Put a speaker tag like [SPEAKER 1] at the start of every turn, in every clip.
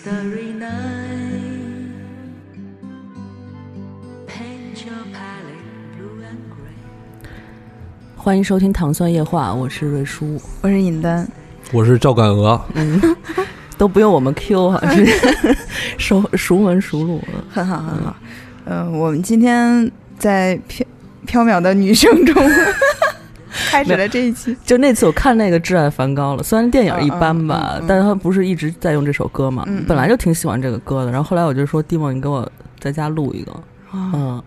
[SPEAKER 1] Starry Night》，Paint your palette blue and gray。
[SPEAKER 2] 欢迎收听《糖蒜夜话》，我是瑞叔，
[SPEAKER 3] 我是尹丹，
[SPEAKER 4] 我是赵敢鹅，
[SPEAKER 2] 都不用我们 Q 哈、直接熟熟门熟路。
[SPEAKER 3] 很好很好。嗯、我们今天在飘飘渺的女生中开始了这一期。
[SPEAKER 2] 就那次我看那个《挚爱梵高》了，虽然电影一般吧，
[SPEAKER 3] 嗯嗯嗯嗯
[SPEAKER 2] 但他不是一直在用这首歌嘛，本来就挺喜欢这个歌的。然后后来我就说：“蒂梦，你给我在家录一个。”
[SPEAKER 3] 啊
[SPEAKER 2] 嗯，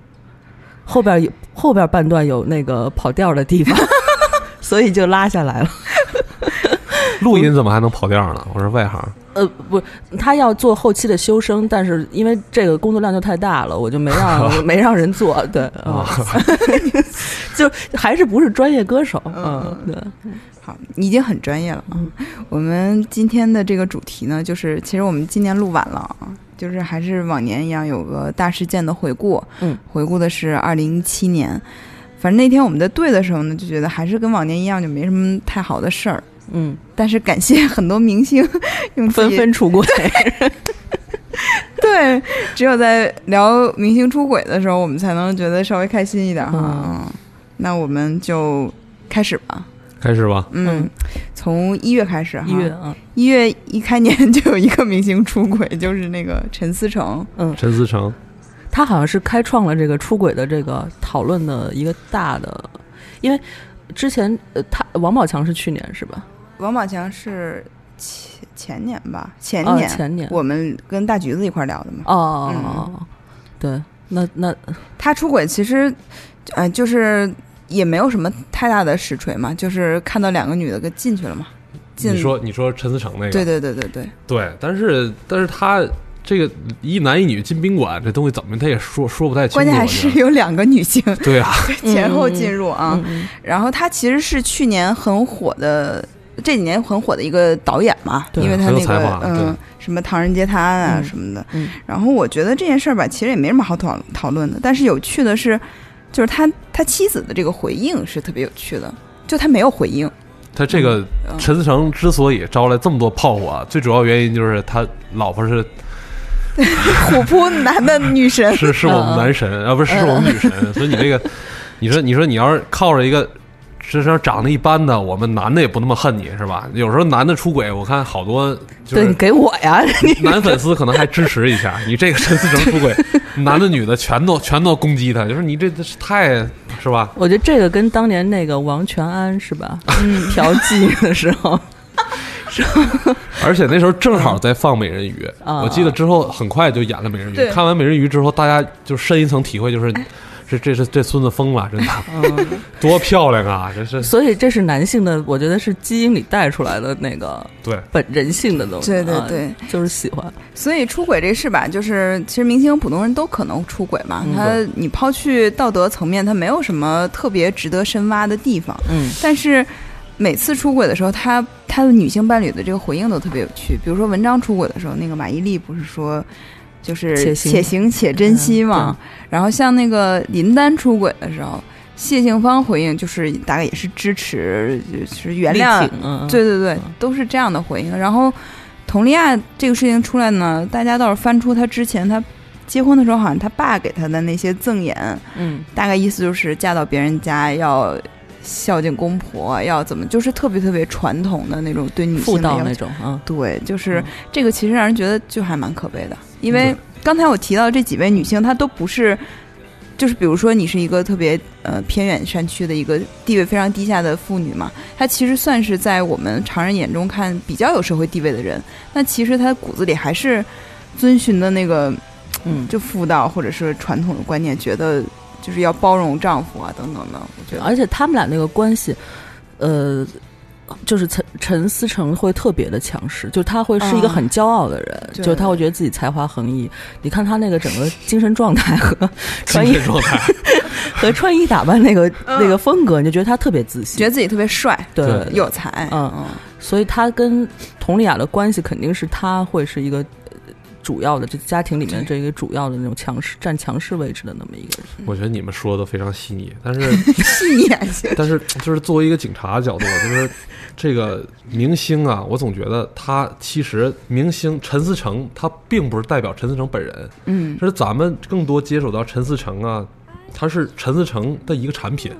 [SPEAKER 2] 后边有后边半段有那个跑调的地方，所以就拉下来了。
[SPEAKER 4] 录音怎么还能跑调呢？我是外行，
[SPEAKER 2] 呃，不，他要做后期的修声，但是因为这个工作量就太大了，我就没让 没让人做。对，啊、就还是不是专业歌手。嗯，对，
[SPEAKER 3] 好，你已经很专业了嗯。我们今天的这个主题呢，就是其实我们今年录晚了啊，就是还是往年一样有个大事件的回顾。
[SPEAKER 2] 嗯，
[SPEAKER 3] 回顾的是二零一七年。反正那天我们在对的时候呢，就觉得还是跟往年一样，就没什么太好的事儿。
[SPEAKER 2] 嗯，
[SPEAKER 3] 但是感谢很多明星 用自
[SPEAKER 2] 纷纷出轨。
[SPEAKER 3] 对，只有在聊明星出轨的时候，我们才能觉得稍微开心一点哈。那我们就开始吧。
[SPEAKER 4] 开始吧。
[SPEAKER 3] 嗯
[SPEAKER 2] 嗯，
[SPEAKER 3] 从一月开始哈。
[SPEAKER 2] 一月啊，
[SPEAKER 3] 一月一开年就有一个明星出轨，就是那个陈思诚。
[SPEAKER 4] 嗯陈思诚，
[SPEAKER 2] 他好像是开创了这个出轨的这个讨论的一个大的，因为之前呃，他王宝强是去年是吧？
[SPEAKER 3] 王宝强是前前年吧，前
[SPEAKER 2] 哦
[SPEAKER 3] 年、
[SPEAKER 2] 前年
[SPEAKER 3] 我们跟大橘子一块儿聊的嘛。
[SPEAKER 2] 哦哦哦哦，对，那那
[SPEAKER 3] 他出轨其实，呃，就是也没有什么太大的实锤嘛，就是看到两个女的给进去了嘛。进
[SPEAKER 4] 你说你说陈思诚那个，
[SPEAKER 3] 对对对对对，
[SPEAKER 4] 对但是但是他这个一男一女进宾馆这东西怎么他也说说不太清楚，
[SPEAKER 3] 关键还是有两个女性
[SPEAKER 4] 对啊，
[SPEAKER 3] 前后进入啊。
[SPEAKER 2] 嗯嗯
[SPEAKER 3] 然后他其实是去年很火的，这几年很火的一个导演嘛，
[SPEAKER 2] 对
[SPEAKER 3] 因为他那个嗯什么《唐人街探案》啊
[SPEAKER 2] 嗯
[SPEAKER 3] 什么的。
[SPEAKER 2] 嗯
[SPEAKER 3] 然后我觉得这件事儿吧，其实也没什么好讨讨论的。但是有趣的是，就是他他妻子的这个回应是特别有趣的，就他没有回应。
[SPEAKER 4] 他这个
[SPEAKER 3] 嗯
[SPEAKER 4] 陈思诚之所以招来这么多炮火，最主要原因就是他老婆是
[SPEAKER 3] 虎扑男的女神，
[SPEAKER 4] 是是我们男神啊，不是是我们女神，所以你这个，你说你说你要是靠着一个。身上长得一般的，我们男的也不那么恨你是吧？有时候男的出轨，我看好多就
[SPEAKER 2] 对你
[SPEAKER 4] 是
[SPEAKER 2] 给我呀，
[SPEAKER 4] 男粉丝可能还支持一下你这个陈思诚出轨，男的女的全都全都攻击他，就是你这这是太是吧？
[SPEAKER 2] 我觉得这个跟当年那个王全安是吧？嗯，调剂 的时候，
[SPEAKER 4] 而且那时候正好在放美人鱼，
[SPEAKER 2] 啊
[SPEAKER 4] 我记得之后很快就演了美人鱼。看完美人鱼之后，大家就深一层体会，就是这这是这孙子疯了，真的
[SPEAKER 2] 嗯，
[SPEAKER 4] 多漂亮啊！这是
[SPEAKER 2] 所以这是男性的，我觉得是基因里带出来的那个
[SPEAKER 4] 对
[SPEAKER 2] 本人性的东西。啊
[SPEAKER 3] 对对对，
[SPEAKER 2] 就是喜欢。
[SPEAKER 3] 所以出轨这事吧，就是其实明星普通人都可能出轨嘛。
[SPEAKER 2] 嗯
[SPEAKER 3] 他你抛去道德层面，他没有什么特别值得深挖的地方。
[SPEAKER 2] 嗯
[SPEAKER 3] 但是每次出轨的时候，他他的女性伴侣的这个回应都特别有趣。比如说文章出轨的时候，那个马伊琍不是说就是
[SPEAKER 2] 且行
[SPEAKER 3] 且珍惜嘛？然后像那个林丹出轨的时候，谢杏芳回应就是大概也是支持，就是原谅对对对
[SPEAKER 2] 嗯，
[SPEAKER 3] 都是这样的回应。然后佟丽娅这个事情出来呢，大家倒是翻出她之前她结婚的时候，好像她爸给她的那些赠言，
[SPEAKER 2] 嗯。
[SPEAKER 3] 大概意思就是嫁到别人家要孝敬公婆，要怎么，就是特别特别传统的那种对女
[SPEAKER 2] 妇
[SPEAKER 3] 性的
[SPEAKER 2] 那种，啊，
[SPEAKER 3] 对，就是
[SPEAKER 2] 嗯。
[SPEAKER 3] 这个其实让人觉得就还蛮可悲的，因为刚才我提到这几位女性，她都不是。就是比如说，你是一个特别呃偏远山区的一个地位非常低下的妇女嘛，她其实算是在我们常人眼中看比较有社会地位的人，那其实她骨子里还是遵循的那个
[SPEAKER 2] 嗯，
[SPEAKER 3] 就妇道或者是传统的观念，觉得就是要包容丈夫啊等等的。我觉得，
[SPEAKER 2] 而且他们俩那个关系，呃，就是陈陈思诚会特别的强势，就他会是一个很骄傲的人，
[SPEAKER 3] 对
[SPEAKER 2] 就他会觉得自己才华横溢。你看他那个整个精神状态和 穿衣
[SPEAKER 4] 神状态，
[SPEAKER 2] 和穿衣打扮那个、那个风格，你就觉得他特别自信，
[SPEAKER 3] 觉得自己特别帅，
[SPEAKER 2] 对
[SPEAKER 4] 对
[SPEAKER 3] 有才，
[SPEAKER 2] 嗯嗯所以他跟佟丽娅的关系肯定是他会是一个呃主要的，这家庭里面这一个主要的那种强势占强势位置的那么一个人。
[SPEAKER 4] 我觉得你们说的非常细腻，但是
[SPEAKER 3] 细腻还行。
[SPEAKER 4] 但是就是作为一个警察的角度，就是这个明星啊，我总觉得他其实明星陈思诚他并不是代表陈思诚本人，
[SPEAKER 3] 嗯
[SPEAKER 4] 就是咱们更多接触到陈思诚啊，他是陈思诚的一个产品，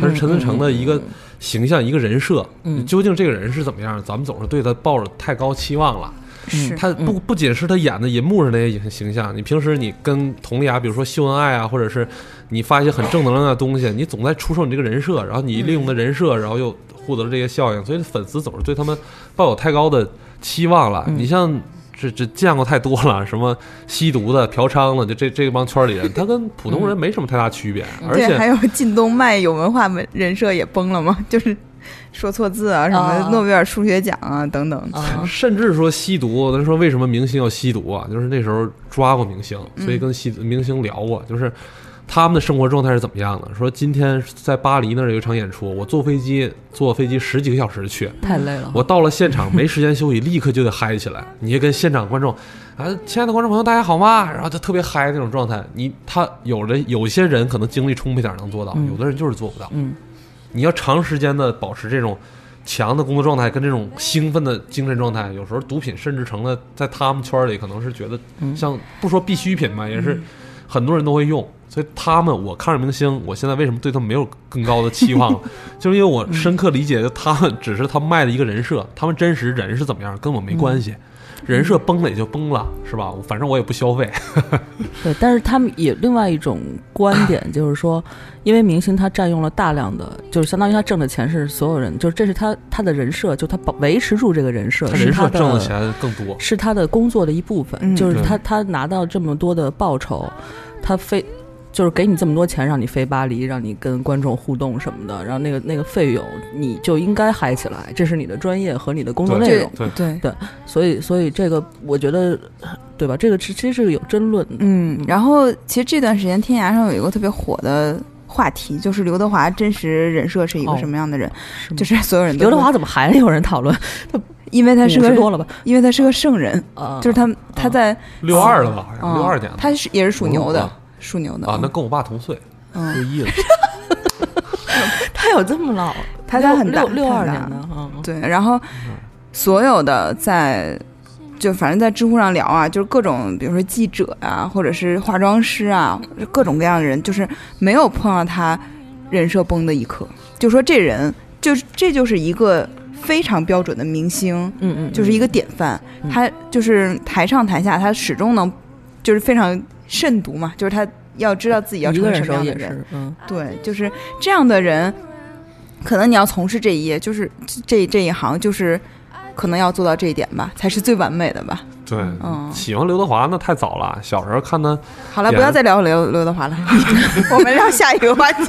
[SPEAKER 4] 他是陈思诚的一个形象、一个人设。
[SPEAKER 2] 嗯
[SPEAKER 4] 究竟这个人是怎么样，咱们总是对他抱着太高期望了。
[SPEAKER 3] 是。
[SPEAKER 4] 他不不仅是他演的银幕上那些形象，你平时你跟佟丽娅，比如说秀恩爱啊，或者是你发一些很正能量的东西，你总在出售你这个人设，然后你利用的人设，然后又获得了这些效应，所以粉丝总是对他们抱有太高的期望了。
[SPEAKER 2] 嗯。
[SPEAKER 4] 你像这这见过太多了，什么吸毒的、嫖娼的，就这这帮圈里人，他跟普通人没什么太大区别，而
[SPEAKER 3] 且，还有靳东卖有文化人人设也崩了吗？就是说错字啊，什么
[SPEAKER 2] 啊
[SPEAKER 3] 诺贝尔数学奖啊等等。
[SPEAKER 2] 啊，
[SPEAKER 4] 甚至说吸毒，咱说为什么明星要吸毒啊？就是那时候抓过明星，
[SPEAKER 3] 嗯
[SPEAKER 4] 所以跟吸明星聊过，就是他们的生活状态是怎么样的。说今天在巴黎那儿有一场演出，我坐飞机坐飞机十几个小时去，
[SPEAKER 2] 太累了。
[SPEAKER 4] 我到了现场没时间休息，立刻就得嗨起来。你就跟现场观众啊，亲爱的观众朋友，大家好吗？然后他特别嗨那种状态。你他有的有些人可能精力充沛点能做到，
[SPEAKER 2] 嗯
[SPEAKER 4] 有的人就是做不到。
[SPEAKER 2] 嗯
[SPEAKER 4] 你要长时间的保持这种强的工作状态跟这种兴奋的精神状态，有时候毒品甚至成了在他们圈儿里可能是觉得
[SPEAKER 2] 嗯
[SPEAKER 4] 像不说必需品吧，也是很多人都会用。所以他们，我看着明星，我现在为什么对他们没有更高的期望了？就是因为我深刻理解，他们只是他们卖的一个人设，他们真实人是怎么样跟我没关系。人设崩了也就崩了，是吧？反正我也不消费。
[SPEAKER 2] 对，但是他们也另外一种观点 就是说，因为明星他占用了大量的，就是相当于他挣的钱是所有人，就是这是他他的人设，就他保维持住这个人设，
[SPEAKER 4] 他人设挣的钱更多。
[SPEAKER 2] 是他的工作的一部分，
[SPEAKER 3] 嗯
[SPEAKER 2] 就是他他拿到这么多的报酬，他非就是给你这么多钱让你飞巴黎，让你跟观众互动什么的，然后那个那个费用你就应该嗨起来，这是你的专业和你的工作内容，
[SPEAKER 4] 对，
[SPEAKER 3] 对，
[SPEAKER 2] 所以所以这个我觉得，对吧？这个是其实是有争论的，
[SPEAKER 3] 嗯，然后其实这段时间天涯上有一个特别火的话题，就是刘德华真实人设是一个
[SPEAKER 2] 哦
[SPEAKER 3] 什么样的人？就是所有人都
[SPEAKER 2] 刘德华，怎么还有人讨论？
[SPEAKER 3] 因为他是个，
[SPEAKER 2] 多了吧？
[SPEAKER 3] 因为他是个圣人，
[SPEAKER 2] 啊，
[SPEAKER 3] 就是他他在
[SPEAKER 4] 六二了吧？好像
[SPEAKER 3] 嗯
[SPEAKER 4] 六二年
[SPEAKER 3] 他是也是属牛的
[SPEAKER 4] 啊，
[SPEAKER 3] 属牛的
[SPEAKER 4] 啊，那跟我爸同岁，
[SPEAKER 3] 嗯
[SPEAKER 4] 六一了。
[SPEAKER 2] 他有这么老？
[SPEAKER 3] 他他很大
[SPEAKER 2] 六六二年的，嗯，
[SPEAKER 3] 对，然后所有的在就反正在知乎上聊啊，就是各种比如说记者啊，或者是化妆师啊，各种各样的人，就是没有碰到他人设崩的一刻。就说这人就是这就是一个非常标准的明星，
[SPEAKER 2] 嗯嗯，
[SPEAKER 3] 就是一个典范。
[SPEAKER 2] 嗯
[SPEAKER 3] 他就是台上台下，他始终能就是非常慎独嘛，就是他要知道自己要
[SPEAKER 2] 一
[SPEAKER 3] 成为什么样的人。
[SPEAKER 2] 是，嗯，
[SPEAKER 3] 对，就是这样的人，可能你要从事这一页，就是这这一行，就是可能要做到这一点吧，才是最完美的吧。
[SPEAKER 4] 对，
[SPEAKER 3] 嗯
[SPEAKER 4] 喜欢刘德华那太早了，小时候看他
[SPEAKER 3] 好了，不要再聊刘刘德华了，我们聊下一个话题，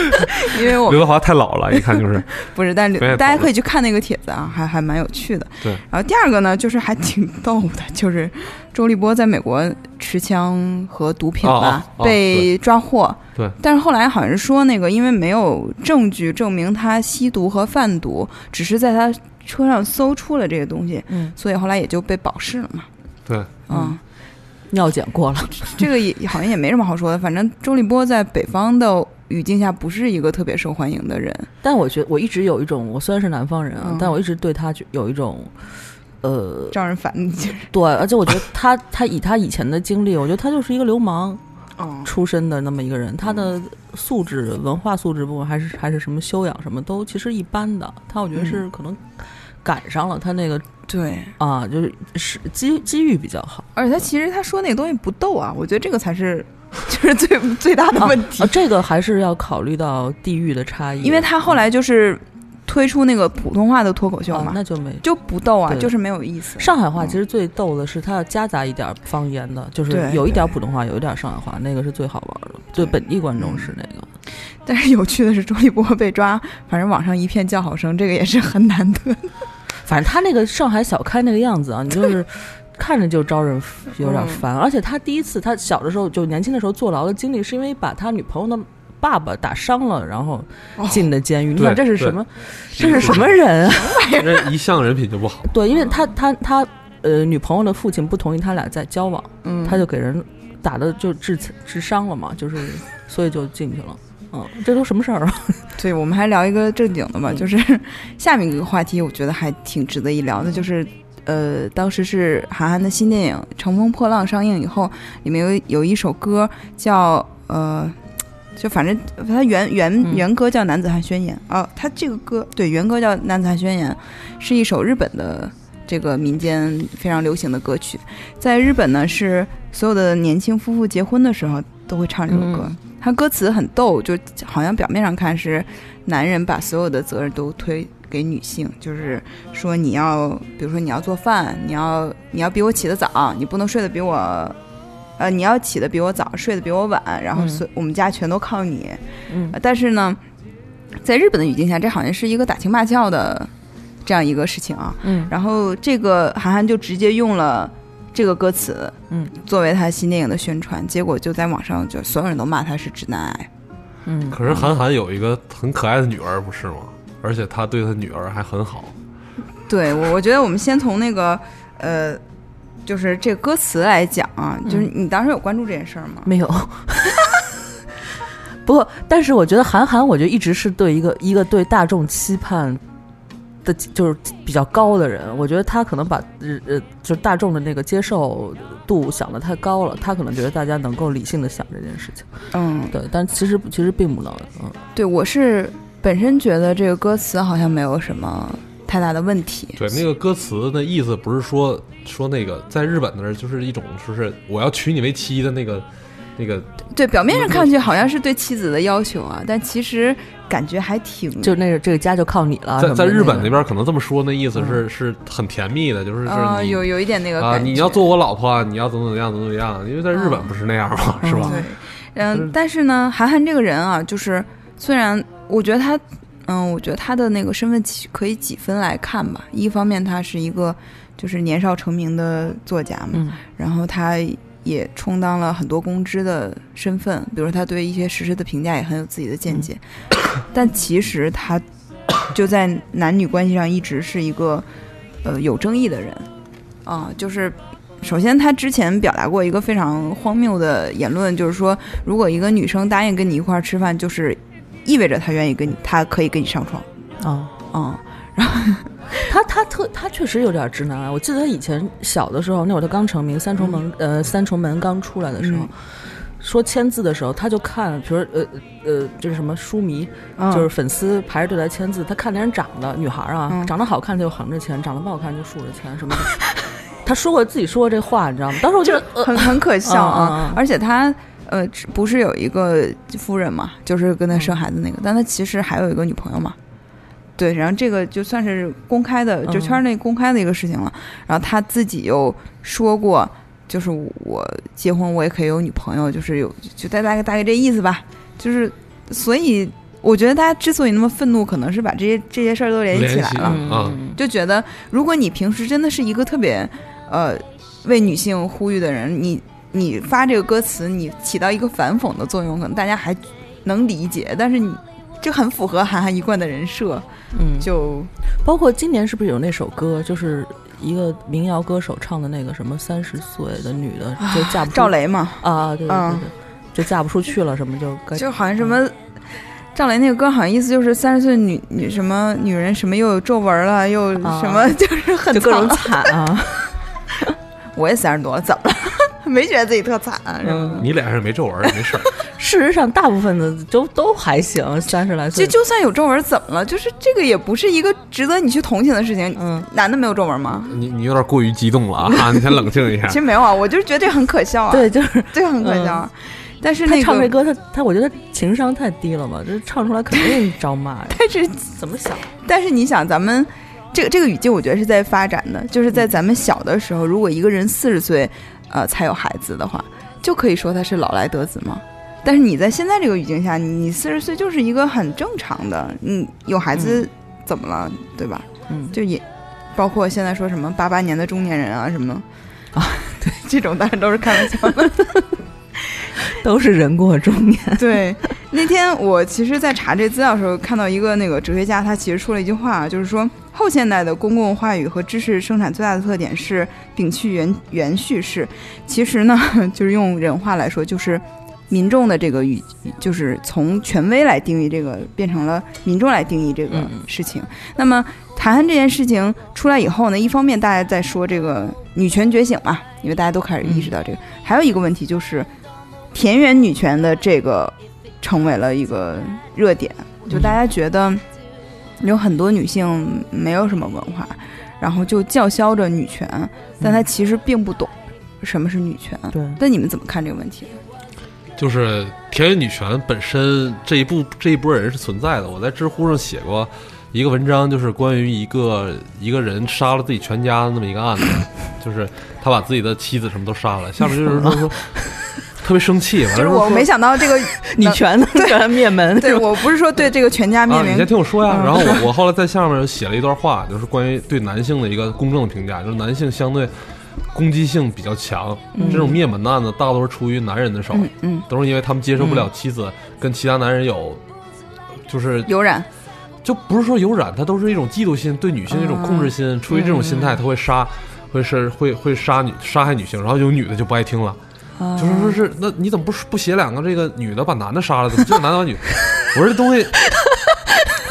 [SPEAKER 3] 因为我
[SPEAKER 4] 刘德华太老了，一看就是
[SPEAKER 3] 不是，但大家可以去看那个帖子啊，还还蛮有趣的。
[SPEAKER 4] 对。
[SPEAKER 3] 然后第二个呢，就是还挺逗的，就是周立波在美国持枪和毒品吧、
[SPEAKER 4] 哦哦哦
[SPEAKER 3] 被抓获。
[SPEAKER 4] 对。
[SPEAKER 3] 但是后来好像是说那个，因为没有证据证明他吸毒和贩毒，只是在他车上搜出了这个东西，
[SPEAKER 2] 嗯，
[SPEAKER 3] 所以后来也就被保释了嘛。
[SPEAKER 4] 对，
[SPEAKER 3] 嗯，
[SPEAKER 2] 尿检过了，
[SPEAKER 3] 这个也好像也没什么好说的，反正周立波在北方的语境下不是一个特别受欢迎的人。
[SPEAKER 2] 但我觉得我一直有一种，我虽然是南方人啊，
[SPEAKER 3] 嗯。
[SPEAKER 2] 但我一直对他就有一种，呃，
[SPEAKER 3] 招人烦，就是
[SPEAKER 2] 对，而且我觉得他 他以他以前的经历，我觉得他就是一个流氓
[SPEAKER 3] 哦，
[SPEAKER 2] 出身的那么一个人，他的素质、文化素质，不管还是还是什么修养什么，都其实一般的。他我觉得是可能赶上了他那个
[SPEAKER 3] 对，
[SPEAKER 2] 啊，就是是机机遇比较好。
[SPEAKER 3] 而且他其实他说那个东西不逗啊，我觉得这个才是 就是最最大的问题。
[SPEAKER 2] 啊，，这个还是要考虑到地域的差异，
[SPEAKER 3] 因为他后来就是推出那个普通话的脱口秀
[SPEAKER 2] 啊
[SPEAKER 3] 嘛，
[SPEAKER 2] 那就没。
[SPEAKER 3] 就不逗啊，就是没有意思。
[SPEAKER 2] 上海话其实最逗的是，它要夹杂一点方言的，就是有一点普通话，有一点上海话，那个是最好玩的。对本地观众是那个，
[SPEAKER 3] 但是有趣的是，周立波被抓，反正网上一片叫好声，这个也是很难得。
[SPEAKER 2] 反正他那个上海小开那个样子啊，你就是 看着就招人有点烦。而且他第一次，他小的时候就年轻的时候坐牢的经历，是因为把他女朋友的爸爸打伤了，然后进的监狱。你想这是什么？这是什么人啊？
[SPEAKER 4] 这一向人品就不好。
[SPEAKER 2] 对，因为他他他呃，女朋友的父亲不同意他俩在交往，
[SPEAKER 3] 嗯，
[SPEAKER 2] 他就给人打的就致致伤了嘛，就是所以就进去了。嗯，这都什么事儿啊？
[SPEAKER 3] 对，我们还聊一个正经的吧，
[SPEAKER 2] 嗯
[SPEAKER 3] 就是 下面一个话题，我觉得还挺值得一聊的，就是呃，当时是韩寒的新电影《乘风破浪》上映以后，里面有有一首歌叫呃。就反正他原原
[SPEAKER 2] 嗯。
[SPEAKER 3] 原歌叫《男子汉宣言》哦，他这个歌对原歌叫《男子汉宣言》，是一首日本的这个民间非常流行的歌曲，在日本呢是所有的年轻夫妇结婚的时候都会唱这首歌。
[SPEAKER 2] 嗯。
[SPEAKER 3] 他歌词很逗，就好像表面上看是男人把所有的责任都推给女性，就是说你要，比如说你要做饭，你要你要比我起得早，你不能睡得比我，呃，你要起得比我早，睡得比我晚，然后
[SPEAKER 2] 嗯
[SPEAKER 3] 所、我们家全都靠你。
[SPEAKER 2] 嗯
[SPEAKER 3] 呃但是呢，在日本的语境下，这好像是一个打情骂俏的这样一个事情啊。
[SPEAKER 2] 嗯
[SPEAKER 3] 然后这个韩寒就直接用了这个歌词，
[SPEAKER 2] 嗯，
[SPEAKER 3] 作为他新电影的宣传，结果就在网上就所有人都骂他是直男癌。
[SPEAKER 2] 嗯，
[SPEAKER 4] 可是韩寒有一个很可爱的女儿，不是吗？而且他对他女儿还很好。
[SPEAKER 3] 对我，我觉得我们先从那个呃，就是这个歌词来讲啊，就是
[SPEAKER 2] 嗯
[SPEAKER 3] 你当时有关注这件事儿吗？
[SPEAKER 2] 没有。不过，但是我觉得韩寒，我觉得一直是对一个一个对大众期盼的，就是比较高的人。我觉得他可能把呃呃，就是大众的那个接受度想的太高了，他可能觉得大家能够理性的想这件事情。
[SPEAKER 3] 嗯，
[SPEAKER 2] 对，但其实其实并不能。嗯
[SPEAKER 3] 对，我是本身觉得这个歌词好像没有什么太大的问题。
[SPEAKER 4] 对，那个歌词的意思不是说说那个在日本那儿就是一种就是我要娶你为妻的那个那个，
[SPEAKER 3] 对，表面上看上去好像是对妻子的要求啊，但其实感觉还挺
[SPEAKER 2] 就那个这个家就靠你了。
[SPEAKER 4] 在在日本那边可能这么说，那意思是是很甜蜜的，就是是
[SPEAKER 3] 有有一点那个
[SPEAKER 4] 啊，你要做我老婆啊，你要怎么怎么样怎么怎么样，因为在日本不是那样嘛，是吧？
[SPEAKER 3] 对，
[SPEAKER 4] 就是
[SPEAKER 3] 嗯，但是呢，韩寒这个人啊，就是虽然我觉得他，嗯，我觉得他的那个身份起可以几分来看吧。一方面，他是一个就是年少成名的作家嘛，
[SPEAKER 2] 嗯
[SPEAKER 3] 然后他也充当了很多公知的身份，比如他对一些实事的评价也很有自己的见解。但其实他就在男女关系上一直是一个呃有争议的人啊、就是。首先，他之前表达过一个非常荒谬的言论，就是说，如果一个女生答应跟你一块儿吃饭，就是意味着他愿意跟你，他可以跟你上床。
[SPEAKER 2] 啊。
[SPEAKER 3] 啊、
[SPEAKER 2] 他他特他确实有点直男癌。我记得他以前小的时候，那会儿他刚成名，三重门、呃三重门刚出来的时候，
[SPEAKER 3] 嗯
[SPEAKER 2] 说签字的时候，他就看，比如呃呃，就是什么书迷，
[SPEAKER 3] 嗯
[SPEAKER 2] 就是粉丝排着队来签字，他看那人长得女孩啊，
[SPEAKER 3] 嗯
[SPEAKER 2] 长得好看就横着签，长得不好看就竖着签什么的。他说过自己说过这话，你知道吗？当时我觉得呃
[SPEAKER 3] 很很可笑啊！而且他呃不是有一个夫人嘛，就是跟他生孩子那个，但他其实还有一个女朋友嘛。对，然后这个就算是公开的，就
[SPEAKER 2] 嗯
[SPEAKER 3] 圈内公开的一个事情了。然后他自己又说过，就是我结婚我也可以有女朋友，就是有就大概大概这意思吧。就是所以我觉得大家之所以那么愤怒，可能是把这些这些事儿都联系起来了。就觉得如果你平时真的是一个特别呃为女性呼吁的人，你你发这个歌词，你起到一个反讽的作用，可能大家还能理解，但是你这很符合韩寒一贯的人设，
[SPEAKER 2] 嗯，
[SPEAKER 3] 就
[SPEAKER 2] 包括今年是不是有那首歌，就是一个民谣歌手唱的那个什么三十岁的女的就嫁不出
[SPEAKER 3] 赵雷嘛，
[SPEAKER 2] 啊，对对对
[SPEAKER 3] 嗯，
[SPEAKER 2] 就嫁不出去了，什么就该
[SPEAKER 3] 就好像什么。赵雷那个歌好像意思就是三十岁女女什么女人什么又有皱纹了，又
[SPEAKER 2] 啊。
[SPEAKER 3] 什么、就是很
[SPEAKER 2] 就各种
[SPEAKER 3] 惨
[SPEAKER 2] 惨啊，
[SPEAKER 3] 我也三十多了，怎么了？没觉得自己特惨、啊，是吗？
[SPEAKER 4] 你脸上没皱纹也没事儿，
[SPEAKER 2] 事实上大部分的都都还行，三十来岁
[SPEAKER 3] 就就算有皱纹怎么了？就是这个也不是一个值得你去同情的事情。
[SPEAKER 2] 嗯
[SPEAKER 3] 男的没有皱纹吗？
[SPEAKER 4] 你你有点过于激动了啊！你先冷静一下
[SPEAKER 3] 其。实没有啊，我就是觉得这很可笑啊，
[SPEAKER 2] 对，就是
[SPEAKER 3] 这个很可笑但是那个，
[SPEAKER 2] 唱这歌，他他我觉得情商太低了吧，这唱出来肯定招骂呀。
[SPEAKER 3] 但是
[SPEAKER 2] 怎么想？
[SPEAKER 3] 但是你想，咱们这个这个语境，我觉得是在发展的，就是在咱们小的时候，如果一个人四十岁，呃，才有孩子的话，就可以说他是老来得子吗？但是你在现在这个语境下，你你四十岁就是一个很正常的，你，有孩子怎么了，对吧？
[SPEAKER 2] 嗯，
[SPEAKER 3] 就也包括现在说什么八八年的中年人啊什么
[SPEAKER 2] 啊，
[SPEAKER 3] 对，这种当然都是开玩笑的。
[SPEAKER 2] 都是人过中年。
[SPEAKER 3] 对，那天我其实，在查这资料的时候，看到一个那个哲学家，他其实说了一句话，就是说后现代的公共话语和知识生产最大的特点是摒弃原原叙事。其实呢，就是用人话来说，就是民众的这个语，就是从权威来定义这个，变成了民众来定义这个
[SPEAKER 2] 嗯
[SPEAKER 3] 事情。那么谈谈这件事情出来以后呢，一方面大家在说这个女权觉醒嘛，因为大家都开始意识到这个，还有一个问题就是田园女权的这个成为了一个热点，就大家觉得有很多女性没有什么文化，然后就叫嚣着女权，但她其实并不懂什么是女权。
[SPEAKER 2] 对，
[SPEAKER 3] 那你们怎么看这个问题？
[SPEAKER 4] 就是田园女权本身这一部这一波人是存在的。我在知乎上写过一个文章，就是关于一个一个人杀了自己全家的那么一个案子，就是他把自己的妻子什么都杀了，下面就是说说 特别生气，
[SPEAKER 3] 就是我没想到这个
[SPEAKER 2] 女权的全灭门。
[SPEAKER 3] 对我不是说对这个全家灭
[SPEAKER 4] 啊，你先，听我说呀。
[SPEAKER 3] 嗯
[SPEAKER 4] 然后我我后来在下面写了一段话，就是关于对男性的一个公正的评价，就是男性相对攻击性比较强，
[SPEAKER 2] 嗯
[SPEAKER 4] 这种灭门的案子大多是出于男人的手，
[SPEAKER 3] 嗯嗯，
[SPEAKER 4] 都是因为他们接受不了妻子跟其他男人有，就是
[SPEAKER 3] 有染，
[SPEAKER 4] 就不是说有染，他都是一种嫉妒心，对女性一种控制心，出于这种心态，他会杀，会是会会杀女杀害女性，然后有女的就不爱听了，
[SPEAKER 3] 啊
[SPEAKER 4] 就是说是那你怎么不不写两个这个女的把男的杀了，怎么就男的把女？我说这东西，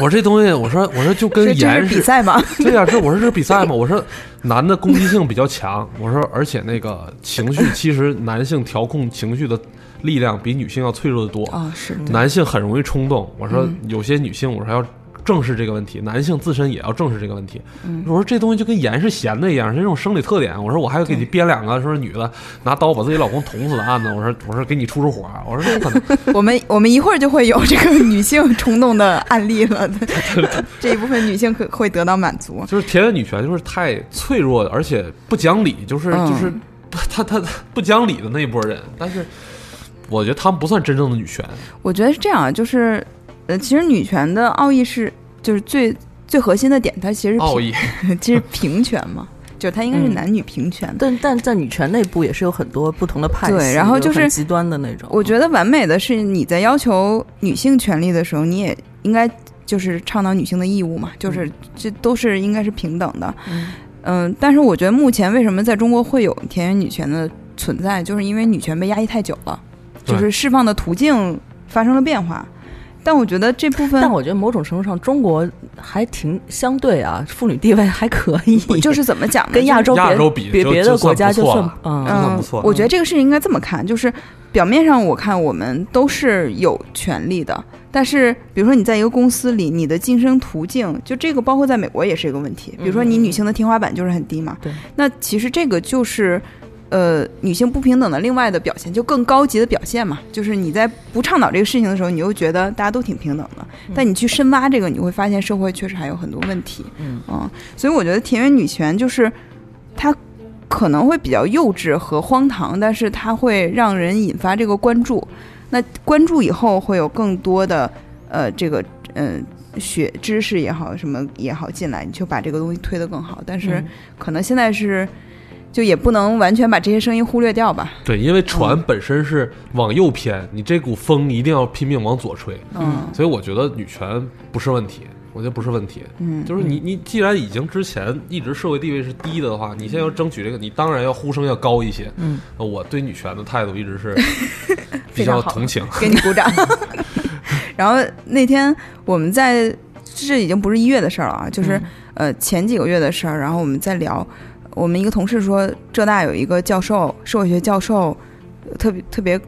[SPEAKER 4] 我说这东西，我说我说就跟盐
[SPEAKER 3] 是比赛吗？
[SPEAKER 4] 对呀、这我说这是比赛嘛，我说男的攻击性比较强，我说而且那个情绪，其实男性调控情绪的力量比女性要脆弱的多。
[SPEAKER 3] 啊，是
[SPEAKER 4] 男性很容易冲动。我说
[SPEAKER 3] 嗯
[SPEAKER 4] 有些女性，我说要正视这个问题，男性自身也要正视这个问题。
[SPEAKER 3] 嗯
[SPEAKER 4] 我说这东西就跟盐是咸的一样，是这种生理特点。我说我还要给你编两个说是女的拿刀把自己老公捅死的案子。我说我说给你出出火，我说这不可能。
[SPEAKER 3] 我们我们一会儿就会有这个女性冲动的案例了，这一部分女性可会得到满足。
[SPEAKER 4] 就是田园女权就是太脆弱，而且不讲理，就是
[SPEAKER 3] 嗯
[SPEAKER 4] 就是 他他他不讲理的那一波人。但是我觉得他们不算真正的女权。
[SPEAKER 3] 我觉得是这样，就是呃，其实女权的奥义是就是最最核心的点，它其实
[SPEAKER 4] 奥义，
[SPEAKER 3] 其实平权嘛，就是它应该是
[SPEAKER 2] 嗯
[SPEAKER 3] 男女平权的。
[SPEAKER 2] 但但在女权内部也是有很多不同的派系，
[SPEAKER 3] 对然后就是
[SPEAKER 2] 极端的那种。
[SPEAKER 3] 我觉得完美的是你在要求女性权利的时候，你也应该就是倡导女性的义务嘛，就是这都是应该是平等的。
[SPEAKER 2] 嗯
[SPEAKER 3] 嗯，但是我觉得目前为什么在中国会有田园女权的存在，就是因为女权被压抑太久了，就是释放的途径发生了变化。但我觉得这部分
[SPEAKER 2] 但我觉得某种程度上，中国还挺相对啊，妇女地位还可以，
[SPEAKER 3] 就是怎么讲呢？
[SPEAKER 2] 跟亚洲别
[SPEAKER 4] 亚洲比
[SPEAKER 2] 别别的
[SPEAKER 4] 就就算
[SPEAKER 2] 国家就算
[SPEAKER 4] 不错了
[SPEAKER 2] 嗯
[SPEAKER 4] 算
[SPEAKER 3] 嗯
[SPEAKER 4] 不错，
[SPEAKER 3] 我觉得这个事情应该这么看，就是表面上我看我们都是有权利的，但是比如说你在一个公司里，你的晋升途径，就这个包括在美国也是一个问题。比如说你女性的天花板就是很低嘛，
[SPEAKER 2] 对，
[SPEAKER 3] 那其实这个就是。呃，女性不平等的另外的表现，就更高级的表现嘛，就是你在不倡导这个事情的时候，你又觉得大家都挺平等的，但你去深挖这个，你会发现社会确实还有很多问题。
[SPEAKER 2] 嗯
[SPEAKER 3] 所以我觉得田园女权就是它可能会比较幼稚和荒唐，但是它会让人引发这个关注。那关注以后会有更多的呃这个嗯、学知识也好什么也好进来，你就把这个东西推得更好。但是
[SPEAKER 2] 嗯
[SPEAKER 3] 可能现在是就也不能完全把这些声音忽略掉吧。
[SPEAKER 4] 对，因为船本身是往右偏，你这股风一定要拼命往左吹，
[SPEAKER 3] 嗯
[SPEAKER 4] 所以我觉得女权不是问题，我觉得不是问题。
[SPEAKER 3] 嗯，
[SPEAKER 4] 就是你你既然已经之前一直社会地位是低的的话，你现在要争取这个，你当然要呼声要高一些。
[SPEAKER 2] 嗯，
[SPEAKER 4] 呃我对女权的态度一直是 比较同情。
[SPEAKER 3] 给你鼓掌。然后那天我们在，这已经不是一月的事儿了啊，就是、呃前几个月的事儿。然后我们在聊，我们一个同事说，浙大有一个教授，社会学教授，呃特别特别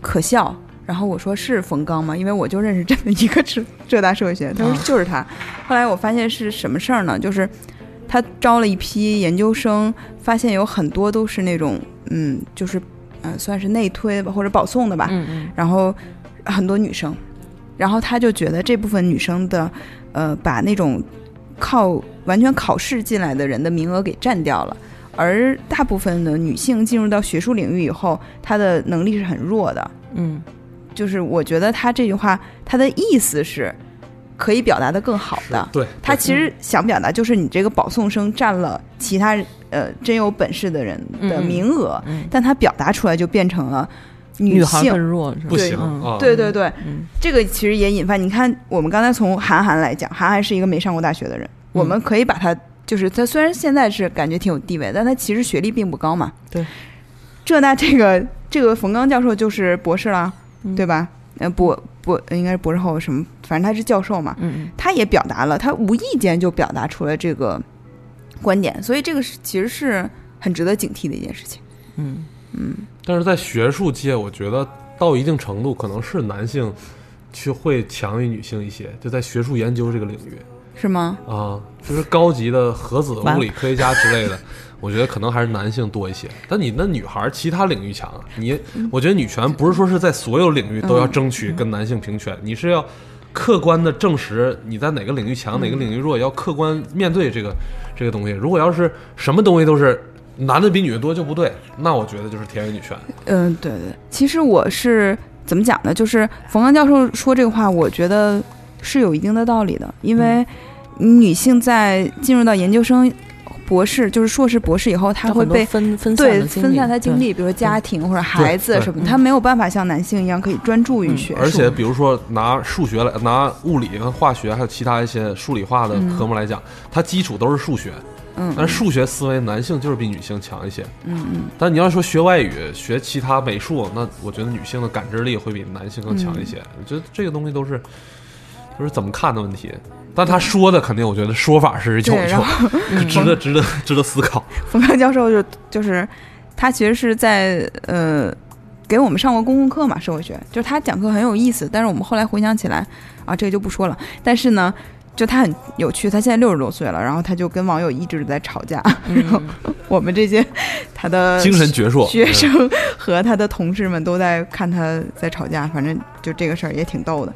[SPEAKER 3] 可笑。然后我说是冯刚吗？因为我就认识这么一个浙浙大社会学，他说
[SPEAKER 2] 啊
[SPEAKER 3] 就是他。后来我发现是什么事儿呢？就是他招了一批研究生，发现有很多都是那种嗯，就是嗯、算是内推吧或者保送的吧，
[SPEAKER 2] 嗯嗯
[SPEAKER 3] 然后很多女生，然后他就觉得这部分女生的，呃，把那种靠完全考试进来的人的名额给占掉了，而大部分的女性进入到学术领域以后，她的能力是很弱的。
[SPEAKER 2] 嗯。
[SPEAKER 3] 就是我觉得他这句话，他的意思是可以表达的更好的。
[SPEAKER 4] 对，
[SPEAKER 3] 他其实想表达就是你这个保送生占了其他呃真有本事的人的名额，
[SPEAKER 2] 嗯，
[SPEAKER 3] 但他表达出来就变成了
[SPEAKER 2] 女
[SPEAKER 3] 性。
[SPEAKER 2] 更弱，是
[SPEAKER 4] 不行
[SPEAKER 3] 对对对，
[SPEAKER 2] 嗯。
[SPEAKER 3] 这个其实也引发，你看我们刚才从韩寒来讲，韩寒是一个没上过大学的人，我们可以把他就是他虽然现在是感觉挺有地位，但他其实学历并不高嘛。
[SPEAKER 2] 对，
[SPEAKER 3] 浙大这个这个冯刚教授就是博士了，
[SPEAKER 2] 嗯
[SPEAKER 3] 对吧？呃，博博应该是博士后什么，反正他是教授嘛，
[SPEAKER 2] 嗯
[SPEAKER 3] 他也表达了，他无意间就表达出了这个观点，所以这个是其实是很值得警惕的一件事情。
[SPEAKER 2] 嗯
[SPEAKER 3] 嗯，
[SPEAKER 4] 但是在学术界，我觉得到一定程度，可能是男性去会强于女性一些，就在学术研究这个领域
[SPEAKER 3] 是吗？
[SPEAKER 4] 啊，就是高级的核子
[SPEAKER 2] 完
[SPEAKER 4] 物理科学家之类的，我觉得可能还是男性多一些。但你那女孩儿其他领域强啊，你我觉得女权不是说是在所有领域都要争取跟男性平权，你是要。客观的证实你在哪个领域强，哪个领域弱，要客观面对这个这个东西。如果要是什么东西都是男的比女的多就不对，那我觉得就是田园女权。
[SPEAKER 3] 嗯，对对，其实我是怎么讲呢？就是冯刚教授说这个话，我觉得是有一定的道理的，因为女性在进入到研究生、博士，就是硕士、博士以后，她会被
[SPEAKER 2] 分分散
[SPEAKER 3] 分散她精力，比如说家庭或者孩子什么她没有办法像男性一样可以专注于
[SPEAKER 2] 嗯
[SPEAKER 3] 学术，
[SPEAKER 4] 而且，比如说拿数学来，拿物理和化学，还有其他一些数理化的科目来讲，它基础都是数学，
[SPEAKER 3] 嗯，
[SPEAKER 4] 但是数学思维男性就是比女性强一些。
[SPEAKER 3] 嗯嗯。
[SPEAKER 4] 但你要说学外语、学其他美术，那我觉得女性的感知力会比男性更强一些。我觉得这个东西都是都是怎么看的问题。但他说的肯定，我觉得说法是有
[SPEAKER 3] 对然
[SPEAKER 4] 有，值得值得值得思考。
[SPEAKER 3] 冯刚教授就就是他其实是在呃给我们上过公共课嘛，社会学，就是他讲课很有意思，但是我们后来回想起来啊，这个就不说了。但是呢，就他很有趣，他现在六十多岁了，然后他就跟网友一直在吵架，然后我们这些他的
[SPEAKER 4] 精神矍铄，
[SPEAKER 3] 学生和他的同事们都在看他在吵架，反正就这个事儿也挺逗的。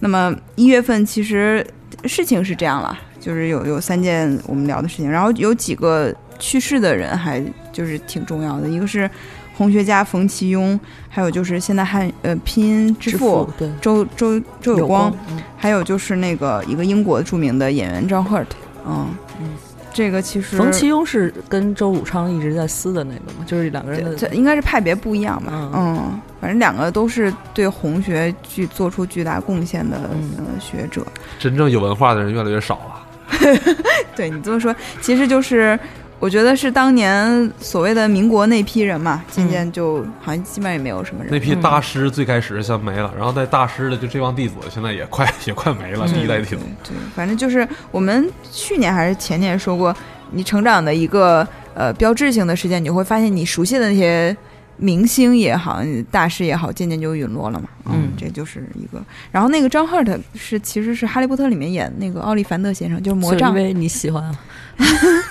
[SPEAKER 3] 那么一月份其实事情是这样了，就是有有三件我们聊的事情，然后有几个去世的人还就是挺重要的，一个是红学家冯其庸，还有就是现在汉呃拼音之
[SPEAKER 2] 致
[SPEAKER 3] 父
[SPEAKER 2] 对。
[SPEAKER 3] 周周周有光，
[SPEAKER 2] 嗯。
[SPEAKER 3] 还有就是那个一个英国著名的演员 John Hurt，嗯。
[SPEAKER 2] 嗯
[SPEAKER 3] 这个其实
[SPEAKER 2] 冯其庸是跟周汝昌一直在撕的那个嘛，就是两个人的
[SPEAKER 3] 这应该是派别不一样吧？
[SPEAKER 2] 嗯
[SPEAKER 3] 嗯，反正两个都是对红学巨做出巨大贡献的
[SPEAKER 2] 嗯
[SPEAKER 3] 呃学者。
[SPEAKER 4] 真正有文化的人越来越少了。
[SPEAKER 3] 对你这么说，其实就是我觉得是当年所谓的民国那批人嘛，渐渐就好像基本上也没有什么人。
[SPEAKER 4] 那批大师最开始先没了，然后在大师的就这帮弟子，现在也快 也快没了，
[SPEAKER 2] 嗯
[SPEAKER 4] 第一代弟子。
[SPEAKER 3] 对，反正就是我们去年还是前年说过，你成长的一个呃标志性的事件，你会发现你熟悉的那些明星也好，大师也好，渐渐就陨落了嘛。
[SPEAKER 2] 嗯
[SPEAKER 3] 这就是一个。然后那个张赫特是其实是《哈利波特》里面演那个奥利凡德先生，就是魔杖
[SPEAKER 2] 因，为你喜欢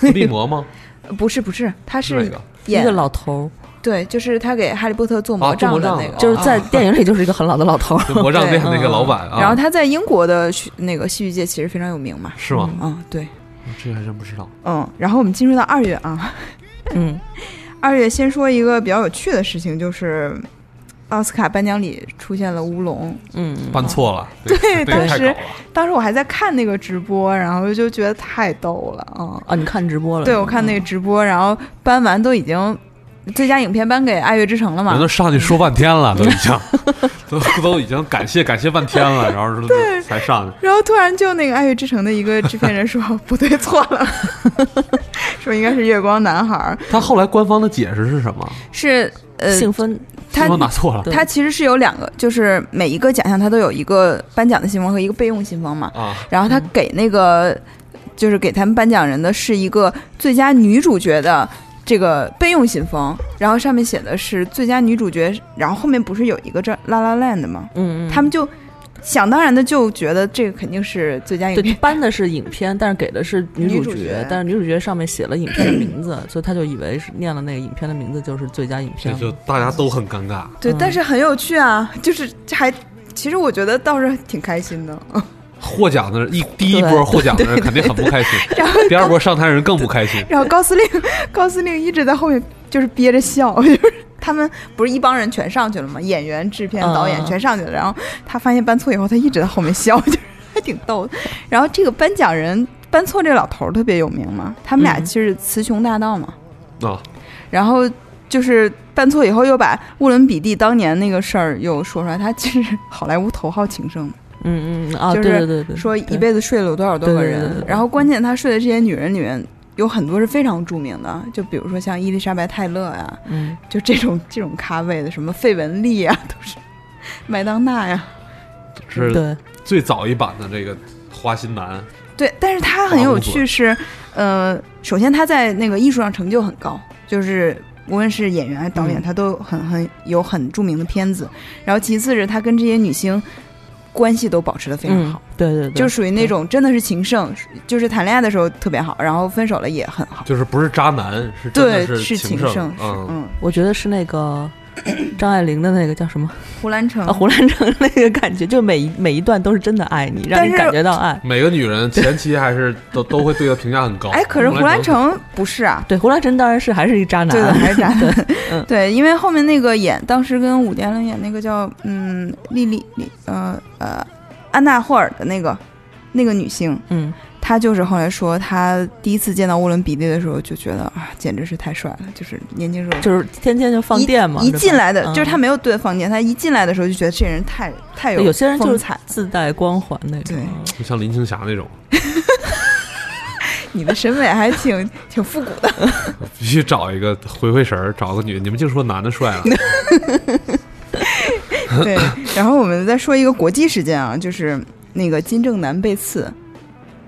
[SPEAKER 4] 伏地魔吗？
[SPEAKER 3] 不是不是，他是
[SPEAKER 2] 一个老头儿，
[SPEAKER 3] 对，就是他给哈利波特做
[SPEAKER 4] 啊
[SPEAKER 3] 魔
[SPEAKER 4] 杖的
[SPEAKER 3] 那个，
[SPEAKER 2] 就是在
[SPEAKER 3] 啊
[SPEAKER 2] 电影里就是一个很老的老头
[SPEAKER 4] 魔杖
[SPEAKER 3] 对
[SPEAKER 4] 店那个老板啊。
[SPEAKER 3] 然后他在英国的戏那个戏剧界其实非常有名嘛。
[SPEAKER 4] 是吗？
[SPEAKER 3] 嗯，对，
[SPEAKER 4] 这个还真不知道。
[SPEAKER 3] 嗯，然后我们进入到二月啊，
[SPEAKER 2] 嗯
[SPEAKER 3] 二月先说一个比较有趣的事情，就是奥斯卡颁奖礼出现了乌龙。
[SPEAKER 2] 嗯，
[SPEAKER 4] 办错了，
[SPEAKER 3] 对
[SPEAKER 4] 这个
[SPEAKER 3] 当时。当时我还在看那个直播，然后就觉得太逗了啊！
[SPEAKER 2] 啊，你看直播了？
[SPEAKER 3] 对，我看那个直播，然后颁完都已经最佳影片颁给《爱乐之城》了嘛
[SPEAKER 4] 人都？上去说半天了，都已经，都都已经感谢感谢半天了，然后说才上去。
[SPEAKER 3] 然后突然就那个《爱乐之城》的一个制片人说不对，错了，说应该是月光男孩，
[SPEAKER 4] 他后来官方的解释是什么？
[SPEAKER 3] 是呃，
[SPEAKER 2] 幸分
[SPEAKER 3] 他
[SPEAKER 4] 说拿错了
[SPEAKER 2] 对
[SPEAKER 3] 他其实是有两个，就是每一个奖项它都有一个颁奖的信封和一个备用信封嘛。
[SPEAKER 4] 啊！
[SPEAKER 3] 然后他给那个就是给他们颁奖人的是一个最佳女主角的这个备用信封，然后上面写的是最佳女主角，然后后面不是有一个这《La La Land》吗？
[SPEAKER 2] 嗯，嗯
[SPEAKER 3] 他们就想当然的就觉得这个肯定是最佳影
[SPEAKER 2] 对，
[SPEAKER 3] 片。
[SPEAKER 2] 颁的是影片，但是给的是女主
[SPEAKER 3] 角
[SPEAKER 2] 但是女主角上面写了影片的名字，所以他就以为是念了那个影片的名字就是最佳影
[SPEAKER 4] 这
[SPEAKER 2] 片。
[SPEAKER 4] 就大家都很尴尬。
[SPEAKER 3] 对，
[SPEAKER 2] 嗯
[SPEAKER 3] 但是很有趣啊，就是这还其实我觉得倒是挺开心的。
[SPEAKER 4] 获奖的人一第一波获奖的人肯定很不开心，
[SPEAKER 3] 然后
[SPEAKER 4] 第二波上台人更不开心。
[SPEAKER 3] 然后高司令高司令一直在后面就是憋着笑，就是他们不是一帮人全上去了吗？演员、制片、导演
[SPEAKER 2] 嗯
[SPEAKER 3] 全上去了，然后他发现搬错以后，他一直在后面笑，就是还挺逗的。然后这个颁奖人搬错这老头儿特别有名嘛，他们俩
[SPEAKER 2] 嗯。
[SPEAKER 3] 其实雌雄大盗嘛。
[SPEAKER 4] 啊，
[SPEAKER 3] 然后就是搬错以后，又把沃伦比蒂当年那个事儿又说出来，他其实好莱坞头号情圣，
[SPEAKER 2] 嗯嗯啊，
[SPEAKER 3] 就是
[SPEAKER 2] 对对对对，
[SPEAKER 3] 说一辈子睡了有多少多个人。然后关键他睡的这些女人里面有很多是非常著名的，就比如说像伊丽莎白泰勒呀，
[SPEAKER 2] 嗯。
[SPEAKER 3] 就这种这种咖位的，什么费雯丽呀，都是麦当娜呀，
[SPEAKER 4] 是
[SPEAKER 2] 对。
[SPEAKER 4] 最早一版的这个花心男，
[SPEAKER 3] 对，但是他很有趣是，呃，首先他在那个艺术上成就很高，就是无论是演员还是导演，
[SPEAKER 2] 嗯。
[SPEAKER 3] 他都很很有很著名的片子。然后其次是他跟这些女星关系都保持的非常
[SPEAKER 2] 嗯
[SPEAKER 3] 好，，
[SPEAKER 2] 对对对，
[SPEAKER 3] 就属于那种真的是情圣，就是谈恋爱的时候特别好，然后分手了也很好。
[SPEAKER 4] 就是不是渣男，是真的
[SPEAKER 3] 对，是
[SPEAKER 4] 情
[SPEAKER 3] 情圣，
[SPEAKER 4] 嗯，
[SPEAKER 3] 嗯，
[SPEAKER 2] 我觉得是那个 张爱玲的那个叫什么
[SPEAKER 3] 胡兰成
[SPEAKER 2] 啊，胡兰成那个感觉，就每一每一段都是真的爱你，让你感觉到爱。
[SPEAKER 4] 每个女人前期还是都都会对他评价很高。
[SPEAKER 3] 哎，可是胡兰成不是啊，
[SPEAKER 2] 对，胡兰成当然是还是一渣男，
[SPEAKER 3] 对的，还是渣男。
[SPEAKER 2] 嗯
[SPEAKER 3] 对，因为后面那个演，当时跟伍迪·艾伦演那个叫嗯莉莉莉呃呃安娜霍尔的那个那个女星，
[SPEAKER 2] 嗯，
[SPEAKER 3] 她就是后来说，他第一次见到沃伦比利的时候就觉得啊，简直是太帅了，就是年轻时候。
[SPEAKER 2] 就是天天就放电嘛，
[SPEAKER 3] 一进来的，
[SPEAKER 2] 嗯
[SPEAKER 3] 就是他没有对放电，他一进来的时候就觉得这人太太
[SPEAKER 2] 有有些人就是。自带光环那种。
[SPEAKER 3] 对
[SPEAKER 4] 就像林青霞那种，
[SPEAKER 3] 你的审美还挺挺复古的。
[SPEAKER 4] 必须找一个回回神儿，找个女的。你们净说男的帅了，
[SPEAKER 3] 对，然后我们再说一个国际事件啊，就是那个金正男被刺，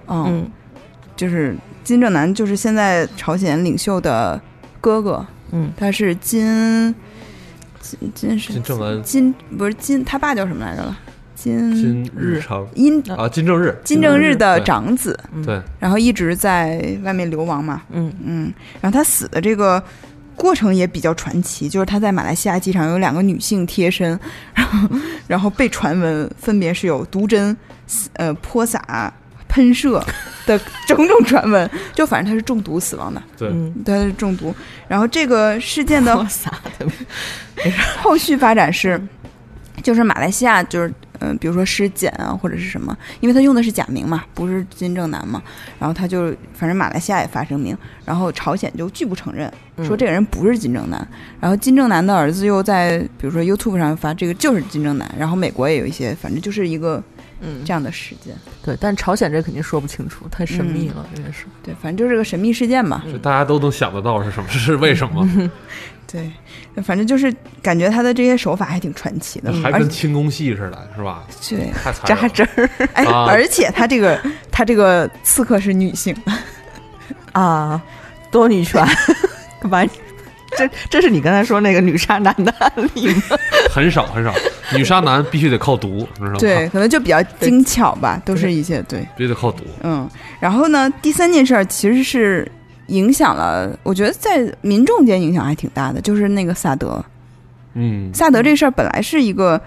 [SPEAKER 3] 嗯，
[SPEAKER 2] 嗯。
[SPEAKER 3] 就是金正男就是现在朝鲜领袖的哥哥，
[SPEAKER 2] 嗯。
[SPEAKER 3] 他是金金金是
[SPEAKER 4] 金正恩、
[SPEAKER 3] 金不是金，他爸叫什么来着了？金
[SPEAKER 4] 金日成
[SPEAKER 3] 金
[SPEAKER 4] 啊，金正日，
[SPEAKER 3] 金正日的长子，
[SPEAKER 2] 嗯。
[SPEAKER 4] 对，
[SPEAKER 3] 然后一直在外面流亡嘛，
[SPEAKER 2] 嗯。
[SPEAKER 3] 嗯，然后他死的这个过程也比较传奇，就是他在马来西亚机场有两个女性贴身，然后 然后被传闻分别是有毒针、呃泼洒、喷射的种种传闻，就反正他是中毒死亡的，
[SPEAKER 4] 对。
[SPEAKER 2] 嗯，
[SPEAKER 3] 他是中毒。然后这个事件的 后续发展是，就是马来西亚就是嗯、呃比如说尸检啊或者是什么，因为他用的是假名嘛，不是金正男嘛，然后他就反正马来西亚也发声明，然后朝鲜就拒不承认，说这个人不是金正男，然后金正男的儿子又在比如说 YouTube 上发这个就是金正男，然后美国也有一些，反正就是一个
[SPEAKER 2] 嗯
[SPEAKER 3] 这样的事件，
[SPEAKER 2] 对，但朝鲜这肯定说不清楚，太神秘了，这个是。
[SPEAKER 3] 对，反正就是个神秘事件吧，
[SPEAKER 4] 就大家都能想得到是什么，是为什么？
[SPEAKER 3] 对，反正就是感觉他的这些手法还挺传奇的，
[SPEAKER 4] 还跟轻功戏似的，是吧？
[SPEAKER 3] 对，
[SPEAKER 4] 太残忍
[SPEAKER 2] 扎。针儿
[SPEAKER 3] 哎，
[SPEAKER 4] 啊
[SPEAKER 3] 而且他这个他这个刺客是女性。
[SPEAKER 2] 啊，多女权，干嘛？这这是你刚才说那个女杀男的案例吗？
[SPEAKER 4] 很少很少，女杀男必须得靠毒，知道吗？
[SPEAKER 3] 对，，可能就比较精巧吧，都是一些对，
[SPEAKER 4] 必须得靠毒。
[SPEAKER 3] 嗯。然后呢，第三件事儿其实是影响了，我觉得在民众间影响还挺大的，就是那个萨德。
[SPEAKER 4] 嗯，
[SPEAKER 3] 萨德这事儿本来是一个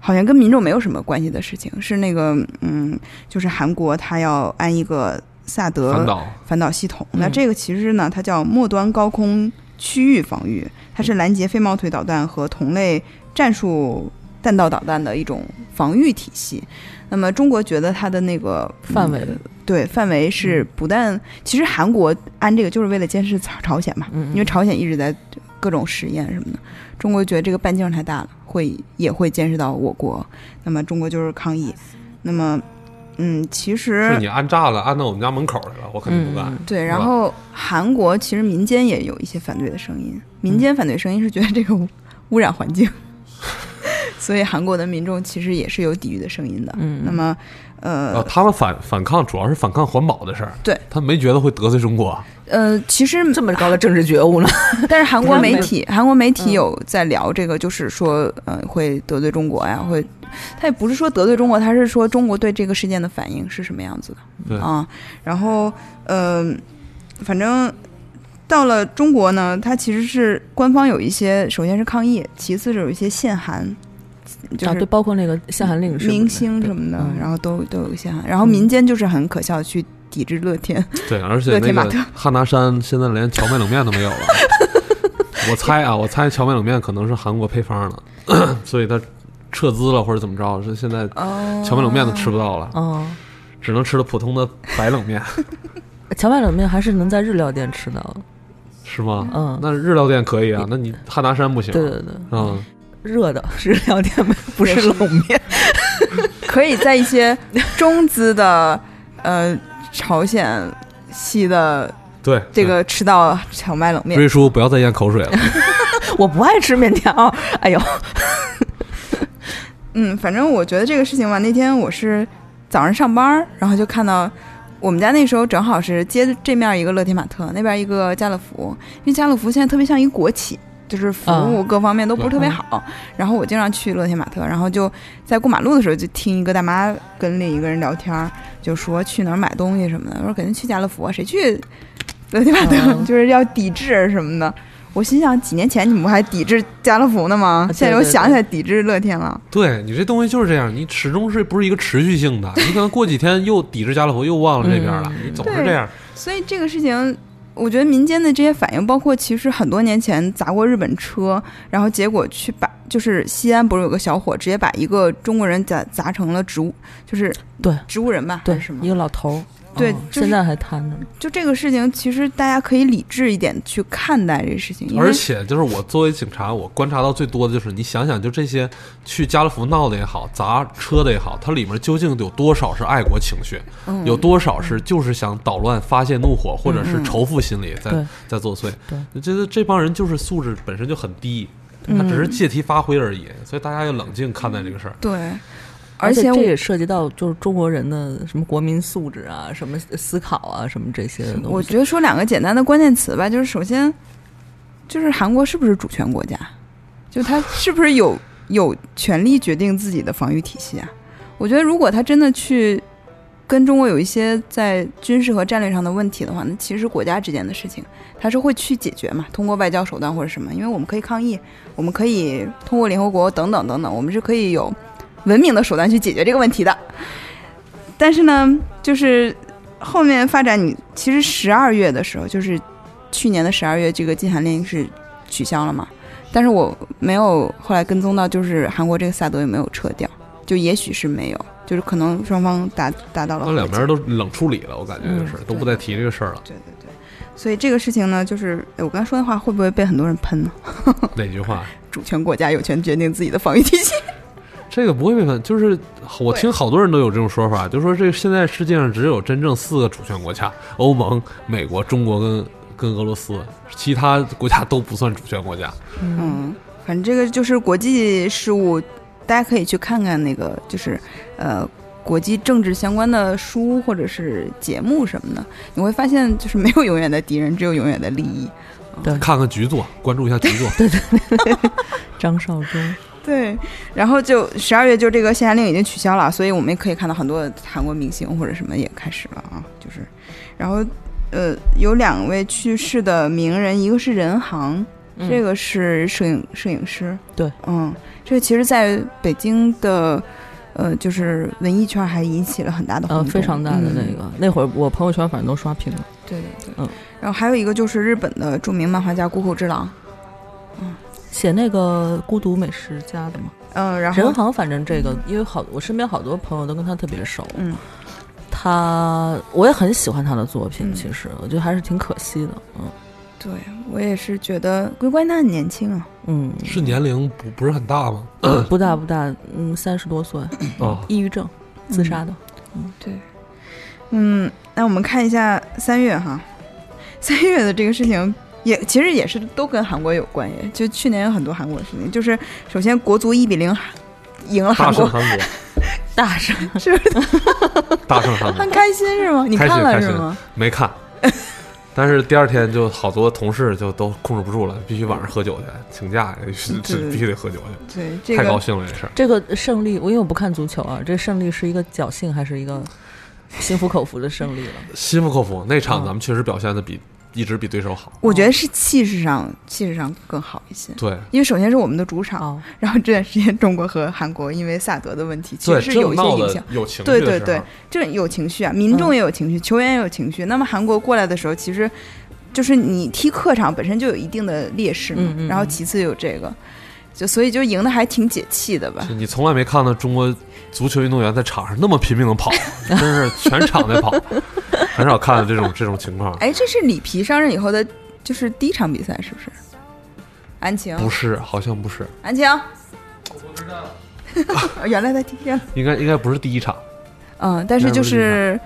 [SPEAKER 3] 好像跟民众没有什么关系的事情，是那个嗯，就是韩国他要安一个萨德
[SPEAKER 4] 反导
[SPEAKER 3] 反导系统。
[SPEAKER 2] 嗯
[SPEAKER 3] 那这个其实呢，它叫末端高空区域防御，它是拦截飞毛腿导弹和同类战术弹道导弹的一种防御体系。那么中国觉得它的那个
[SPEAKER 2] 范围
[SPEAKER 3] 嗯对范围是不但，其实韩国安这个就是为了监视朝朝鲜嘛，
[SPEAKER 2] 嗯，
[SPEAKER 3] 因为朝鲜一直在各种实验什么的。中国觉得这个半径太大了，会也会监视到我国，那么中国就是抗议。那么，嗯，其实
[SPEAKER 4] 是你安炸了，安到我们家门口来了，我肯定不干。
[SPEAKER 2] 嗯
[SPEAKER 3] 对，然后韩国其实民间也有一些反对的声音，民间反对声音是觉得这个污污染环境，所以韩国的民众其实也是有抵御的声音的。
[SPEAKER 2] 嗯
[SPEAKER 3] 那么，呃
[SPEAKER 4] 呃，他们反反抗主要是反抗环保的事儿，
[SPEAKER 3] 对
[SPEAKER 4] 他没觉得会得罪中国，
[SPEAKER 3] 呃，其实
[SPEAKER 2] 这么高的政治觉悟了？
[SPEAKER 3] 但是韩国媒体，韩国媒体
[SPEAKER 2] 嗯
[SPEAKER 3] 有在聊这个，就是说，呃，会得罪中国呀，会，他也不是说得罪中国，他是说中国对这个事件的反应是什么样子的
[SPEAKER 4] 对
[SPEAKER 3] 啊。然后，呃、反正到了中国呢，它其实是官方有一些，首先是抗议，其次是有一些函，就
[SPEAKER 2] 啊，对，包括那个限韩令是
[SPEAKER 3] 明星什么的，
[SPEAKER 2] 嗯
[SPEAKER 3] 然后都都有限韩，然后民间就是很可笑，去抵制乐天。
[SPEAKER 4] 对，而且那个
[SPEAKER 3] 乐天玛特
[SPEAKER 4] 汉拿山现在连荞麦冷面都没有了。我猜啊，我猜荞麦冷面可能是韩国配方的，所以他撤资了或者怎么着，是现在
[SPEAKER 3] 哦
[SPEAKER 4] 荞麦冷面都吃不到了，
[SPEAKER 2] 哦，
[SPEAKER 4] 只能吃的普通的白冷面，
[SPEAKER 2] 荞麦冷面还是能在日料店吃到。
[SPEAKER 4] 是吗？
[SPEAKER 2] 嗯，
[SPEAKER 4] 那日料店可以啊，那你汉拿山不行。
[SPEAKER 2] 对对对，
[SPEAKER 4] 嗯，
[SPEAKER 2] 热的日料店不是冷面。
[SPEAKER 3] 可以在一些中资的呃朝鲜系的
[SPEAKER 4] 对，
[SPEAKER 3] 这个吃到荞麦冷面。
[SPEAKER 4] 瑞叔不要再咽口水了。
[SPEAKER 2] 我不爱吃面条。哎呦，
[SPEAKER 3] 嗯，反正我觉得这个事情吧，那天我是早上上班，然后就看到我们家那时候正好是接这面一个乐天玛特，那边一个家乐福，因为家乐福现在特别像一国企。就是服务各方面都不是特别好，然后我经常去乐天玛特，然后就在过马路的时候就听一个大妈跟另一个人聊天儿，就说去哪儿买东西什么的。我说肯定去家乐福啊，谁去乐天玛特、
[SPEAKER 2] 嗯
[SPEAKER 3] 就是要抵制什么的。我心想，几年前你们不还抵制家乐福呢吗？
[SPEAKER 2] 啊对
[SPEAKER 3] 现在又想起来抵制乐天了。
[SPEAKER 4] 对你这东西就是这样，你始终是不是一个持续性的？你可能过几天又抵制家乐福，又忘了这边了，
[SPEAKER 2] 嗯
[SPEAKER 4] 你总是这样。
[SPEAKER 3] 所以这个事情，我觉得民间的这些反应，包括其实很多年前砸过日本车，然后结果去把，就是西安不是有个小伙直接把一个中国人砸砸成了植物，就是
[SPEAKER 2] 对
[SPEAKER 3] 植物人吧，
[SPEAKER 2] 对
[SPEAKER 3] 是什，么
[SPEAKER 2] 一？个老头儿。
[SPEAKER 3] 对
[SPEAKER 2] 嗯
[SPEAKER 3] 就是
[SPEAKER 2] 现在还谈着呢。
[SPEAKER 3] 就这个事情，其实大家可以理智一点去看待这个事情，
[SPEAKER 4] 而且就是我作为警察，我观察到最多的就是，你想想，就这些去家乐福闹的也好，砸车的也好，它里面究竟有多少是爱国情绪，
[SPEAKER 3] 嗯
[SPEAKER 4] 有多少是就是想捣乱、发泄怒火，或者是仇富心理在、
[SPEAKER 2] 对
[SPEAKER 4] 在作祟？
[SPEAKER 2] 对
[SPEAKER 4] 我觉得这帮人就是素质本身就很低，他只是借题发挥而已，所以大家要冷静看待这个事儿。
[SPEAKER 3] 对，
[SPEAKER 2] 而
[SPEAKER 3] 且我
[SPEAKER 2] 这也涉及到就是中国人的什么国民素质啊，什么思考啊，什么这些的东西。
[SPEAKER 3] 我觉得说两个简单的关键词吧，就是首先，就是韩国是不是主权国家，就他是不是有有权利决定自己的防御体系啊？我觉得如果他真的去跟中国有一些在军事和战略上的问题的话，那其实是国家之间的事情，他是会去解决嘛，通过外交手段或者什么，因为我们可以抗议，我们可以通过联合国等等等等，我们是可以有文明的手段去解决这个问题的。但是呢，就是后面发展，你其实十二月的时候，就是去年的十二月，这个禁韩令是取消了嘛？但是我没有后来跟踪到，就是韩国这个萨德有没有撤掉？就也许是没有，就是可能双方达达到了
[SPEAKER 4] 那两边都冷处理了，我感觉就是、
[SPEAKER 2] 嗯
[SPEAKER 4] 都不再提这个事儿了。
[SPEAKER 3] 对对对，所以这个事情呢，就是哎我刚才说的话会不会被很多人喷呢？
[SPEAKER 4] 哪句话？
[SPEAKER 3] 主权国家有权决定自己的防御体系。
[SPEAKER 4] 这个不会被分，就是我听好多人都有这种说法，就说这现在世界上只有真正四个主权国家：欧盟、美国、中国跟跟俄罗斯，其他国家都不算主权国家。
[SPEAKER 3] 嗯，反正这个就是国际事务，大家可以去看看那个，就是呃。国际政治相关的书或者是节目什么的，你会发现就是没有永远的敌人，只有永远的利益。
[SPEAKER 2] 对
[SPEAKER 4] 看看局座，关注一下局座。
[SPEAKER 2] 对对对张绍忠，
[SPEAKER 3] 对，然后就十二月就这个限韩令已经取消了，所以我们也可以看到很多韩国明星或者什么也开始了啊，就是，然后呃有两位去世的名人，一个是任航，
[SPEAKER 2] 嗯。
[SPEAKER 3] 这个是摄影摄影师，
[SPEAKER 2] 对，
[SPEAKER 3] 嗯，这个其实在北京的呃就是文艺圈还引起了很大的轰
[SPEAKER 2] 呃
[SPEAKER 3] 动，
[SPEAKER 2] 非常大的那
[SPEAKER 3] 嗯
[SPEAKER 2] 个，那会儿我朋友圈反正都刷屏了。
[SPEAKER 3] 对对对，
[SPEAKER 2] 嗯，
[SPEAKER 3] 然后还有一个就是日本的著名漫画家谷口之郎，
[SPEAKER 2] 写那个孤独美食家的嘛，
[SPEAKER 3] 嗯，然后。
[SPEAKER 2] 任航反正这个，因为好我身边好多朋友都跟他特别熟，
[SPEAKER 3] 嗯。
[SPEAKER 2] 他我也很喜欢他的作品，
[SPEAKER 3] 嗯。
[SPEAKER 2] 其实我觉得还是挺可惜的，嗯。
[SPEAKER 3] 对我也是觉得龟乖他很年轻啊，
[SPEAKER 2] 嗯，
[SPEAKER 4] 是年龄不不是很大吗？
[SPEAKER 2] 不大不大，嗯，三十多岁，
[SPEAKER 4] 啊，
[SPEAKER 2] 抑郁症，自杀的，嗯。
[SPEAKER 3] 对，嗯，那我们看一下三月哈，三月的这个事情也其实也是都跟韩国有关系。就去年有很多韩国的事情，就是首先国足一比零赢了韩国，
[SPEAKER 4] 胜韩国，
[SPEAKER 2] 大胜，
[SPEAKER 3] 是不是
[SPEAKER 4] 大胜韩国
[SPEAKER 3] 很，开心是吗？你看了是吗？
[SPEAKER 4] 没看。但是第二天就好多同事就都控制不住了，必须晚上喝酒去，请假必须得喝酒去，
[SPEAKER 3] 对，这
[SPEAKER 4] 太高兴了这事儿。
[SPEAKER 2] 这个胜利，我因为我不看足球啊，这胜利是一个侥幸还是一个心服口服的胜利了？
[SPEAKER 4] 心服口服，那场
[SPEAKER 2] 嗯
[SPEAKER 4] 咱们确实表现的比一直比对手好。
[SPEAKER 3] 我觉得是气势上气势上更好一些。
[SPEAKER 4] 对
[SPEAKER 3] 因为首先是我们的主场，
[SPEAKER 2] 哦，
[SPEAKER 3] 然后这段时间中国和韩国因为萨德的问题，其，实是有一些影响。
[SPEAKER 4] 有情绪
[SPEAKER 3] 对对对，这有情绪啊，民众也有情绪，球员也有情绪。那么韩国过来的时候，其实就是你踢客场本身就有一定的劣势嘛，
[SPEAKER 2] 嗯嗯嗯
[SPEAKER 3] 然后其次有这个，就所以就赢的还挺解气的吧。
[SPEAKER 4] 你从来没看到中国足球运动员在场上那么拼命的跑，真是全场在跑，很少看到这种这种情况。
[SPEAKER 3] 哎，这是里皮上任以后的，就是第一场比赛，是不是？安晴，
[SPEAKER 4] 不是，好像不是，
[SPEAKER 3] 安晴，我不知道，原来在踢上。
[SPEAKER 4] 应该应该不是第一场。
[SPEAKER 3] 嗯，但是就
[SPEAKER 4] 是
[SPEAKER 3] 是，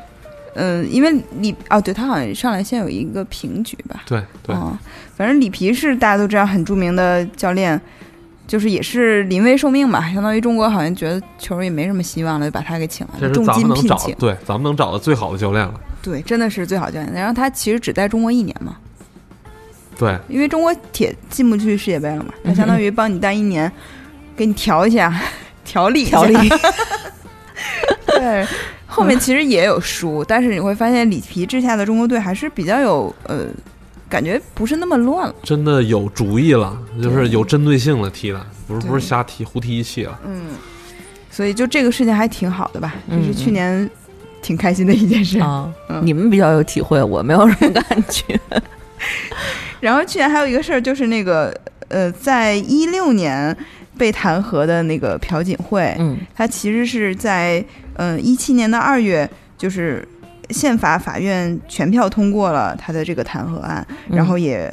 [SPEAKER 3] 嗯，因为里哦，对他好像上来先有一个平局吧。
[SPEAKER 4] 对对，
[SPEAKER 3] 嗯，反正里皮是大家都知道很著名的教练，就是也是临危受命吧，相当于中国好像觉得球也没什么希望了，就把他给请来了，重金聘请。
[SPEAKER 4] 对咱们能找到最好的教练了。
[SPEAKER 3] 对，真的是最好教练。然后他其实只带中国一年嘛，
[SPEAKER 4] 对，
[SPEAKER 3] 因为中国铁进不去世界杯了嘛，他相当于帮你待一年，给你调一下，调理
[SPEAKER 2] 调理
[SPEAKER 3] 对，后面其实也有输，但是你会发现里皮之下的中国队还是比较有呃，感觉不是那么乱了。
[SPEAKER 4] 真的有主意了，就是有针对性的踢了，不是不是瞎踢胡踢一气了。
[SPEAKER 3] 嗯，所以就这个事情还挺好的吧，这是
[SPEAKER 2] 嗯
[SPEAKER 3] 去年挺开心的一件事。
[SPEAKER 2] 啊，
[SPEAKER 3] 嗯
[SPEAKER 2] 你们比较有体会，我没有什么感觉。
[SPEAKER 3] 然后去年还有一个事儿，就是那个呃，在一六年被弹劾的那个朴槿惠，
[SPEAKER 2] 嗯
[SPEAKER 3] 她其实是在嗯一七年的二月，就是宪法法院全票通过了他的这个弹劾案，
[SPEAKER 2] 嗯
[SPEAKER 3] 然后也。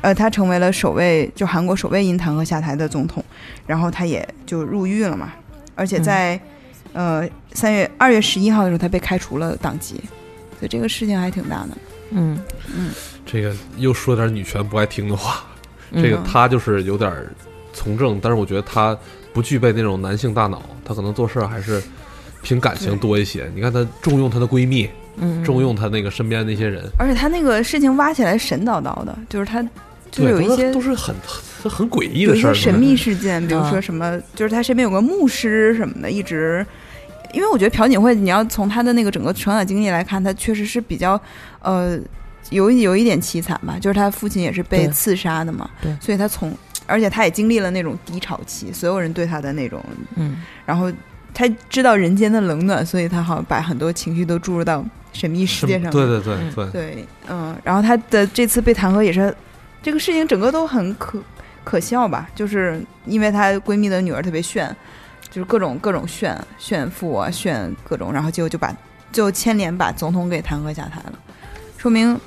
[SPEAKER 3] 呃，他成为了首位，就韩国首位因弹劾下台的总统，然后他也就入狱了嘛，而且在、呃三月二月十一号的时候，他被开除了党籍，所以这个事情还挺大的。
[SPEAKER 2] 嗯嗯，
[SPEAKER 4] 这个又说点女权不爱听的话，
[SPEAKER 2] 嗯
[SPEAKER 4] 这个他就是有点从政，但是我觉得他不具备那种男性大脑，他可能做事还是凭感情多一些。你看他重用她的闺蜜，
[SPEAKER 2] 嗯。
[SPEAKER 4] 重用他那个身边那些人，
[SPEAKER 3] 而且他那个事情挖起来神叨叨的，就是他就有一些
[SPEAKER 4] 都是很很很诡异的事儿，
[SPEAKER 3] 些神秘事件，比如
[SPEAKER 2] 啊
[SPEAKER 3] 说什么，就是他身边有个牧师什么的，一直。因为我觉得朴槿惠，你要从他的那个整个成长经历来看，他确实是比较，呃，有一有一点凄惨吧，就是他父亲也是被刺杀的嘛，
[SPEAKER 2] 对。
[SPEAKER 3] 所以他从，而且他也经历了那种低潮期，所有人对他的那种，
[SPEAKER 2] 嗯。
[SPEAKER 3] 然后他知道人间的冷暖，所以他好像把很多情绪都注入到神秘世界上。
[SPEAKER 4] 对对对
[SPEAKER 2] 嗯
[SPEAKER 4] 对，
[SPEAKER 3] 对，嗯，然后他的这次被弹劾也是，这个事情整个都很可可笑吧，就是因为她闺蜜的女儿特别炫，就是各种各种炫炫富啊，炫各种，然后结果就把就牵连把总统给弹劾下台了，说明。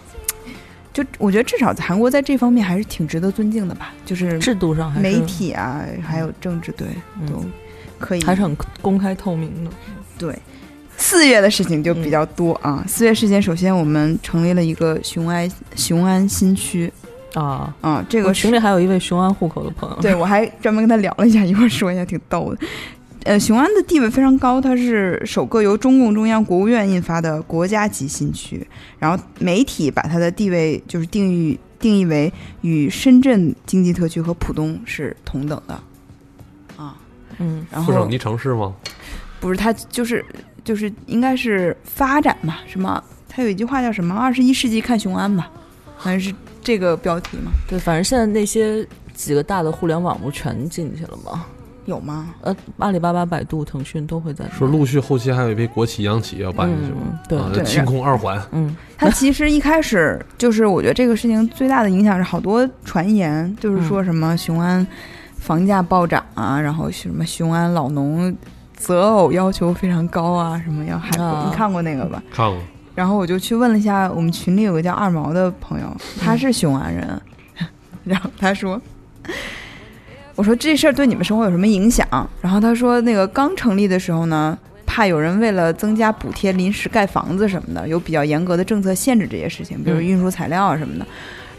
[SPEAKER 3] 就我觉得至少在韩国在这方面还是挺值得尊敬的吧，就是
[SPEAKER 2] 制度上还是
[SPEAKER 3] 媒体啊，还有政治对
[SPEAKER 2] 嗯
[SPEAKER 3] 都可以，
[SPEAKER 2] 还是很公开透明的。
[SPEAKER 3] 对，四月的事情就比较多啊。四月事件，首先我们成立了一个雄安雄安新区
[SPEAKER 2] 啊，
[SPEAKER 3] 啊，这个是
[SPEAKER 2] 群里还有一位雄安户口的朋友，
[SPEAKER 3] 对我还专门跟他聊了一下，一会儿说一下，挺逗的。呃，雄安的地位非常高，它是首个由中共中央国务院印发的国家级新区。然后媒体把它的地位就是定义定义为与深圳经济特区和浦东是同等的啊。
[SPEAKER 2] 嗯
[SPEAKER 3] 然后
[SPEAKER 4] 副省级城市吗？
[SPEAKER 3] 不是它就是就是应该是发展嘛？什么？他有一句话叫什么？二十一世纪看雄安吧，好像是这个标题嘛？
[SPEAKER 2] 对，反正现在那些几个大的互联网不全进去了吗？
[SPEAKER 3] 有吗？
[SPEAKER 2] 呃，阿里巴巴、百度、腾讯都会在。
[SPEAKER 4] 说陆续后期还有一批国企、央企要搬进去吗？
[SPEAKER 2] 嗯对
[SPEAKER 4] 啊，
[SPEAKER 3] 对
[SPEAKER 4] 清空二环，
[SPEAKER 2] 嗯
[SPEAKER 3] 它其实一开始就是，我觉得这个事情最大的影响是好多传言，就是说什么雄安房价暴涨啊，然后什么雄安老农择偶要求非常高啊，什么要海
[SPEAKER 2] 啊
[SPEAKER 3] 你看过那个吧？
[SPEAKER 4] 看过。
[SPEAKER 3] 然后我就去问了一下我们群里有个叫二毛的朋友，他是雄安人，然后他说。我说这事儿对你们生活有什么影响？然后他说，那个刚成立的时候呢，怕有人为了增加补贴临时盖房子什么的，有比较严格的政策限制这些事情，比如
[SPEAKER 2] 嗯
[SPEAKER 3] 运输材料啊什么的。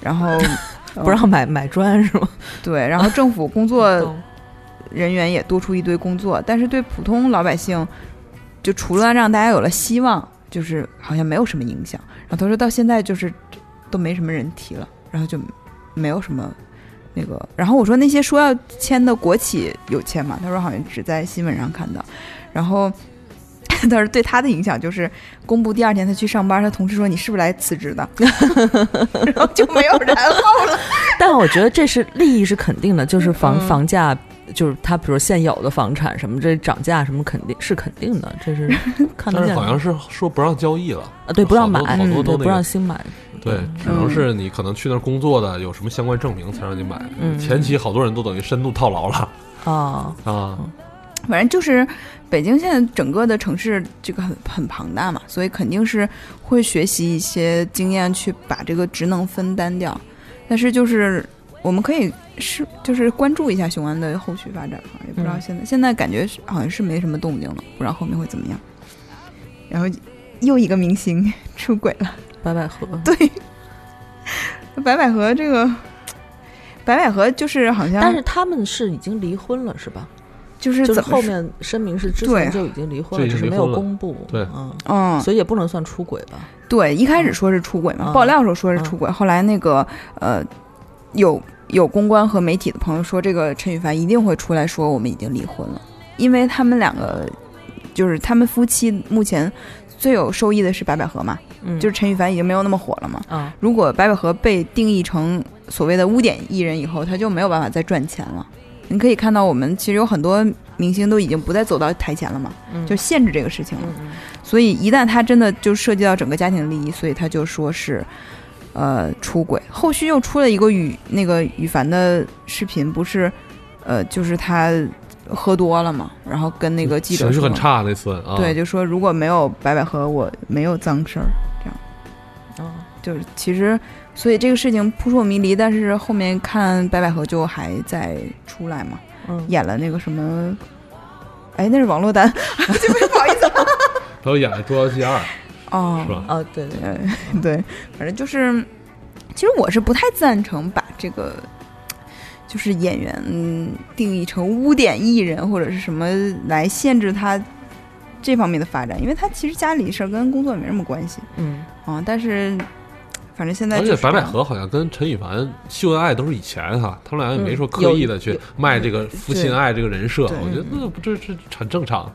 [SPEAKER 3] 然后
[SPEAKER 2] 不让买买砖是吗？
[SPEAKER 3] 对，然后政府工作
[SPEAKER 2] 懂
[SPEAKER 3] 人员也多出一堆工作，但是对普通老百姓，就除了让大家有了希望，就是好像没有什么影响。然后他说到现在就是都没什么人提了，然后就没有什么那个。然后我说那些说要签的国企有签吗？他说好像只在新闻上看到。然后他说对他的影响就是公布第二天他去上班，他同事说你是不是来辞职的？然后就没有然后了。
[SPEAKER 2] 但我觉得这是利益是肯定的，就是房、
[SPEAKER 3] 嗯
[SPEAKER 2] 房价，就是它比如现有的房产什么这涨价什么肯定是肯定的，这是 看得
[SPEAKER 4] 但是。好像是说不让交易了，
[SPEAKER 2] 啊，对，不让买，
[SPEAKER 4] 好多都那个
[SPEAKER 2] 让新买。
[SPEAKER 4] 对，只能是你可能去那儿工作的有什么相关证明才让你买。
[SPEAKER 2] 嗯
[SPEAKER 4] 前期好多人都等于深度套牢了
[SPEAKER 2] 啊，
[SPEAKER 4] 啊，
[SPEAKER 3] 反正就是北京现在整个的城市这个很很庞大嘛，所以肯定是会学习一些经验去把这个职能分担掉。但是就是我们可以是就是关注一下雄安的后续发展嘛，也不知道
[SPEAKER 2] 嗯。
[SPEAKER 3] 现在、现在感觉是好像是没什么动静了，不知道后面会怎么样。然后又一个明星出轨了，
[SPEAKER 2] 白百合，
[SPEAKER 3] 对，白百合这个。白百合就是好像，
[SPEAKER 2] 但是他们是已经离婚了，是吧？
[SPEAKER 3] 就是
[SPEAKER 2] 就是后面声明是之
[SPEAKER 3] 对
[SPEAKER 2] 前就已经离婚了，只是没有公布。
[SPEAKER 4] 对。
[SPEAKER 2] 嗯，
[SPEAKER 3] 嗯，
[SPEAKER 2] 所以也不能算出轨吧？
[SPEAKER 3] 对，一开始说是出轨嘛，
[SPEAKER 2] 嗯
[SPEAKER 3] 爆料时候说是出轨，后来那个呃，有有公关和媒体的朋友说，这个陈羽凡一定会出来说我们已经离婚了，因为他们两个就是他们夫妻目前最有收益的是白百合嘛，
[SPEAKER 2] 嗯，
[SPEAKER 3] 就是陈羽凡已经没有那么火了嘛。
[SPEAKER 2] 啊，
[SPEAKER 3] 如果白百合被定义成所谓的污点艺人以后，他就没有办法再赚钱了。你可以看到，我们其实有很多明星都已经不再走到台前了嘛，
[SPEAKER 2] 嗯
[SPEAKER 3] 就限制这个事情了。所以一旦他真的就涉及到整个家庭利益，所以他就说是，呃，出轨。后续又出了一个羽那个羽凡的视频，不是，呃，就是他喝多了嘛，然后跟那个记者说
[SPEAKER 4] 情绪很，差那次啊，
[SPEAKER 3] 对，就说如果没有白百合，我没有脏事儿这样，
[SPEAKER 2] 啊，
[SPEAKER 3] 就是其实，所以这个事情扑朔迷离，但是后面看白百合就还在出来嘛，
[SPEAKER 2] 嗯，
[SPEAKER 3] 演了那个什么。哎，那是王珞丹，对不起，不好意思。
[SPEAKER 4] 他有演了《捉妖记二》
[SPEAKER 3] 哦，
[SPEAKER 4] 是吧？
[SPEAKER 2] 啊，对对，
[SPEAKER 3] 对 对，反正就是，其实我是不太赞成把这个就是演员嗯定义成污点艺人或者是什么来限制他这方面的发展，因为他其实家里事儿跟工作也没什么关系
[SPEAKER 2] 嗯，
[SPEAKER 3] 啊。但是反正现在
[SPEAKER 4] 而且白百合好像跟陈羽凡秀恩爱都是以前哈，他们俩也没说
[SPEAKER 2] 嗯
[SPEAKER 4] 刻意的去卖这个夫妻恩爱这个人设，我觉得那不这这很正常。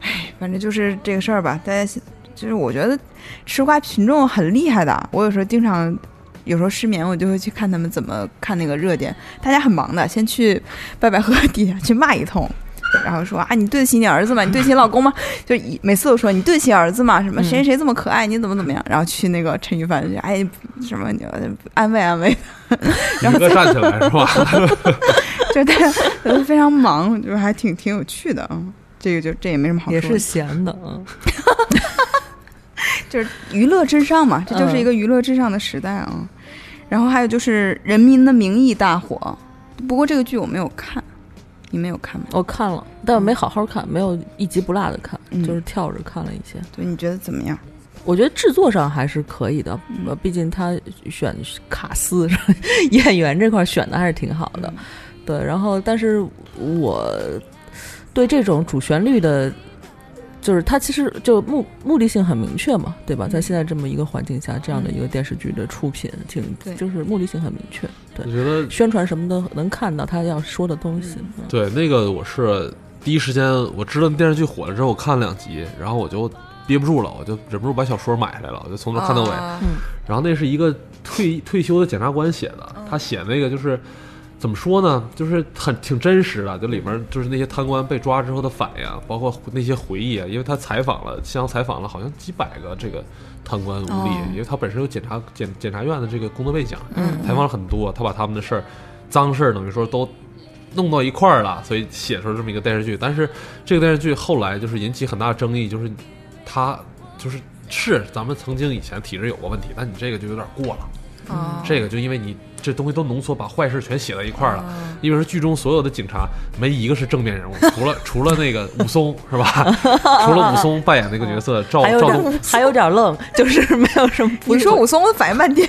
[SPEAKER 3] 哎反正就是这个事儿吧，大家现就是我觉得吃瓜群众很厉害的，我有时候经常。有时候失眠，我就会去看他们怎么看那个热点。大家很忙的，先去白百合底下去骂一通，然后说啊，你对得起你儿子吗？你对得起你老公吗？就以每次都说你对得起儿子吗？什么
[SPEAKER 2] 嗯
[SPEAKER 3] 谁谁谁这么可爱，你怎么怎么样？然后去那个陈羽凡，哎，什么你安慰安慰，然 后
[SPEAKER 4] 一个站起来是吧？
[SPEAKER 3] 就大家都非常忙，就是还挺挺有趣的啊。这个就这也没什么好说的，
[SPEAKER 2] 也是闲的，嗯，
[SPEAKER 3] 就是娱乐至上嘛，这就是一个娱乐至上的时代啊。然后还有就是《人民的名义》大火，不过这个剧我没有看，你没有看吗？
[SPEAKER 2] 我看了，但没好好看，没有一集不落的看，
[SPEAKER 3] 嗯
[SPEAKER 2] 就是跳着看了一些。
[SPEAKER 3] 对，你觉得怎么样？
[SPEAKER 2] 我觉得制作上还是可以的，
[SPEAKER 3] 嗯
[SPEAKER 2] 呃，毕竟他选卡斯 演员这块选的还是挺好的，对。然后，但是我对这种主旋律的，就是它其实就目目的性很明确嘛，对吧？
[SPEAKER 3] 嗯
[SPEAKER 2] 在现在这么一个环境下，这样的一个电视剧的出品，挺就是目的性很明确，对
[SPEAKER 4] 我。觉得
[SPEAKER 2] 宣传什么的能看到他要说的东西，嗯
[SPEAKER 4] 对那个我是第一时间我知道电视剧火了之后，我看了两集，然后我就憋不住了，我就忍不住把小说买下来了，我就从头看到尾。
[SPEAKER 3] 啊
[SPEAKER 4] 然后那是一个退退休的检察官写的，他写那个就是怎么说呢，就是很挺真实的，就里面就是那些贪官被抓之后的反应，包括那些回忆啊，因为他采访了，像采访了好像几百个这个贪官污吏，
[SPEAKER 3] 哦
[SPEAKER 4] 因为他本身有检察检检察院的这个工作背景，
[SPEAKER 3] 嗯
[SPEAKER 4] 采访了很多，他把他们的事儿、脏事儿等于说都。弄到一块儿了，所以写出了这么一个电视剧。但是这个电视剧后来就是引起很大的争议，就是他就是是咱们曾经以前体制有过问题，但你这个就有点过了。
[SPEAKER 3] 哦
[SPEAKER 4] 这个就因为你这东西都浓缩，把坏事全写在一块儿了。
[SPEAKER 3] 哦
[SPEAKER 4] 因为说剧中所有的警察没一个是正面人物，除了除了那个武松是吧？除了武松扮演那个角色赵
[SPEAKER 2] 还有
[SPEAKER 4] 赵东
[SPEAKER 2] 点，还有点愣，就是没有什么。
[SPEAKER 3] 你说武松，我反应半天。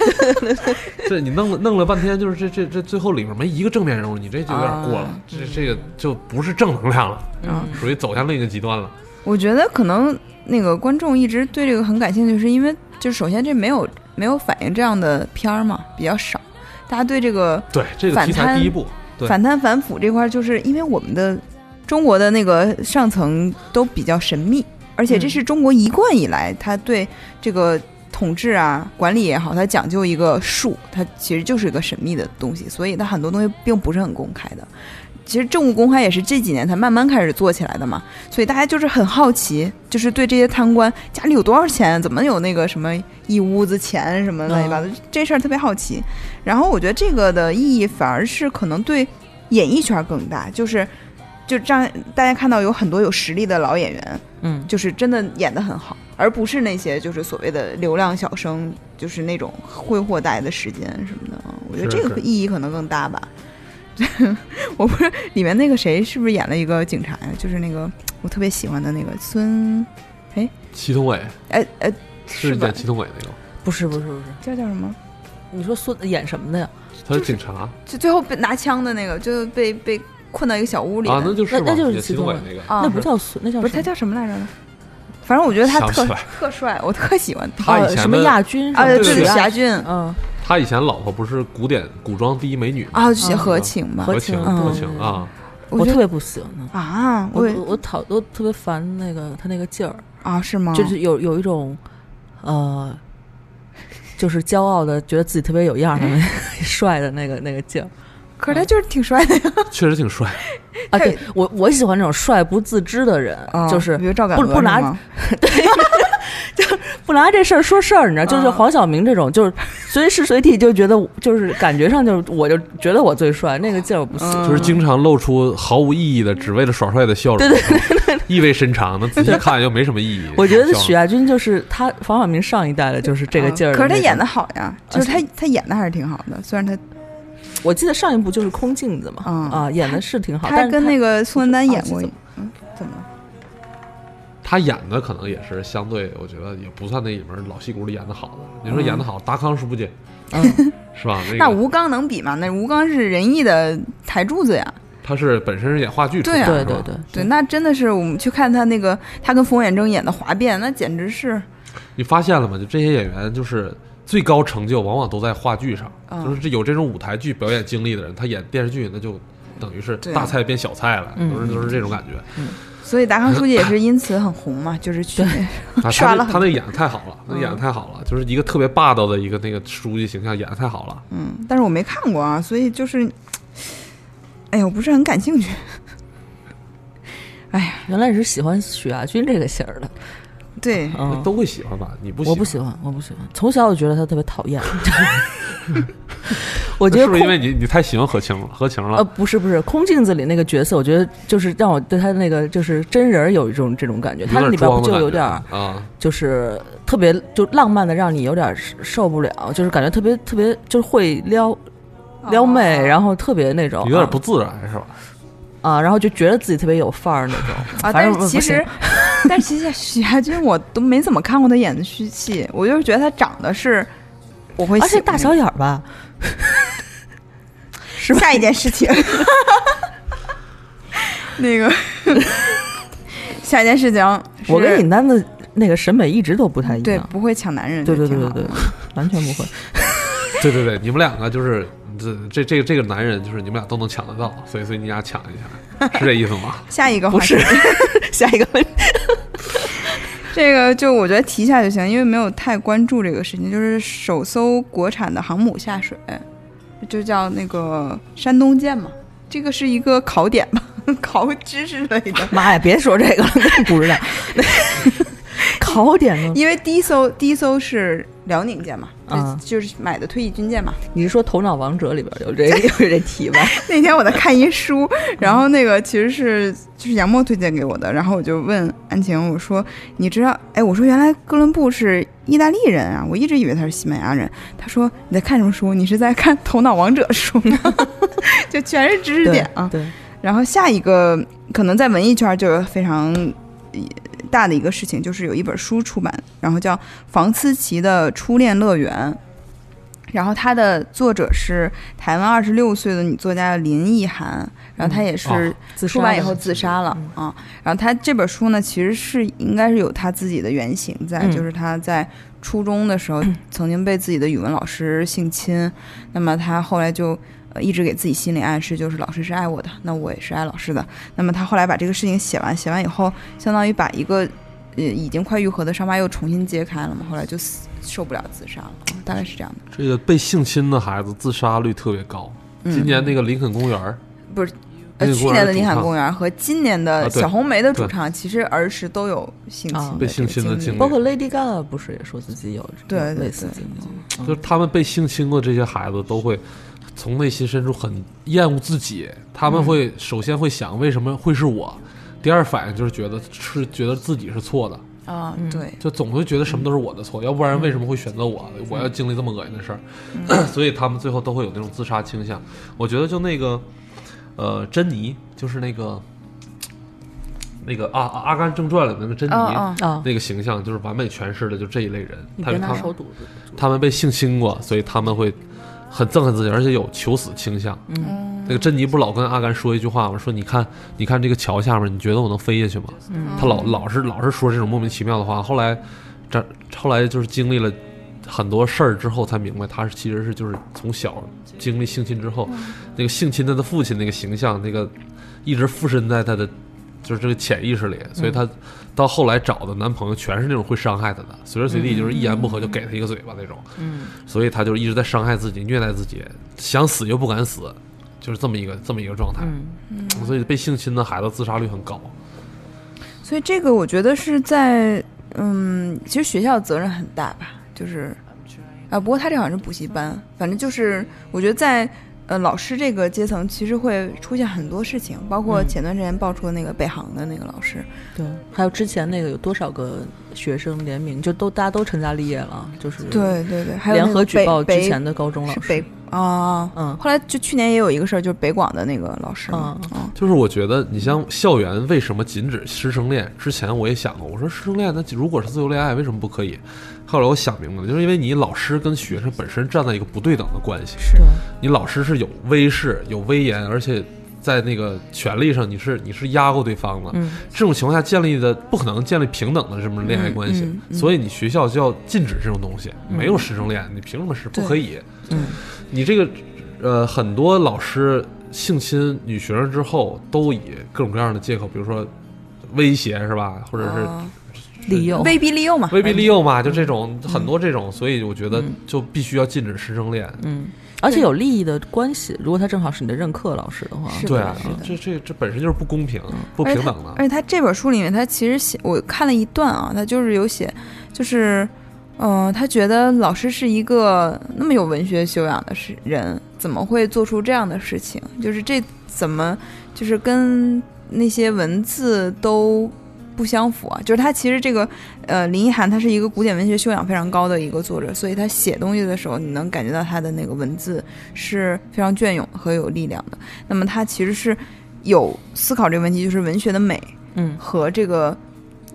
[SPEAKER 4] 这你弄了弄了半天，就是这这这最后里面没一个正面人物，你这就有点过了，
[SPEAKER 2] 啊
[SPEAKER 4] 这这个就不是正能量了，
[SPEAKER 2] 嗯
[SPEAKER 4] 属于走向另一个极端了。
[SPEAKER 3] 我觉得可能那个观众一直对这个很感兴趣，是因为就是首先这没有没有反映这样的片儿嘛，比较少，大家对这个
[SPEAKER 4] 对，这个题材
[SPEAKER 3] 反贪
[SPEAKER 4] 第一
[SPEAKER 3] 反贪反腐这块儿，就是因为我们的中国的那个上层都比较神秘，而且这
[SPEAKER 2] 嗯
[SPEAKER 3] 是中国一贯以来他对这个统治啊、管理也好，它讲究一个术，它其实就是一个神秘的东西，所以它很多东西并不是很公开的。其实政务公开也是这几年才慢慢开始做起来的嘛，所以大家就是很好奇，就是对这些贪官家里有多少钱，怎么有那个什么一屋子钱什么乱七八糟，这事儿特别好奇。然后我觉得这个的意义反而是可能对演艺圈更大，就是就让大家看到有很多有实力的老演员，
[SPEAKER 2] 嗯，
[SPEAKER 3] 就是真的演得很好，而不是那些就是所谓的流量小生，就是那种挥霍大家的时间什么的。啊我觉得这个意义可能更大吧。我不是里面那个谁是不是演了一个警察呀？就是那个我特别喜欢的那个孙，
[SPEAKER 4] 祁同伟
[SPEAKER 3] 哎哎，是
[SPEAKER 4] 演？祁同伟那个，
[SPEAKER 2] 不是不是不是，
[SPEAKER 3] 叫叫什么？
[SPEAKER 2] 你说孙演什么的呀？
[SPEAKER 4] 他是警察
[SPEAKER 3] 就最后被拿枪的那个，就被被困到一个小屋里的
[SPEAKER 4] 啊，那就是
[SPEAKER 2] 那那就是
[SPEAKER 4] 祁同伟那个，
[SPEAKER 3] 啊
[SPEAKER 2] 那不叫孙，那叫
[SPEAKER 3] 不是他叫什么来着？反正我觉得他特特帅，我特喜欢他。
[SPEAKER 2] 哦什么亚军
[SPEAKER 3] 啊，对
[SPEAKER 4] 对
[SPEAKER 2] 的
[SPEAKER 3] 霞俊
[SPEAKER 2] 嗯，
[SPEAKER 4] 他以前老婆不是古典古装第一美女吗
[SPEAKER 3] 啊，写
[SPEAKER 2] 嗯
[SPEAKER 3] 合情吧？
[SPEAKER 4] 合情
[SPEAKER 2] 嗯
[SPEAKER 4] 合情啊，
[SPEAKER 2] 我特别不喜欢他。
[SPEAKER 3] 啊，
[SPEAKER 2] 我
[SPEAKER 3] 我
[SPEAKER 2] 讨都特别烦那个他那个劲儿，
[SPEAKER 3] 啊是吗？
[SPEAKER 2] 就是有有一种，呃，就是骄傲的，觉得自己特别有样儿的那 帅的那个那个劲儿
[SPEAKER 3] 可是他就是挺帅的呀。
[SPEAKER 4] 确实挺帅。
[SPEAKER 2] 啊！
[SPEAKER 3] 他
[SPEAKER 2] 对我我喜欢那种帅不自知的人，
[SPEAKER 3] 啊
[SPEAKER 2] 就是
[SPEAKER 3] 比如赵敢
[SPEAKER 2] 不不拿
[SPEAKER 3] 鹅 是吗
[SPEAKER 2] 不拿这事儿说事儿，你知道，就是
[SPEAKER 3] 啊
[SPEAKER 2] 黄晓明这种，就是随时随地就觉得，就是感觉上就是我就觉得我最帅，那个劲儿我不行。
[SPEAKER 3] 嗯
[SPEAKER 4] 就是经常露出毫无意义的，只为了耍帅的笑容，
[SPEAKER 2] 对对
[SPEAKER 4] 意味深长。那仔细看又没什么意义。
[SPEAKER 2] 我觉得许亚军就是他，黄晓明上一代的就是这个劲儿、
[SPEAKER 3] 啊可是他演的，好呀，就是他他演的还是挺好的，虽然他
[SPEAKER 2] 我记得上一部就是空镜子嘛，
[SPEAKER 3] 嗯
[SPEAKER 2] 啊，演的是挺好，
[SPEAKER 3] 他跟那个宋丹丹演过嗯，怎么了？
[SPEAKER 4] 他演的可能也是相对，我觉得也不算那里面老戏骨里演的好的。你说演的好，达康是不姐
[SPEAKER 2] 嗯，
[SPEAKER 4] 是吧？那个
[SPEAKER 3] 那吴刚能比吗？那吴刚是仁义的台柱子呀。
[SPEAKER 4] 他是本身是演话剧出
[SPEAKER 3] 对啊
[SPEAKER 2] 对对对
[SPEAKER 3] 对，那真的是我们去看他那个，他跟冯远征演的《哗变》，那简直是，
[SPEAKER 4] 你发现了吗？就这些演员，就是最高成就往往都在话剧上，
[SPEAKER 3] 嗯
[SPEAKER 4] 就是这有这种舞台剧表演经历的人，他演电视剧那就等于是大菜变小菜了，
[SPEAKER 2] 嗯
[SPEAKER 4] 都是都是这种感觉。
[SPEAKER 3] 所以达康书记也是因此很红嘛，就是去
[SPEAKER 4] 啊，
[SPEAKER 3] 刷了
[SPEAKER 4] 他那演的太好了，他演的太好了，就是一个特别霸道的一个那个书记形象，演的太好了。
[SPEAKER 3] 嗯，但是我没看过啊，所以就是，哎呀，我不是很感兴趣。哎呀，
[SPEAKER 2] 原来你是喜欢许亚军这个型儿的，
[SPEAKER 3] 对，
[SPEAKER 2] 嗯，
[SPEAKER 4] 都会喜欢吧？你不喜欢？
[SPEAKER 2] 我不喜欢，我不喜欢，从小我觉得他特别讨厌，我觉得
[SPEAKER 4] 是不是因为你你太喜欢何晴了？何晴了呃？
[SPEAKER 2] 不是不是空镜子里那个角色，我觉得就是让我对他那个就是真人有一种这种感觉，他里边不就有点
[SPEAKER 4] 啊？
[SPEAKER 2] 就是特别就浪漫的，让你有点受不了，就是感觉特别特别就是会撩撩妹，
[SPEAKER 3] 哦
[SPEAKER 2] 然后特别那种
[SPEAKER 4] 有点不自然是吧？
[SPEAKER 2] 啊，然后就觉得自己特别有范儿那种。
[SPEAKER 3] 啊，但是其实，但是其实许亚军我都没怎么看过他演的虚戏，我就是觉得他长得是，我会
[SPEAKER 2] 而且大小眼儿吧，
[SPEAKER 3] 是吧下一件事情，那个 下一件事情，
[SPEAKER 2] 我跟
[SPEAKER 3] 是
[SPEAKER 2] 尹丹的那个审美一直都不太一样。
[SPEAKER 3] 对不会抢男人，
[SPEAKER 2] 对对对对对，完全不会。
[SPEAKER 4] 对对对，你们两个就是这这这个这个男人，就是你们俩都能抢得到，所以所以你俩抢一下，是这意思吗？
[SPEAKER 3] 下一个
[SPEAKER 2] 不是，下一个问题。
[SPEAKER 3] 这个就我觉得提一下就行，因为没有太关注这个事情。就是首艘国产的航母下水，就叫那个山东舰嘛，这个是一个考点吧，考知识类的。
[SPEAKER 2] 妈呀，别说这个了，真不知道。考点呢？
[SPEAKER 3] 因为第一艘第一艘是辽宁舰嘛，
[SPEAKER 2] 啊
[SPEAKER 3] 就就是买的退役军舰嘛。
[SPEAKER 2] 你是说《头脑王者》里边有这 有这题吧？
[SPEAKER 3] 那天我在看一书，然后那个其实是就是杨默推荐给我的，然后我就问安晴，我说你知道？哎，我说原来哥伦布是意大利人啊，我一直以为他是西班牙人。他说你在看什么书？你是在看《头脑王者》书吗？就全是知识点啊。
[SPEAKER 2] 对，
[SPEAKER 3] 然后下一个可能在文艺圈就有非常呃大的一个事情，就是有一本书出版，然后叫房思琪的《初恋乐园》，然后它的作者是台湾二十六岁的女作家林奕涵，然后她也是出版以后自杀了
[SPEAKER 2] 嗯
[SPEAKER 3] 啊。然后她这本书呢，其实是应该是有她自己的原型在，
[SPEAKER 2] 嗯
[SPEAKER 3] 就是她在初中的时候曾经被自己的语文老师性侵，那么她后来就。呃，一直给自己心理暗示，就是老师是爱我的，那我也是爱老师的。那么他后来把这个事情写完，写完以后，相当于把一个呃已经快愈合的伤疤又重新揭开了嘛。后来就死受不了自杀了，嗯大概是这样的。
[SPEAKER 4] 这个被性侵的孩子自杀率特别高。
[SPEAKER 3] 嗯
[SPEAKER 4] 今年那个林肯公园儿，
[SPEAKER 3] 不是呃，去年的林
[SPEAKER 4] 肯
[SPEAKER 3] 公园和今年的小红梅的主
[SPEAKER 4] 对
[SPEAKER 3] 唱，其实儿时都有性侵
[SPEAKER 2] 啊
[SPEAKER 4] 被性侵的经历
[SPEAKER 2] 包括 Lady Gaga 不是也说自己有
[SPEAKER 3] 对
[SPEAKER 2] 类似
[SPEAKER 3] 对
[SPEAKER 2] 经历？
[SPEAKER 4] 就是他们被性侵过这些孩子都会从内心深处很厌恶自己，他们会首先会想为什么会是我，第二反应就是觉得是觉得自己是错的，
[SPEAKER 3] 啊，
[SPEAKER 2] 嗯
[SPEAKER 3] 对，
[SPEAKER 4] 就总会觉得什么都是我的错，要不然为什么会选择我？我要经历这么恶心的事儿，所以他们最后都会有那种自杀倾向。我觉得就那个，呃，珍妮，就是那个那个《阿阿甘正传》里的那个珍妮。那个形象就是完美诠释的，就这一类人。他他
[SPEAKER 2] 手堵。
[SPEAKER 4] 他们被性侵过，所以他们会很憎恨自己，而且有求死倾向。
[SPEAKER 2] 嗯
[SPEAKER 4] 那个珍妮不老跟阿甘说一句话吗？说你看，你看这个桥下面，你觉得我能飞下去吗？
[SPEAKER 2] 嗯
[SPEAKER 4] 他老老是老是说这种莫名其妙的话。后来，这后来就是经历了很多事儿之后，才明白他是其实是就是从小经历性侵之后，那个性侵他的父亲那个形象，那个一直附身在他的就是这个潜意识里，所以她到后来找的男朋友全是那种会伤害她的，随时随地就是一言不合就给她一个嘴巴那种。
[SPEAKER 2] 嗯，
[SPEAKER 4] 所以她就一直在伤害自己、虐待自己，想死又不敢死，就是这么一个这么一个状态。
[SPEAKER 2] 嗯
[SPEAKER 4] 所以被性侵的孩子自杀率很高。
[SPEAKER 3] 所以这个我觉得是在嗯，其实学校责任很大吧，就是啊，不过他这好像是补习班，反正就是我觉得在呃老师这个阶层，其实会出现很多事情，包括
[SPEAKER 2] 嗯
[SPEAKER 3] 前段时间爆出的那个北航的那个老师，
[SPEAKER 2] 对，还有之前那个有多少个学生联名，就都大家都成家立业了，就是
[SPEAKER 3] 对对对，还有
[SPEAKER 2] 联合举报之前的高中老师
[SPEAKER 3] 是北，啊。
[SPEAKER 2] 嗯
[SPEAKER 3] 后来就去年也有一个事儿，就是北广的那个老师嘛，
[SPEAKER 2] 嗯
[SPEAKER 3] 嗯
[SPEAKER 4] 就是我觉得，你像校园为什么禁止师生恋？之前我也想过，我说师生恋那如果是自由恋爱，为什么不可以？后来我想明白了，就是因为你老师跟学生本身站在一个不对等的关系，
[SPEAKER 3] 是，
[SPEAKER 4] 你老师是有威势、有威严，而且在那个权力上你是你是压过对方的。
[SPEAKER 2] 嗯。
[SPEAKER 4] 这种情况下建立的不可能建立平等的这么恋爱关系，
[SPEAKER 3] 嗯嗯。嗯
[SPEAKER 4] 所以你学校就要禁止这种东西，
[SPEAKER 2] 嗯
[SPEAKER 4] 没有师生恋，你凭什么是不可以？
[SPEAKER 2] 嗯。
[SPEAKER 4] 你这个呃，很多老师性侵女学生之后，都以各种各样的借口，比如说威胁是吧，或者是
[SPEAKER 3] 啊
[SPEAKER 2] 利诱，
[SPEAKER 3] 威逼利诱嘛，
[SPEAKER 4] 威逼利诱嘛，就这种很多这种，所以我觉得
[SPEAKER 2] 嗯。
[SPEAKER 4] 就必须要禁止师生恋。
[SPEAKER 2] 嗯，而且有利益的关系，如果他正好是你的任课老师的话，
[SPEAKER 3] 是的
[SPEAKER 4] 对啊
[SPEAKER 3] 是的，
[SPEAKER 4] 这这这本身就是不公平、不平等的。
[SPEAKER 3] 而且他这本书里面，他其实写我看了一段啊，他就是有写，就是，嗯、他觉得老师是一个那么有文学修养的是人，怎么会做出这样的事情？就是这怎么就是跟那些文字都不相符啊？就是他其实这个呃林奕涵，他是一个古典文学修养非常高的一个作者，所以他写东西的时候，你能感觉到他的那个文字是非常隽永和有力量的。那么他其实是有思考这个问题，就是文学的美
[SPEAKER 2] 嗯
[SPEAKER 3] 和这个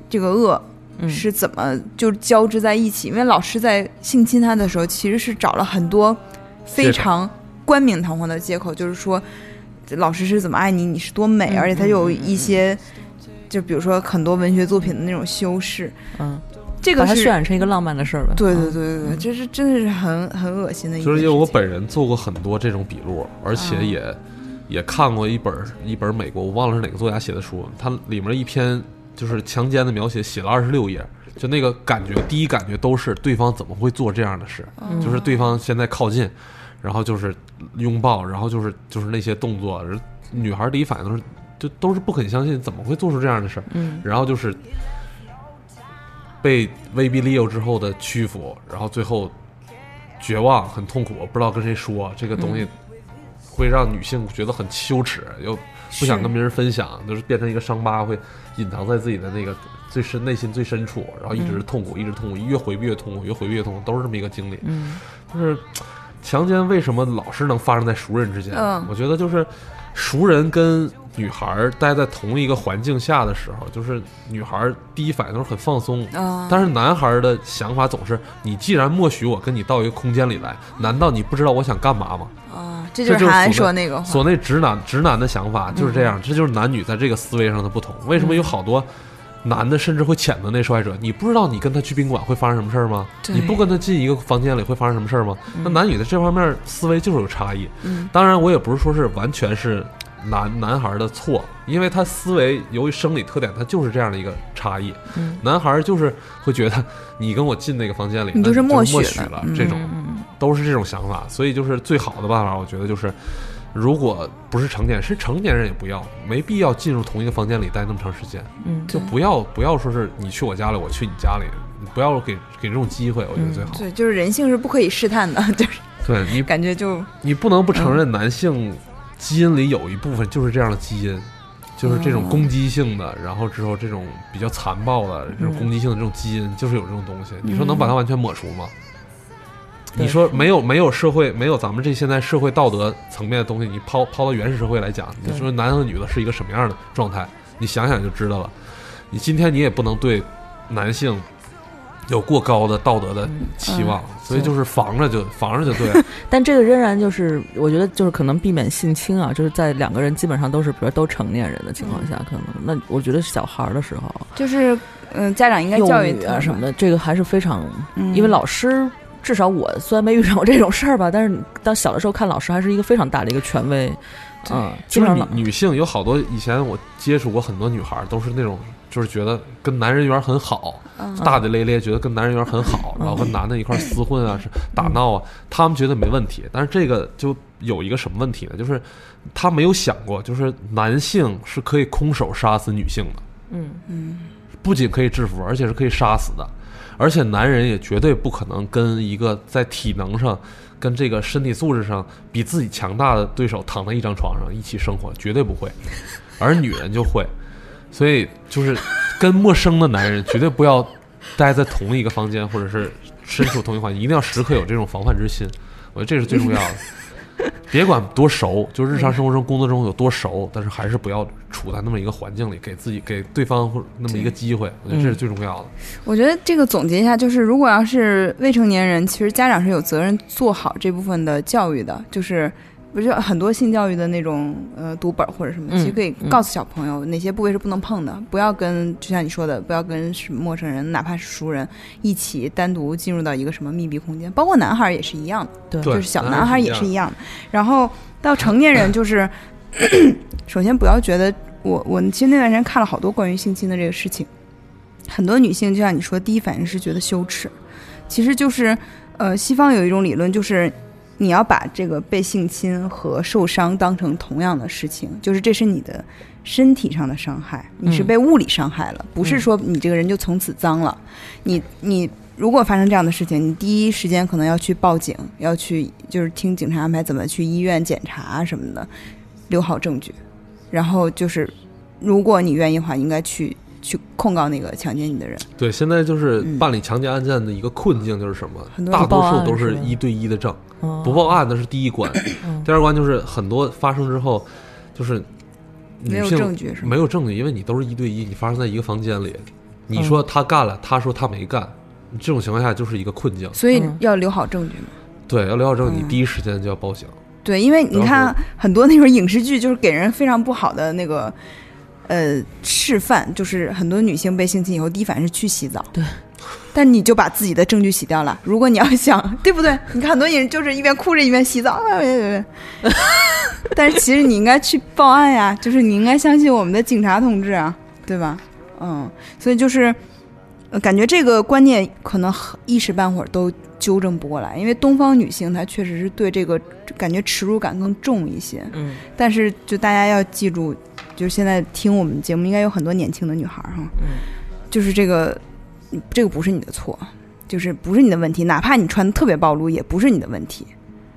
[SPEAKER 3] 这个恶
[SPEAKER 2] 嗯
[SPEAKER 3] 是怎么就交织在一起？因为老师在性侵他的时候，其实是找了很多非常冠冕堂皇的借口，就是说老师是怎么爱你，你是多美，
[SPEAKER 2] 嗯
[SPEAKER 3] 而且他有一些。就比如说很多文学作品的那种修饰，
[SPEAKER 2] 嗯，
[SPEAKER 3] 这个是
[SPEAKER 2] 渲染成一个浪漫的事儿吧。
[SPEAKER 3] 对对
[SPEAKER 2] 嗯
[SPEAKER 3] 对对对，这是真的是很很恶心的一件
[SPEAKER 4] 就是。因为我本人做过很多这种笔录，而且也、也看过一本一本美国我忘了是哪个作家写的书，它里面一篇就是强奸的描写写了二十六页，就那个感觉，第一感觉都是对方怎么会做这样的事，
[SPEAKER 2] 嗯
[SPEAKER 4] 就是对方现在靠近，然后就是拥抱，然后就是就是那些动作，女孩第一反应都是就都是不肯相信怎么会做出这样的事儿，
[SPEAKER 2] 嗯。
[SPEAKER 4] 然后就是被威逼利诱之后的屈服，然后最后绝望、很痛苦，不知道跟谁说，这个东西会让女性觉得很羞耻，又不想跟别人分享，就是变成一个伤疤，会隐藏在自己的那个最深内心最深处，然后一直痛苦，一直痛苦，越回避越痛苦，越回避越痛苦，都是这么一个经历。
[SPEAKER 2] 嗯。
[SPEAKER 4] 就是强奸为什么老是能发生在熟人之间？
[SPEAKER 3] 嗯。
[SPEAKER 4] 我觉得就是熟人跟女孩儿待在同一个环境下的时候，就是女孩儿第一反应都是很放松。
[SPEAKER 3] 啊，
[SPEAKER 4] 但是男孩儿的想法总是：你既然默许我跟你到一个空间里来，难道你不知道我想干嘛吗？
[SPEAKER 3] 啊，这
[SPEAKER 4] 这就是
[SPEAKER 3] 说那个话，
[SPEAKER 4] 所谓直男直男的想法就是这样，这就是男女在这个思维上的不同。为什么有好多男的甚至会谴责那受害者？你不知道你跟他去宾馆会发生什么事儿吗？你不跟他进一个房间里会发生什么事儿吗？那男女的这方面思维就是有差异。
[SPEAKER 3] 嗯
[SPEAKER 4] 当然，我也不是说是完全是男男孩的错，因为他思维由于生理特点，他就是这样的一个差异。
[SPEAKER 2] 嗯
[SPEAKER 4] 男孩就是会觉得你跟我进那个房间里，
[SPEAKER 3] 你
[SPEAKER 4] 那就
[SPEAKER 3] 就是默许
[SPEAKER 4] 了，
[SPEAKER 3] 嗯
[SPEAKER 4] 这种
[SPEAKER 2] 嗯
[SPEAKER 4] 都是这种想法，所以就是最好的办法，我觉得就是，如果不是成年人，是成年人也不要，没必要进入同一个房间里待那么长时间，
[SPEAKER 2] 嗯，
[SPEAKER 4] 就不要不要说是你去我家里，我去你家里，你不要给给这种机会，我觉得最好。
[SPEAKER 3] 对，就是人性是不可以试探的，就是
[SPEAKER 4] 对你
[SPEAKER 3] 感觉就
[SPEAKER 4] 你不能不承认男性基因里有一部分就是这样的基因。就是这种
[SPEAKER 3] 哦
[SPEAKER 4] 攻击性的，然后之后这种比较残暴的这种攻击性的这种基因，就是有这种东西。你说能把它完全抹除吗？
[SPEAKER 2] 对
[SPEAKER 4] 你说没有没有社会没有咱们这现在社会道德层面的东西，你抛抛到原始社会来讲，你说男的女的是一个什么样的状态？你想想就知道了。你今天你也不能对男性有过高的道德的期望，所以就是防着就防着就对了。
[SPEAKER 2] 但这个仍然就是，我觉得就是可能避免性侵啊，就是在两个人基本上都是比如都成年人的情况下，可能那我觉得小孩儿的时候，
[SPEAKER 3] 就是嗯，家长应该教育他
[SPEAKER 2] 语啊什么，的，这个还是非常，
[SPEAKER 3] 嗯
[SPEAKER 2] 因为老师至少我虽然没遇上过这种事儿吧，但是你当小的时候看老师还是一个非常大的一个权威，嗯，
[SPEAKER 4] 就是女女性有好多以前我接触过很多女孩儿，都是那种就是觉得跟男人缘很好，
[SPEAKER 3] 嗯
[SPEAKER 4] 大大咧咧，觉得跟男人缘很好，然后跟男的一块儿厮混啊，是打闹啊，他们觉得没问题。但是这个就有一个什么问题呢？就是他没有想过，就是男性是可以空手杀死女性的，
[SPEAKER 2] 嗯
[SPEAKER 3] 嗯
[SPEAKER 4] 不仅可以制服，而且是可以杀死的。而且男人也绝对不可能跟一个在体能上、跟这个身体素质上比自己强大的对手躺在一张床上一起生活，绝对不会。而女人就会，所以就是跟陌生的男人绝对不要待在同一个房间，或者是身处同一环境，一定要时刻有这种防范之心。我觉得这是最重要的。别管多熟，就日常生活中、工作中有多熟，但是还是不要处在那么一个环境里，给自己、给对方或者那么一个机会。我觉得这是最重要的。
[SPEAKER 3] 我觉得这个总结一下，就是如果要是未成年人，其实家长是有责任做好这部分的教育的，就是。不是很多性教育的那种呃读本或者什么，
[SPEAKER 2] 嗯
[SPEAKER 3] 其实可以
[SPEAKER 2] 嗯
[SPEAKER 3] 告诉小朋友哪些部位是不能碰的，不要跟就像你说的，不要跟什么陌生人，哪怕是熟人一起单独进入到一个什么密闭空间，包括男孩儿也是一样的。
[SPEAKER 2] 对
[SPEAKER 4] 对
[SPEAKER 3] 就是小
[SPEAKER 4] 男孩
[SPEAKER 3] 男孩也
[SPEAKER 4] 是一样
[SPEAKER 3] 是一样的。然后到成年人，就是 首先不要觉得我我其实那段时间看了好多关于性侵的这个事情，很多女性就像你说，第一反应是觉得羞耻，其实就是呃，西方有一种理论就是。你要把这个被性侵和受伤当成同样的事情，就是这是你的身体上的伤害，你是
[SPEAKER 2] 嗯
[SPEAKER 3] 被物理伤害了，不是
[SPEAKER 2] 嗯
[SPEAKER 3] 说你这个人就从此脏了。你你如果发生这样的事情，你第一时间可能要去报警，要去就是听警察安排怎么去医院检查啊什么的，留好证据。然后就是，如果你愿意的话，应该去去控告那个强奸你的人。
[SPEAKER 4] 对，现在就是
[SPEAKER 3] 嗯
[SPEAKER 4] 办理强奸案件的一个困境就是什么？大多数都是一对一的证，
[SPEAKER 2] 嗯
[SPEAKER 4] 不报案那是第一关，
[SPEAKER 2] 嗯
[SPEAKER 4] 第二关就是很多发生之后，就是
[SPEAKER 3] 没有证据是吗？
[SPEAKER 4] 没有证据，因为你都是一对一，你发生在一个房间里，你
[SPEAKER 2] 嗯
[SPEAKER 4] 说他干了，他说他没干，这种情况下就是一个困境。
[SPEAKER 3] 所以
[SPEAKER 2] 嗯
[SPEAKER 3] 要留好证据嘛。
[SPEAKER 4] 对，要留好证据，你
[SPEAKER 3] 嗯
[SPEAKER 4] 第一时间就要报警。
[SPEAKER 3] 对，因为你看很多那种影视剧，就是给人非常不好的那个呃示范，就是很多女性被性侵以后，第一反应是去洗澡。
[SPEAKER 2] 对。
[SPEAKER 3] 但你就把自己的证据洗掉了。如果你要想，对不对？你看很多人就是一边哭着一边洗澡，但是其实你应该去报案呀，就是你应该相信我们的警察同志啊，对吧？嗯，所以就是、呃感觉这个观念可能很一时半会儿都纠正不过来，因为东方女性她确实是对这个感觉耻辱感更重一些。
[SPEAKER 2] 嗯
[SPEAKER 3] 但是就大家要记住，就是现在听我们节目应该有很多年轻的女孩儿哈，
[SPEAKER 2] 嗯
[SPEAKER 3] 就是这个这个不是你的错，就是不是你的问题，哪怕你穿的特别暴露，也不是你的问题。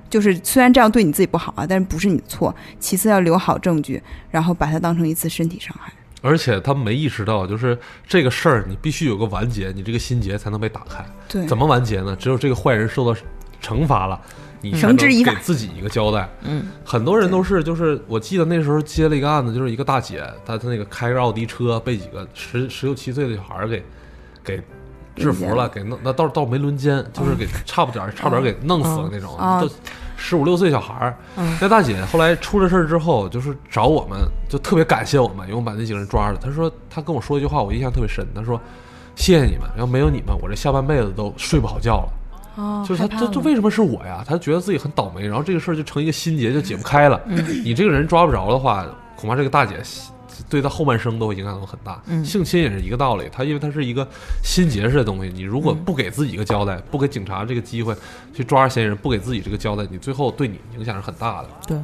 [SPEAKER 3] 就是虽然这样对你自己不好啊，但是不是你的错。其次要留好证据，然后把它当成一次身体伤害。
[SPEAKER 4] 而且他们没意识到，就是这个事儿，你必须有个完结，你这个心结才能被打开。
[SPEAKER 3] 对，
[SPEAKER 4] 怎么完结呢？只有这个坏人受到惩罚了，
[SPEAKER 3] 绳之以法
[SPEAKER 4] 给自己一个交代。
[SPEAKER 2] 嗯，
[SPEAKER 4] 很多人都是，就是我记得那时候接了一个案子，就是一个大姐，她她那个开着奥迪车被几个十十六七岁的小孩儿给给制服了，给弄那倒倒没轮奸，就是给差不点儿差不点儿给弄死了那种，
[SPEAKER 3] 哦
[SPEAKER 4] 都十五六岁小孩儿。
[SPEAKER 2] 嗯
[SPEAKER 4] 那大姐后来出了事儿之后，就是找我们，就特别感谢我们，因为我们把那几个人抓了。她说她跟我说一句话，我印象特别深。她说：“谢谢你们，要没有你们，我这下半辈子都睡不好觉了。”
[SPEAKER 2] 哦
[SPEAKER 4] 就是他，这这为什么是我呀？他觉得自己很倒霉，然后这个事儿就成一个心结，就解不开了。你这个人抓不着的话，恐怕这个大姐对他后半生都会影响很大。
[SPEAKER 2] 嗯
[SPEAKER 4] 性侵也是一个道理，他因为他是一个心结式的东西，你如果不给自己一个交代，不给警察这个机会去抓着嫌疑人，不给自己这个交代，你最后对你影响是很大的。
[SPEAKER 2] 对，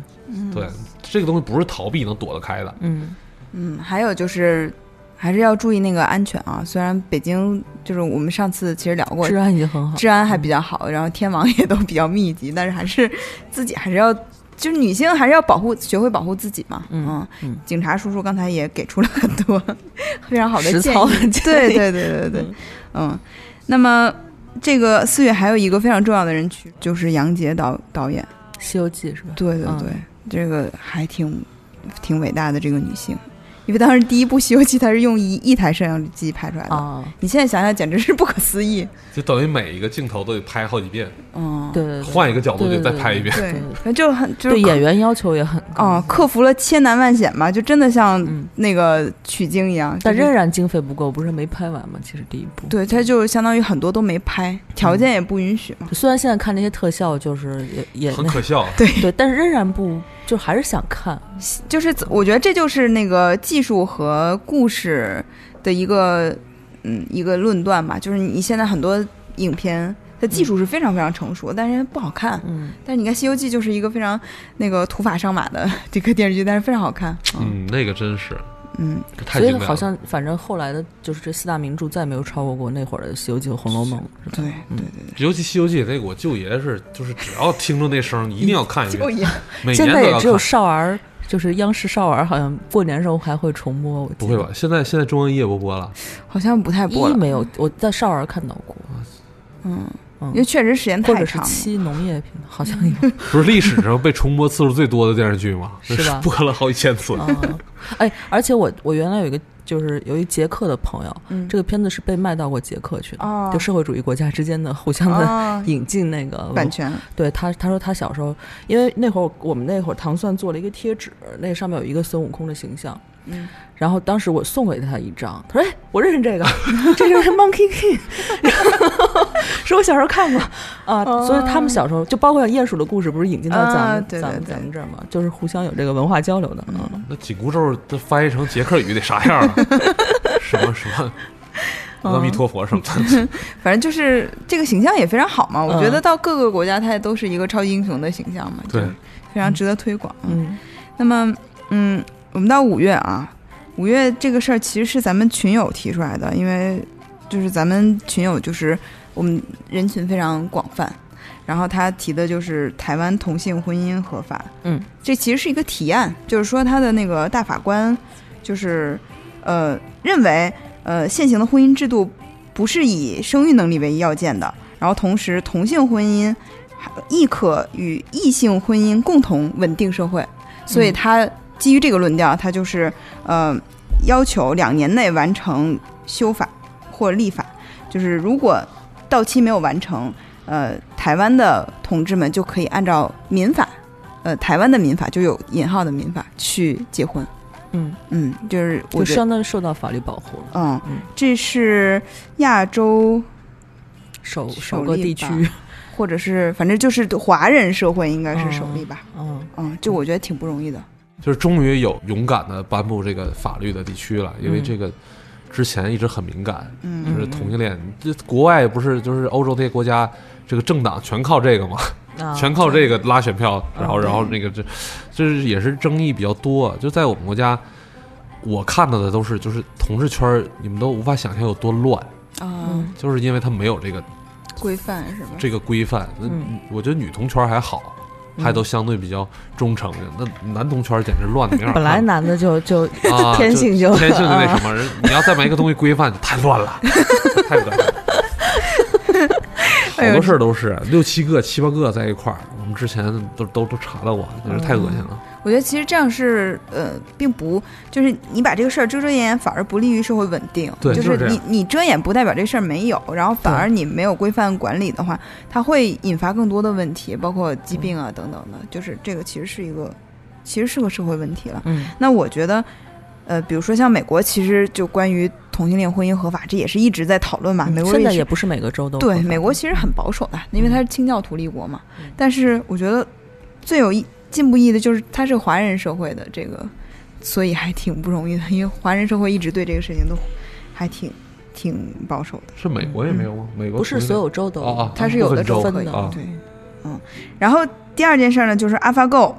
[SPEAKER 4] 对，这个东西不是逃避能躲得开的。
[SPEAKER 2] 嗯
[SPEAKER 3] 嗯，还有就是还是要注意那个安全啊。虽然北京就是我们上次其实聊过，
[SPEAKER 2] 治安已经很好，
[SPEAKER 3] 治安还比较好，然后天网也都比较密集，但是还是自己还是要，就是女性还是要保护，学会保护自己嘛。
[SPEAKER 2] 嗯嗯
[SPEAKER 3] 警察叔叔刚才也给出了很多非常好的建
[SPEAKER 2] 实操。
[SPEAKER 3] 对对对对对，嗯。那么这个四月还有一个非常重要的人去，就是杨洁导导演。
[SPEAKER 2] 《西游记》是吧？嗯
[SPEAKER 3] 对对对，这个还挺挺伟大的这个女性，因为当时第一部《西游记》它是用一一台摄像机拍出来的，
[SPEAKER 2] 啊，
[SPEAKER 3] 你现在想想简直是不可思议。
[SPEAKER 4] 就等于每一个镜头都得拍好几遍，
[SPEAKER 3] 嗯，
[SPEAKER 2] 对对对，
[SPEAKER 4] 换一个角度就再拍一遍。
[SPEAKER 3] 对
[SPEAKER 2] 对，
[SPEAKER 3] 反正就很就是
[SPEAKER 2] 对演员要求也很高
[SPEAKER 3] 啊，克服了千难万险吧，就真的像
[SPEAKER 2] 嗯
[SPEAKER 3] 那个取经一样。就是
[SPEAKER 2] 但仍然经费不够，不是没拍完吗？其实第一部，
[SPEAKER 3] 对，它就相当于很多都没拍，条件也不允许嘛。
[SPEAKER 2] 虽然现在看那些特效，就是也也
[SPEAKER 4] 很可笑，
[SPEAKER 3] 对，
[SPEAKER 2] 对，但是仍然不就还是想看，
[SPEAKER 3] 就是我觉得这就是那个技术和故事的一个嗯一个论断吧。就是你现在很多影片。它技术是非常非常成熟，但是不好看。
[SPEAKER 2] 嗯，
[SPEAKER 3] 但是你看《西游记》就是一个非常那个土法上马的 这个电视剧，但是非常好看。
[SPEAKER 4] 嗯，那个真是
[SPEAKER 3] 嗯，
[SPEAKER 2] 所以。好像反正后来的就是这四大名著再也没有超过过那会儿的《西游记》和《红楼梦》，是吧？
[SPEAKER 3] 对
[SPEAKER 2] 嗯
[SPEAKER 3] 对对
[SPEAKER 4] 尤其《西游记》那个，我舅爷是，就是只要听着那声儿，你一定要看一遍，
[SPEAKER 2] 现在也只有。少儿，就是央视少儿，好像过年时候还会重播。我
[SPEAKER 4] 不会吧？？现在现在中央一也不播了，
[SPEAKER 3] 好像不太播了。
[SPEAKER 2] 一没有，我在少儿看到过，
[SPEAKER 3] 嗯，
[SPEAKER 2] 嗯
[SPEAKER 3] 因为确实时间
[SPEAKER 2] 或者是
[SPEAKER 3] 太长了。
[SPEAKER 2] 七农业频道，好像有。
[SPEAKER 4] 不是历史上被重播次数最多的电视剧吗？
[SPEAKER 2] 是吧
[SPEAKER 4] 播了好几千次。
[SPEAKER 2] 啊，哎，而且我我原来有一个就是有一捷克的朋友，
[SPEAKER 3] 嗯，
[SPEAKER 2] 这个片子是被卖到过捷克去的，
[SPEAKER 3] 哦
[SPEAKER 2] 就社会主义国家之间的互相的
[SPEAKER 3] 啊
[SPEAKER 2] 引进那个
[SPEAKER 3] 版权，
[SPEAKER 2] 对他，他说他小时候，因为那会儿我们那会儿糖蒜做了一个贴纸，那上面有一个孙悟空的形象。
[SPEAKER 3] 嗯，
[SPEAKER 2] 然后当时我送给他一张，他说：“哎，我认识这个，这就是 Monkey King，是我小时候看过啊。所以他们小时候就包括鼹鼠的故事，不是引进到咱们、
[SPEAKER 3] 啊对对
[SPEAKER 2] 咱们咱们这儿嘛，就是互相有这个文化交流的。嗯，
[SPEAKER 4] 那紧箍咒这翻译成捷克语得啥样啊？什么什么阿弥陀佛什么的？
[SPEAKER 3] 反正就是这个形象也非常好嘛。我
[SPEAKER 2] 嗯
[SPEAKER 3] 觉得到各个国家，它也都是一个超级英雄的形象嘛，
[SPEAKER 4] 对
[SPEAKER 3] 非常值得推广。
[SPEAKER 2] 嗯
[SPEAKER 3] 那么，嗯，我们到五月啊，五月这个事儿其实是咱们群友提出来的，因为就是咱们群友就是我们人群非常广泛，然后他提的就是台湾同性婚姻合法，
[SPEAKER 2] 嗯，
[SPEAKER 3] 这其实是一个提案，就是说他的那个大法官就是呃认为呃现行的婚姻制度不是以生育能力为要件的，然后同时同性婚姻还亦可与异性婚姻共同稳定社会，所以
[SPEAKER 2] 嗯。
[SPEAKER 3] 他基于这个论调，他就是呃要求两年内完成修法或立法，就是如果到期没有完成，呃，台湾的同志们就可以按照民法，呃，台湾的民法就有引号的民法去结婚。
[SPEAKER 2] 嗯，
[SPEAKER 3] 嗯，就是我
[SPEAKER 2] 就，相当于受到法律保护了。
[SPEAKER 3] 嗯
[SPEAKER 2] 嗯，
[SPEAKER 3] 这是亚洲
[SPEAKER 2] 首
[SPEAKER 3] 首
[SPEAKER 2] 首个地区，
[SPEAKER 3] 或者是反正就是华人社会应该是首例吧。
[SPEAKER 2] 嗯
[SPEAKER 3] 嗯，就我觉得挺不容易的。
[SPEAKER 4] 就是终于有勇敢的颁布这个法律的地区了，因为
[SPEAKER 2] 嗯
[SPEAKER 4] 这个之前一直很敏感，
[SPEAKER 3] 嗯
[SPEAKER 4] 就是同性恋，这国外不是就是欧洲这些国家，这个政党全靠这个嘛，
[SPEAKER 2] 啊
[SPEAKER 4] 全靠这个拉选票，然后
[SPEAKER 2] 嗯
[SPEAKER 4] 然后那个这，这是也是争议比较多。就在我们国家，我看到的都是就是同志圈儿，你们都无法想象有多乱，
[SPEAKER 3] 啊，
[SPEAKER 4] 就是因为他没有这个
[SPEAKER 3] 规范是吗？
[SPEAKER 4] 这个规范。
[SPEAKER 2] 嗯
[SPEAKER 4] 我觉得女同圈还好，还都相对比较忠诚的。那男同圈简直乱的没法。
[SPEAKER 2] 本来男的就 就
[SPEAKER 4] 啊，
[SPEAKER 2] 天性就
[SPEAKER 4] 天性就那什么，人你要再把一个东西规范，太乱了，太恶心了。好多事儿都是六七个、七八个在一块儿，我们之前都都都查到过，就是太恶心了。
[SPEAKER 3] 我觉得其实这样是呃，并不就是你把这个事儿遮遮掩掩，反而不利于社会稳定。
[SPEAKER 4] 对
[SPEAKER 3] 就
[SPEAKER 4] 就是
[SPEAKER 3] 你你遮掩不代表这事儿没有，然后反而你没有规范管理的话，它会引发更多的问题，包括疾病啊等等的。就是这个其实是一个，其实是个社会问题了。
[SPEAKER 2] 嗯
[SPEAKER 3] 那我觉得，呃，比如说像美国，其实就关于同性恋婚姻合法，这也是一直在讨论嘛。美国
[SPEAKER 2] 现在也不是每个州都
[SPEAKER 3] 对，美国其实很保守的，因为它是清教徒立国嘛。但是我觉得最有意进步意义的就是它是华人社会的这个，所以还挺不容易的，因为华人社会一直对这个事情都还挺挺保守的。
[SPEAKER 4] 是美国也没有吗？美国
[SPEAKER 2] 不是所有州都
[SPEAKER 3] 它是有的
[SPEAKER 4] 州
[SPEAKER 3] 州可以，
[SPEAKER 2] 分的
[SPEAKER 4] 啊
[SPEAKER 3] 对，嗯。然后第二件事呢，就是 AlphaGo。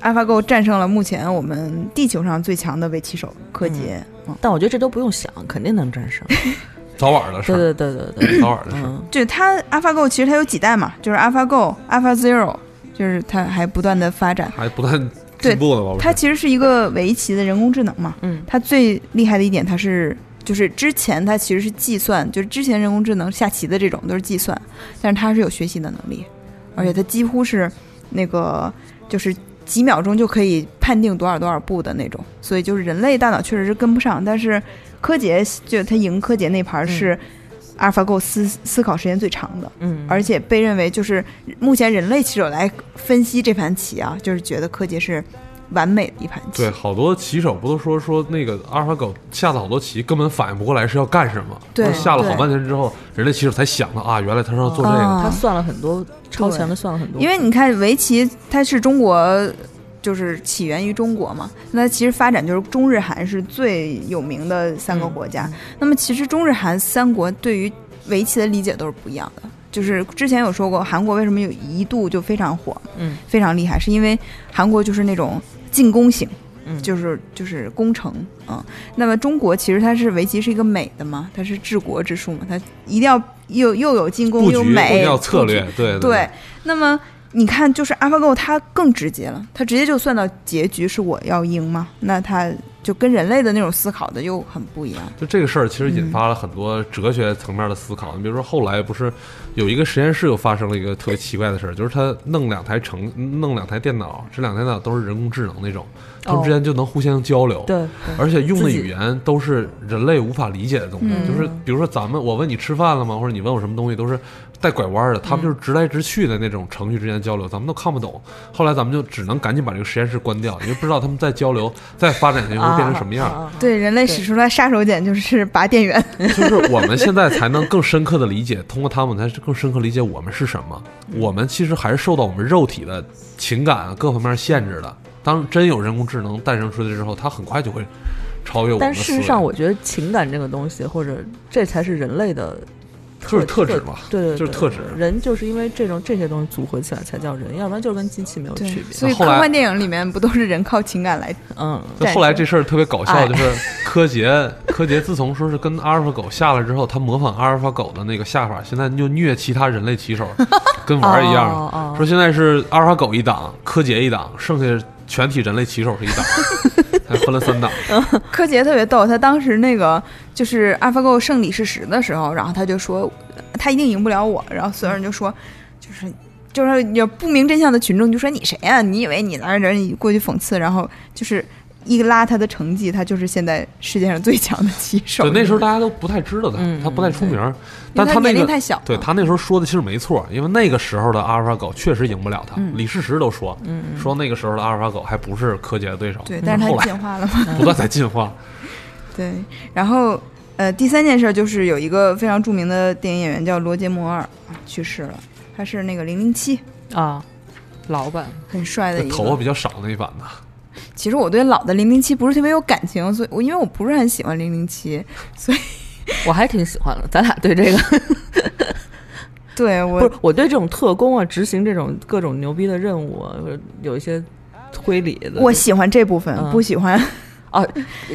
[SPEAKER 3] AlphaGo 战胜了目前我们地球上最强的围棋手柯洁，嗯
[SPEAKER 2] 但我觉得这都不用想，肯定能战胜。
[SPEAKER 4] 早晚的事
[SPEAKER 2] 对
[SPEAKER 4] 儿，
[SPEAKER 2] 对对对对，
[SPEAKER 4] 早晚的事儿。
[SPEAKER 2] 嗯，
[SPEAKER 3] 就它 AlphaGo 其实它有几代嘛，就是 AlphaGo、Alpha Zero，就是它还不断的发展。
[SPEAKER 4] 还不断进步呢吧？
[SPEAKER 3] 它其实是一个围棋的人工智能嘛，
[SPEAKER 2] 嗯
[SPEAKER 3] 它最厉害的一点，它是就是之前它其实是计算，就是之前人工智能下棋的这种都是计算，但是它是有学习的能力，而且它几乎是那个就是几秒钟就可以判定多少多少步的那种，所以就是人类大脑确实是跟不上，但是柯洁就他赢柯洁那盘是阿尔法狗思思考时间最长的，
[SPEAKER 2] 嗯，
[SPEAKER 3] 而且被认为就是目前人类棋手来分析这盘棋啊，就是觉得柯洁是完美的一盘棋。
[SPEAKER 4] 对，好多棋手不都说说那个阿尔法狗下了好多棋，根本反应不过来是要干什么。
[SPEAKER 3] 对
[SPEAKER 4] 下了好半天之后，人类棋手才想到啊，原来他是要做这个。
[SPEAKER 3] 啊
[SPEAKER 2] 他算了很多超前的，算了很多，
[SPEAKER 3] 因为你看围棋，它是中国，就是起源于中国嘛。那其实发展就是中日韩是最有名的三个国家。
[SPEAKER 2] 嗯
[SPEAKER 3] 那么其实中日韩三国对于围棋的理解都是不一样的。就是之前有说过，韩国为什么有一度就非常火，
[SPEAKER 2] 嗯
[SPEAKER 3] 非常厉害，是因为韩国就是那种进攻型，
[SPEAKER 2] 嗯
[SPEAKER 3] 就是就是攻城啊、嗯。那么中国其实它是围棋是一个美的嘛，它是治国之术嘛，它一定要又又有进攻又美，
[SPEAKER 4] 要策略，对
[SPEAKER 3] 对，那么你看，就是 AlphaGo 它更直接了，它直接就算到结局是我要赢吗，那它就跟人类的那种思考的又很不一样。
[SPEAKER 4] 就这个事儿，其实
[SPEAKER 3] 嗯
[SPEAKER 4] 引发了很多哲学层面的思考。你比如说，后来不是有一个实验室又发生了一个特别奇怪的事儿，就是他弄两台程，弄两台电脑，这两台电脑都是人工智能那种，他们之间就能互相交流。
[SPEAKER 2] 对对
[SPEAKER 4] 而且用的语言都是人类无法理解的东西，
[SPEAKER 3] 嗯
[SPEAKER 4] 就是比如说咱们我问你吃饭了吗，或者你问我什么东西，都是带拐弯的，他们就是直来直去的那种程序之间的交流，咱们都看不懂。后来咱们就只能赶紧把这个实验室关掉，因为不知道他们在交流、在 发展下去会变成什么样。
[SPEAKER 2] 啊啊啊
[SPEAKER 3] 对，人类使出来杀手锏就是拔电源。
[SPEAKER 4] 就是我们现在才能更深刻的理解，通过他们才是更深刻理解我们是什么。我们其实还是受到我们肉体的情感啊各方面限制的。当真有人工智能诞生出来之后，它很快就会超越我们
[SPEAKER 2] 但。事实上，我觉得情感这个东西，或者这才是人类的
[SPEAKER 4] 就是特指嘛
[SPEAKER 2] 对对，对
[SPEAKER 4] 就是特指
[SPEAKER 2] 人就是因为这种这些东西组合起来才叫人，要不然就跟机器没有区，别。
[SPEAKER 3] 所以科幻电影里面不都是人靠情感来？
[SPEAKER 2] 嗯，
[SPEAKER 4] 就后来这事儿特别搞笑，
[SPEAKER 2] 哎
[SPEAKER 4] 就是柯洁，柯洁自从说是跟阿尔法狗下了之后，他模仿阿尔法狗的那个下法，现在就虐其他人类棋手，跟玩儿一样。
[SPEAKER 2] 哦哦
[SPEAKER 4] 说现在是阿尔法狗一档，柯洁一档，剩下全体人类棋手是一档，还分了三档。
[SPEAKER 3] 柯洁特别逗，他当时那个就是 AlphaGo 胜李世石的时候，然后他就说他一定赢不了我，然后所有人就说就是。就是有不明真相的群众就说你谁呀、你以为你来这儿你过去讽刺，然后就是一拉他的成绩，他就是现在世界上最强的棋手。
[SPEAKER 4] 对，那时候大家都不太知道他，
[SPEAKER 2] 嗯
[SPEAKER 4] 他不太出名儿，
[SPEAKER 3] 但他
[SPEAKER 4] 但那个
[SPEAKER 3] 年龄太小，
[SPEAKER 4] 对他那时候说的其实没错，因为那个时候的阿尔法狗确实赢不了他。
[SPEAKER 2] 嗯
[SPEAKER 4] 李世石都说，说那个时候的阿尔法狗还不是柯洁的对手，
[SPEAKER 3] 对，但是他进化了吗。
[SPEAKER 4] 不断在进化。
[SPEAKER 3] 对，然后呃，第三件事就是有一个非常著名的电影演员叫罗杰摩尔啊去世了，他是那个零零七
[SPEAKER 2] 啊，老板
[SPEAKER 3] 很帅的一个。
[SPEAKER 4] 头发比较少那一版的，
[SPEAKER 3] 其实我对老的零零七不是特别有感情，所以我因为我不是很喜欢零零七，所以
[SPEAKER 2] 我还挺喜欢的。咱俩对这个
[SPEAKER 3] 对我
[SPEAKER 2] 不是我对这种特工啊，执行这种各种牛逼的任务啊，或者有一些推理的，
[SPEAKER 3] 我喜欢这部分，
[SPEAKER 2] 嗯
[SPEAKER 3] 不喜欢
[SPEAKER 2] 啊，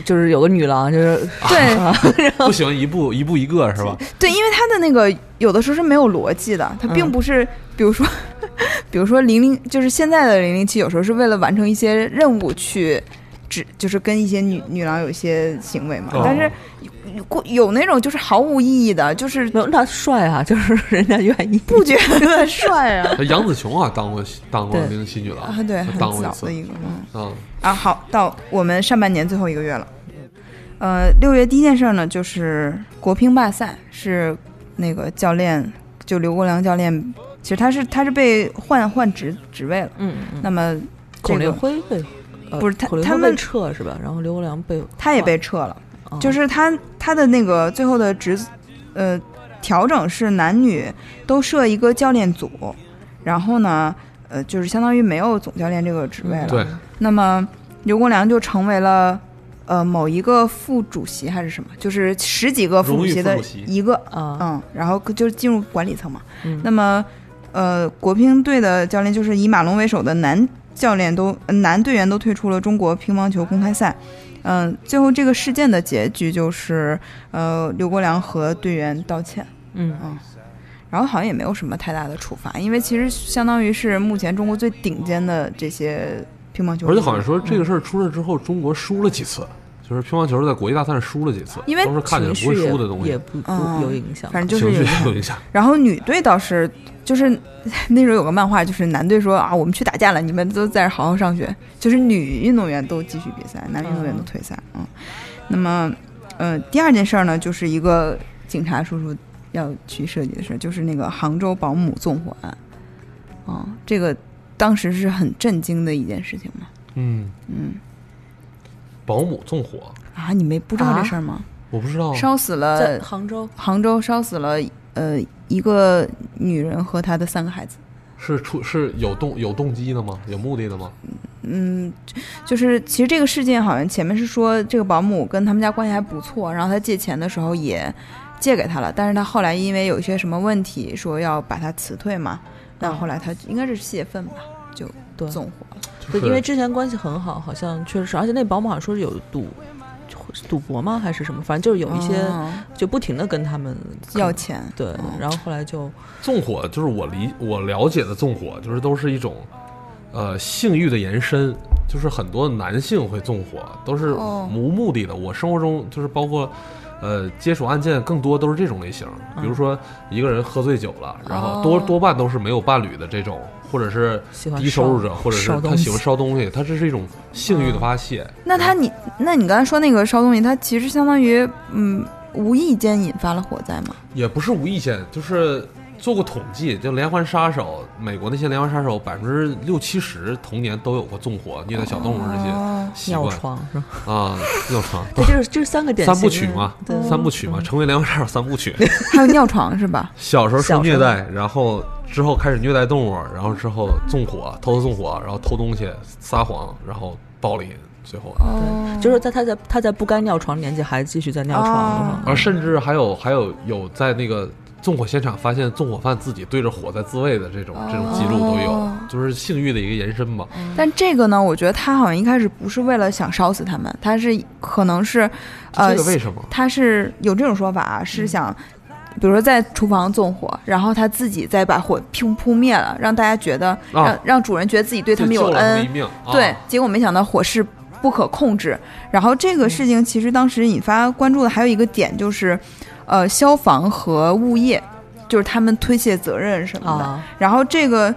[SPEAKER 2] 就是有个女郎，就是
[SPEAKER 3] 对
[SPEAKER 4] 不喜欢一步一步一个是吧？
[SPEAKER 3] 对，因为他的那个有的时候是没有逻辑的，他并
[SPEAKER 2] 嗯
[SPEAKER 3] 不是，比如说，比如说零零，就是现在的零零七，有时候是为了完成一些任务去，只就是跟一些女女郎有一些行为嘛，
[SPEAKER 4] 哦
[SPEAKER 3] 但是有过有那种就是毫无意义的，就是
[SPEAKER 2] 没有他帅啊，就是人家愿意。
[SPEAKER 3] 不觉得帅啊。
[SPEAKER 4] 杨紫琼啊，当过当过
[SPEAKER 2] 对
[SPEAKER 4] 零零七女郎
[SPEAKER 3] 啊，对，很
[SPEAKER 4] 当过一次
[SPEAKER 3] 早的一个，嗯
[SPEAKER 4] 啊。
[SPEAKER 3] 啊，好，到我们上半年最后一个月了。呃，六月第一件事呢，就是国乒罢赛，是那个教练，就刘国梁教练，其实他是他是被换换职职位了。
[SPEAKER 2] 嗯嗯，
[SPEAKER 3] 那么
[SPEAKER 2] 孔令辉被呃
[SPEAKER 3] 不是他他们
[SPEAKER 2] 撤是吧？然后刘国梁被
[SPEAKER 3] 他也被撤了，
[SPEAKER 2] 哦
[SPEAKER 3] 就是他他的那个最后的职呃调整是男女都设一个教练组，然后呢呃就是相当于没有总教练这个职位了。
[SPEAKER 4] 对，
[SPEAKER 3] 那么刘国梁就成为了呃某一个副主席还是什么，就是十几个副主席的一个，
[SPEAKER 2] 啊，
[SPEAKER 3] 嗯，然后就进入管理层嘛。
[SPEAKER 2] 嗯
[SPEAKER 3] 那么呃国乒队的教练就是以马龙为首的男教练都呃男队员都退出了中国乒乓球公开赛。嗯，最后这个事件的结局就是，呃，刘国梁和队员道歉，
[SPEAKER 2] 嗯。
[SPEAKER 3] 然后好像也没有什么太大的处罚，因为其实相当于是目前中国最顶尖的这些乒乓球
[SPEAKER 4] 而且好像说这个事儿出来之后，中国输了几次，就是乒乓球在国际大赛上输了几次，
[SPEAKER 3] 因为
[SPEAKER 4] 都是看起来不会输的东西，
[SPEAKER 2] 也不
[SPEAKER 3] 嗯
[SPEAKER 2] 不有影响，
[SPEAKER 3] 反正就是有
[SPEAKER 4] 情绪有影响。
[SPEAKER 3] 然后女队倒是就是 那时候有个漫画，就是男队说啊，我们去打架了，你们都在这儿好好上学。就是女运动员都继续比赛，男运动员都退赛。嗯，那么，呃，第二件事儿呢，就是一个警察叔叔要去设计的事儿，就是那个杭州保姆纵火案。啊、这个当时是很震惊的一件事情嘛。
[SPEAKER 4] 嗯，
[SPEAKER 3] 嗯
[SPEAKER 4] 保姆纵火，
[SPEAKER 3] 啊，你没不知道
[SPEAKER 2] 啊
[SPEAKER 3] 这事儿吗？
[SPEAKER 4] 我不知道。
[SPEAKER 3] 烧死了
[SPEAKER 2] 在杭州
[SPEAKER 3] 杭州烧死了呃一个女人和她的三个孩子。
[SPEAKER 4] 是出是有动有动机的吗？有目的的吗？
[SPEAKER 3] 嗯，就是其实这个事件好像前面是说这个保姆跟他们家关系还不错，然后他借钱的时候也借给他了，但是他后来因为有一些什么问题，说要把他辞退嘛，那
[SPEAKER 2] 嗯
[SPEAKER 3] 后来他应该是泄愤吧，就
[SPEAKER 2] 对
[SPEAKER 3] 纵火了。
[SPEAKER 2] 对，
[SPEAKER 4] 就是
[SPEAKER 2] 因为之前关系很好，好像确实是，而且那保姆好像说是有赌赌博吗？还是什么？反正就是有一些
[SPEAKER 3] 哦
[SPEAKER 2] 就不停的跟他们
[SPEAKER 3] 要钱，
[SPEAKER 2] 对
[SPEAKER 3] 嗯，
[SPEAKER 2] 然后后来就
[SPEAKER 4] 纵火，就是我理我了解的纵火，就是都是一种呃性欲的延伸，就是很多男性会纵火，都是
[SPEAKER 3] 哦
[SPEAKER 4] 无目的的。我生活中就是包括。呃，接触案件更多都是这种类型，比如说一个人喝醉酒了，然后多
[SPEAKER 3] 哦
[SPEAKER 4] 多半都是没有伴侣的这种，或者是低收入者，或者是他喜欢烧东西，他这是一种性欲的发泄。
[SPEAKER 3] 那他你那你刚才说那个烧东西，他其实相当于嗯无意间引发了火灾吗？
[SPEAKER 4] 也不是无意间，就是做过统计，就连环杀手，美国那些连环杀手百分之六七十童年都有过纵火、虐待小动物这些习惯
[SPEAKER 2] 床是吧？
[SPEAKER 4] 啊，尿床。
[SPEAKER 2] 对，这是这是三个典型
[SPEAKER 4] 三部曲嘛
[SPEAKER 2] 对，
[SPEAKER 4] 三部曲嘛，成为连环杀手三部曲。
[SPEAKER 3] 还有尿床是吧？
[SPEAKER 4] 小时候受虐待，然后之后开始虐待动物，然后之后纵火，偷偷纵火，然后偷东西，撒谎，然后暴力，最后，
[SPEAKER 3] 啊，对
[SPEAKER 2] 就是在他在他在不该尿床年纪还继续在尿床的
[SPEAKER 3] 哦
[SPEAKER 2] 话，
[SPEAKER 4] 而甚至还有还有有在那个纵火现场发现纵火犯自己对着火在自卫的这种这种记录都有
[SPEAKER 3] 哦，
[SPEAKER 4] 就是性欲的一个延伸吧。
[SPEAKER 3] 但这个呢，我觉得他好像一开始不是为了想烧死他们，他是可能是，呃
[SPEAKER 4] 这个，为什么？
[SPEAKER 3] 他是有这种说法啊，是想，比如说在厨房纵火，然后他自己再把火扑扑灭了，让大家觉得让、
[SPEAKER 4] 啊
[SPEAKER 3] 让主人觉得自己对他们有恩对，结果没想到火势不可控制。然后这个事情其实当时引发关注的还有一个点就是，呃，消防和物业，就是他们推卸责任什么的。
[SPEAKER 2] 啊，
[SPEAKER 3] 然后这个，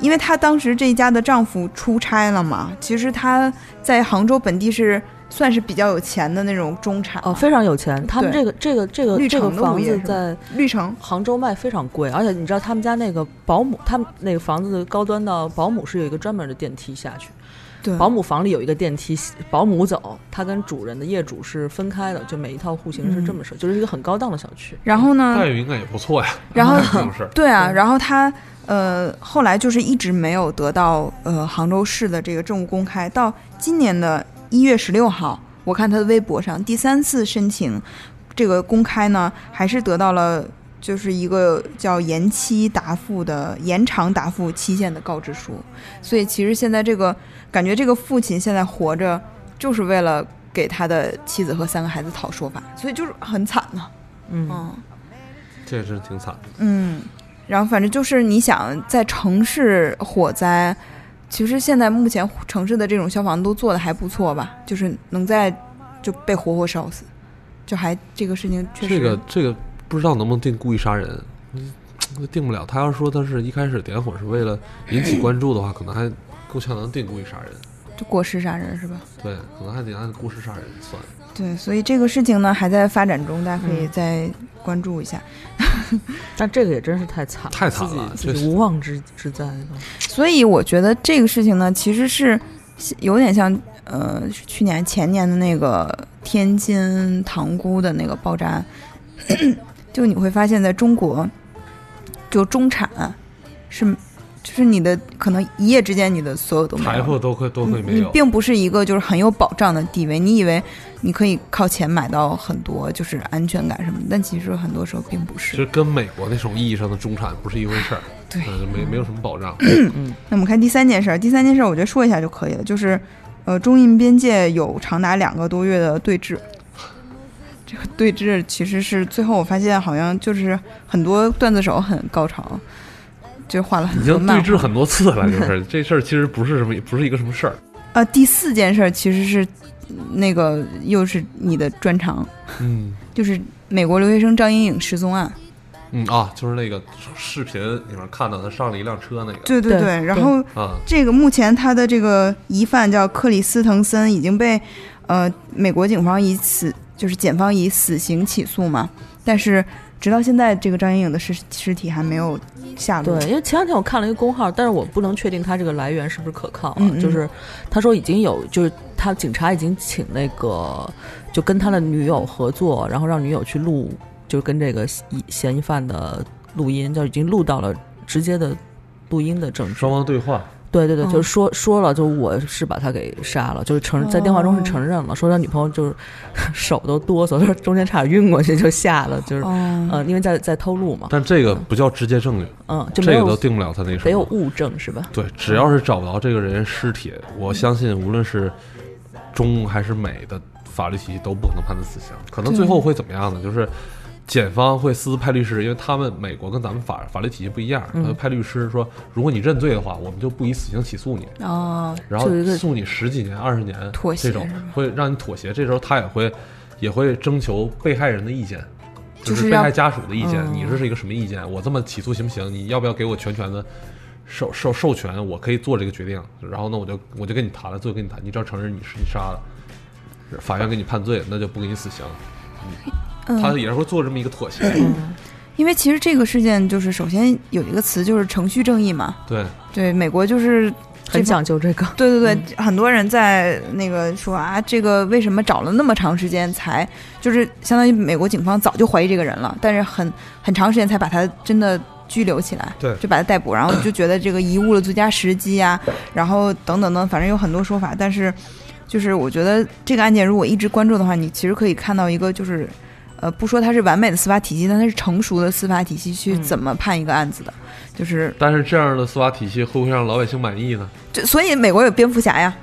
[SPEAKER 3] 因为她当时这一家的丈夫出差了嘛，其实她在杭州本地是算是比较有钱的那种中产
[SPEAKER 2] 哦，非常有钱。他们这个这个这个
[SPEAKER 3] 绿
[SPEAKER 2] 这个房
[SPEAKER 3] 城的物业是吧？
[SPEAKER 2] 子在
[SPEAKER 3] 绿城。
[SPEAKER 2] 杭州卖非常贵，而且你知道他们家那个保姆，他们那个房子高端到保姆是有一个专门的电梯下去，
[SPEAKER 3] 对
[SPEAKER 2] 保姆房里有一个电梯，保姆走，他跟主人的业主是分开的，就每一套户型是这么设，就是一个很高档的小区。
[SPEAKER 3] 然后呢，
[SPEAKER 4] 待遇应该也不错呀。
[SPEAKER 3] 然后 对啊，
[SPEAKER 2] 对
[SPEAKER 3] 然后他呃后来就是一直没有得到呃杭州市的这个政务公开，到今年的一月十六号，我看他的微博上第三次申请这个公开呢，还是得到了。就是一个叫延期答复的延长答复期限的告知书，所以其实现在这个感觉，这个父亲现在活着就是为了给他的妻子和三个孩子讨说法，所以就是很惨呐、
[SPEAKER 2] 嗯，
[SPEAKER 3] 嗯。
[SPEAKER 4] 这也是挺惨的。
[SPEAKER 3] 嗯，然后反正就是你想在城市火灾，其实现在目前城市的这种消防都做的还不错吧，就是能在就被活活烧死，就还这个事情确实
[SPEAKER 4] 这个这个不知道能不能定故意杀人，嗯定不了。他要说他是一开始点火是为了引起关注的话，可能还够呛能定故意杀人。
[SPEAKER 3] 就过失杀人是吧？
[SPEAKER 4] 对，可能还得按过失杀人算。
[SPEAKER 3] 对，所以这个事情呢还在发展中，大家可以
[SPEAKER 2] 嗯
[SPEAKER 3] 再关注一下。
[SPEAKER 2] 但这个也真是太惨了，
[SPEAKER 4] 太惨了这是
[SPEAKER 2] 自己无妄之之灾了。
[SPEAKER 3] 所以我觉得这个事情呢，其实是有点像呃去年前年的那个天津塘沽的那个爆炸案，就你会发现在中国，就中产是就是你的可能一夜之间你的所有都没有了。
[SPEAKER 4] 财富都会都会没有。
[SPEAKER 3] 你并不是一个就是很有保障的地位，你以为你可以靠钱买到很多就是安全感什么的，但其实很多时候并不是。
[SPEAKER 4] 其实跟美国那种意义上的中产不是一回事儿，
[SPEAKER 3] 对
[SPEAKER 4] 嗯没没有什么保障。
[SPEAKER 3] 嗯那我们看第三件事儿，第三件事儿我觉得说一下就可以了，就是呃，中印边界有长达两个多月的对峙。这个对峙其实是最后我发现好像就是很多段子手很高潮，就画了很
[SPEAKER 4] 已经对。峙很多次了，就 是这事儿其实不是什么，不是一个什么事儿。
[SPEAKER 3] 呃，第四件事儿其实是那个又是你的专长，
[SPEAKER 4] 嗯
[SPEAKER 3] 就是美国留学生张莹颖失踪案。
[SPEAKER 4] 嗯啊，就是那个视频里面看到他上了一辆车那个
[SPEAKER 2] 对
[SPEAKER 3] 对对对，然后
[SPEAKER 4] 啊，
[SPEAKER 3] 这个目前他的这个疑犯叫克里斯滕森，已经被呃美国警方以死就是检方以死刑起诉嘛，但是直到现在这个张莹颖的尸尸体还没有下落。
[SPEAKER 2] 对，因为前两天我看了一个公号，但是我不能确定他这个来源是不是可靠啊。
[SPEAKER 3] 嗯嗯
[SPEAKER 2] 就是他说已经有，就是他警察已经请那个就跟他的女友合作，然后让女友去录，就跟这个嫌嫌疑犯的录音，就已经录到了直接的录音的证据。
[SPEAKER 4] 双方对话，
[SPEAKER 2] 对对对，
[SPEAKER 3] 嗯
[SPEAKER 2] 就是说说了，就我是把他给杀了，就是承认在电话中是承认了，说他女朋友就是 手都哆嗦，就是中间差点晕过去，就吓了，就是
[SPEAKER 3] 哦，
[SPEAKER 2] 呃，因为在在偷录嘛，
[SPEAKER 4] 但这个不叫直接证据，
[SPEAKER 2] 嗯，就
[SPEAKER 4] 这个都定不了他那什么。
[SPEAKER 2] 得有物证是吧？
[SPEAKER 4] 对，只要是找不到这个人尸体，我相信无论是中还是美的法律体系都不可能判他死刑。可能最后会怎么样呢？就是检方会私自派律师，因为他们美国跟咱们法法律体系不一样，他
[SPEAKER 2] 嗯
[SPEAKER 4] 会派律师说，如果你认罪的话，我们就不以死刑起诉你，
[SPEAKER 3] 哦，
[SPEAKER 4] 然后诉你十几年、二十年
[SPEAKER 3] 妥协
[SPEAKER 4] 这种，会让你妥协。这时候他也会也会征求被害人的意见。
[SPEAKER 3] 就是
[SPEAKER 4] 被害家属的意见，
[SPEAKER 2] 嗯
[SPEAKER 4] 你这是一个什么意见？我这么起诉行不行？你要不要给我全权的授授授权？我可以做这个决定。然后呢，我就我就跟你谈了，最后跟你谈，你只要承认你是你杀了，法院给你判罪，那就不给你死刑。
[SPEAKER 3] 嗯，
[SPEAKER 4] 他也是会做这么一个妥协。
[SPEAKER 2] 嗯，
[SPEAKER 3] 因为其实这个事件就是首先有一个词就是程序正义嘛，
[SPEAKER 4] 对，
[SPEAKER 3] 对，美国就是
[SPEAKER 2] 很讲究这个。
[SPEAKER 3] 对对对，很多人在那个说啊，这个为什么找了那么长时间才，就是相当于美国警方早就怀疑这个人了，但是很很长时间才把他真的拘留起来，
[SPEAKER 4] 对
[SPEAKER 3] 就把他逮捕，然后就觉得这个贻误了最佳时机呀、然后等等等，反正有很多说法，但是就是我觉得这个案件如果一直关注的话，你其实可以看到一个就是。呃，不说它是完美的司法体系，但它是成熟的司法体系去
[SPEAKER 2] 嗯。
[SPEAKER 3] 怎么判一个案子的，就是。
[SPEAKER 4] 但是这样的司法体系会不会让老百姓满意呢？
[SPEAKER 3] 就所以美国有蝙蝠侠呀，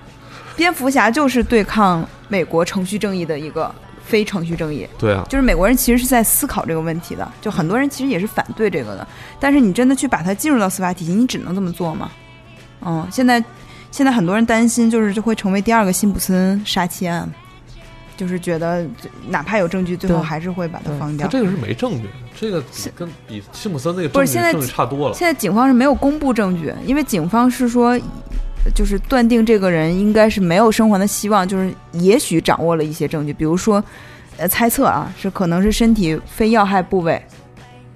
[SPEAKER 3] 蝙蝠侠就是对抗美国程序正义的一个非程序正义，
[SPEAKER 4] 对啊，
[SPEAKER 3] 就是美国人其实是在思考这个问题的，就很多人其实也是反对这个的，但是你真的去把它进入到司法体系，你只能这么做吗？嗯，现在现在很多人担心就是就会成为第二个辛普森杀妻案，就是觉得哪怕有证据，最后还是会把它放掉。
[SPEAKER 4] 他这个是没证据，这个跟比辛普森那个
[SPEAKER 3] 不是现在
[SPEAKER 4] 证据差多了。
[SPEAKER 3] 现在警方是没有公布证据，因为警方是说，就是断定这个人应该是没有生还的希望，就是也许掌握了一些证据，比如说，呃，猜测啊，是可能是身体非要害部位，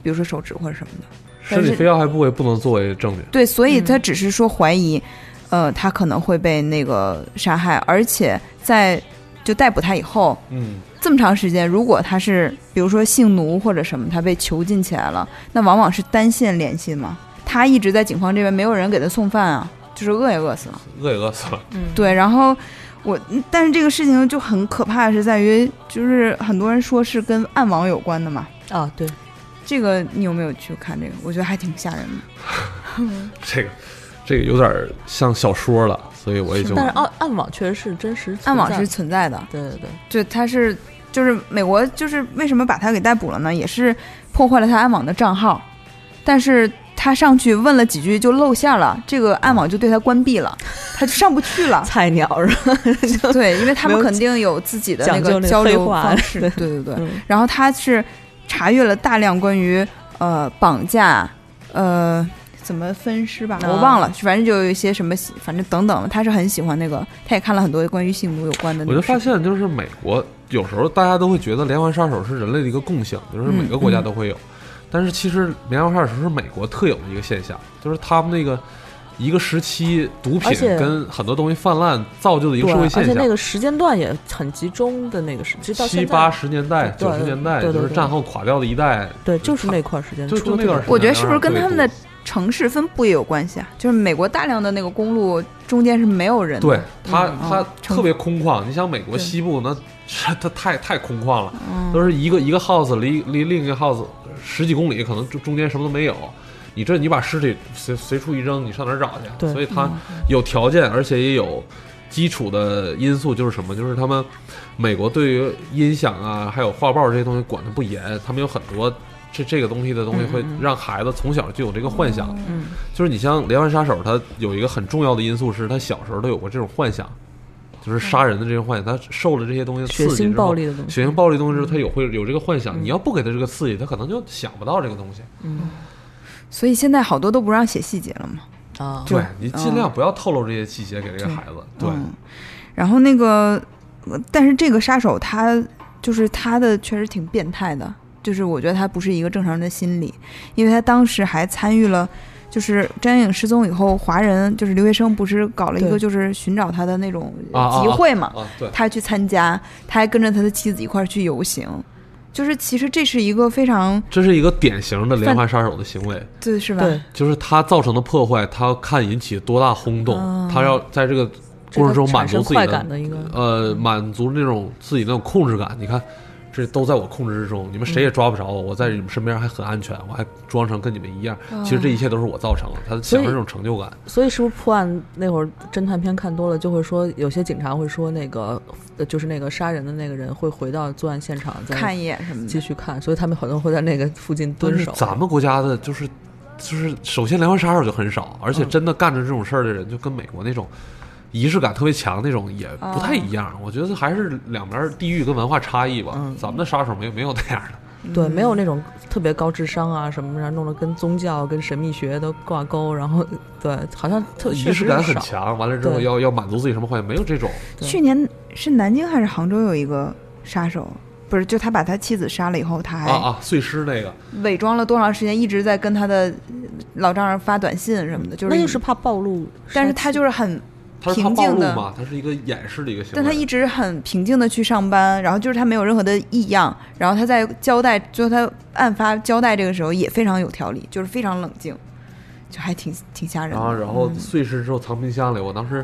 [SPEAKER 3] 比如说手指或者什么的。
[SPEAKER 4] 身体非要害部位不能作为证据。
[SPEAKER 3] 对，所以
[SPEAKER 2] 嗯
[SPEAKER 3] 他只是说怀疑，呃，他可能会被那个杀害，而且在就逮捕他以后，
[SPEAKER 4] 嗯，
[SPEAKER 3] 这么长时间，如果他是比如说性奴或者什么，他被囚禁起来了，那往往是单线联系嘛。他一直在警方这边，没有人给他送饭啊，就是饿也饿死了。
[SPEAKER 4] 饿也饿死了。
[SPEAKER 2] 嗯，
[SPEAKER 3] 对，然后我，嗯但是这个事情就很可怕，是在于就是很多人说是跟暗网有关的嘛。
[SPEAKER 2] 啊，对，
[SPEAKER 3] 这个你有没有去看这个？我觉得还挺吓人的。
[SPEAKER 4] 这个，这个有点像小说了，所以我也就
[SPEAKER 2] 但是暗暗网确实是真实存在，
[SPEAKER 3] 暗网是存在的，
[SPEAKER 2] 对对对，
[SPEAKER 3] 就他是就是美国就是为什么把他给逮捕了呢？也是破坏了他暗网的账号，但是他上去问了几句就露馅了，这个暗网就对他关闭了，他就上不去了。
[SPEAKER 2] 菜鸟是吧？
[SPEAKER 3] 对，因为他们肯定有自己的那
[SPEAKER 2] 个
[SPEAKER 3] 个交流方 式，
[SPEAKER 2] 对
[SPEAKER 3] 对对对。
[SPEAKER 2] 嗯
[SPEAKER 3] 然后他是查阅了大量关于呃绑架，呃怎么分尸吧，
[SPEAKER 2] 啊
[SPEAKER 3] 我忘了，反正就有一些什么，反正等等，他是很喜欢那个，他也看了很多关于性奴有关的那
[SPEAKER 4] 我就。发现，就是美国有时候大家都会觉得连环杀手是人类的一个共性，就是每个国家都会有。但是其实连环杀手是美国特有的一个现象，就是他们那个一个时期毒品跟很多东西泛滥造就的一个，社会现象。
[SPEAKER 2] 而且那个时间段也很集中的那个时，其实到现在
[SPEAKER 4] 七八十年代、九十年代，就是战后垮掉的一代，
[SPEAKER 2] 对，就是那块儿时间
[SPEAKER 4] 就那段时间
[SPEAKER 3] 我觉得是不是跟他们的
[SPEAKER 4] 对
[SPEAKER 3] 城市分布也有关系啊？就是美国大量的那个公路中间是没有人的，
[SPEAKER 4] 对它
[SPEAKER 3] 嗯
[SPEAKER 4] 它特别空旷。你想美国西部那它太太空旷了，
[SPEAKER 3] 嗯，
[SPEAKER 4] 都是一个一个 house 离离另一个 house 十几公里，可能中中间什么都没有。你这你把尸体随随处一扔，你上哪儿找去？
[SPEAKER 2] 对
[SPEAKER 4] 所以它有条件，而且也有基础的因素，就是什么？就是他们美国对于音响啊，还有画报这些东西管的不严，他们有很多这这个东西的东西会让孩子从小就有这个幻想。
[SPEAKER 2] 嗯，
[SPEAKER 4] 就是你像连环杀手，他有一个很重要的因素是他小时候都有过这种幻想，就是杀人的这种幻想，他受了这些东西的
[SPEAKER 2] 血腥
[SPEAKER 4] 刺激之后
[SPEAKER 2] 暴力的东西，
[SPEAKER 4] 血腥暴力的东西之后，他有会有这个幻想。
[SPEAKER 2] 嗯
[SPEAKER 4] 你要不给他这个刺激，他可能就想不到这个东西。
[SPEAKER 2] 嗯
[SPEAKER 3] 所以现在好多都不让写细节了嘛。
[SPEAKER 2] 啊，
[SPEAKER 4] 对你尽量不要透露这些细节给这个孩子。对，
[SPEAKER 3] 嗯，然后那个，呃但是这个杀手他就是他的确实挺变态的，就是我觉得他不是一个正常人的心理，因为他当时还参与了。就是张颖失踪以后，华人就是留学生不是搞了一个就是寻找他的那种集会嘛？他去参加，他还跟着他的妻子一块儿去游行，就是其实这是一个非常
[SPEAKER 4] 这是一个典型的连环杀手的行为，
[SPEAKER 3] 对是吧？
[SPEAKER 2] 对，
[SPEAKER 4] 就是他造成的破坏，他要看引起多大轰动，
[SPEAKER 2] 啊
[SPEAKER 4] 他要在这个过程中满足自己
[SPEAKER 2] 快感的一个，
[SPEAKER 4] 呃，满足那种自己那种控制感。你看，这都在我控制之中，你们谁也抓不着我，我在你们身边还很安全，我还装成跟你们一样。其实这一切都是我造成的，他享受这种成就感。
[SPEAKER 2] 所以是不是破案那会儿侦探片看多了，就会说有些警察会说那个，呃就是那个杀人的那个人会回到作案现场再
[SPEAKER 3] 看一眼什么的。
[SPEAKER 2] 继续看，所以他们很多人会在那个附近蹲守。
[SPEAKER 4] 咱们国家的就是就是，首先连环杀手就很少，而且
[SPEAKER 2] 嗯
[SPEAKER 4] 真的干着这种事儿的人，就跟美国那种仪式感特别强那种也不太一样。我觉得还是两边地域跟文化差异吧。
[SPEAKER 2] 嗯
[SPEAKER 4] 咱们的杀手没有没有那样的。
[SPEAKER 2] 对，没有那种特别高智商啊什么，然后弄得跟宗教、跟神秘学都挂钩，然后对，好像特
[SPEAKER 4] 仪式感很。强，完了之后要要满足自己什么幻想，没有这种。
[SPEAKER 3] 去年是南京还是杭州有一个杀手，不是就他把他妻子杀了以后，他还
[SPEAKER 4] 啊啊，碎尸那个，
[SPEAKER 3] 伪装了多长时间，一直在跟他的老丈人发短信什么的，就是
[SPEAKER 2] 那就是怕暴露，
[SPEAKER 3] 但是他就是很，
[SPEAKER 4] 他是怕
[SPEAKER 3] 平静的
[SPEAKER 4] 暴露嘛，他是一个掩饰的一个行为。
[SPEAKER 3] 但他一直很平静的去上班，然后就是他没有任何的异样，然后他在交代，最后他案发交代这个时候也非常有条理，就是非常冷静，就还挺挺吓人
[SPEAKER 4] 然后
[SPEAKER 3] 的，
[SPEAKER 4] 然后碎尸之后藏冰箱里，我当时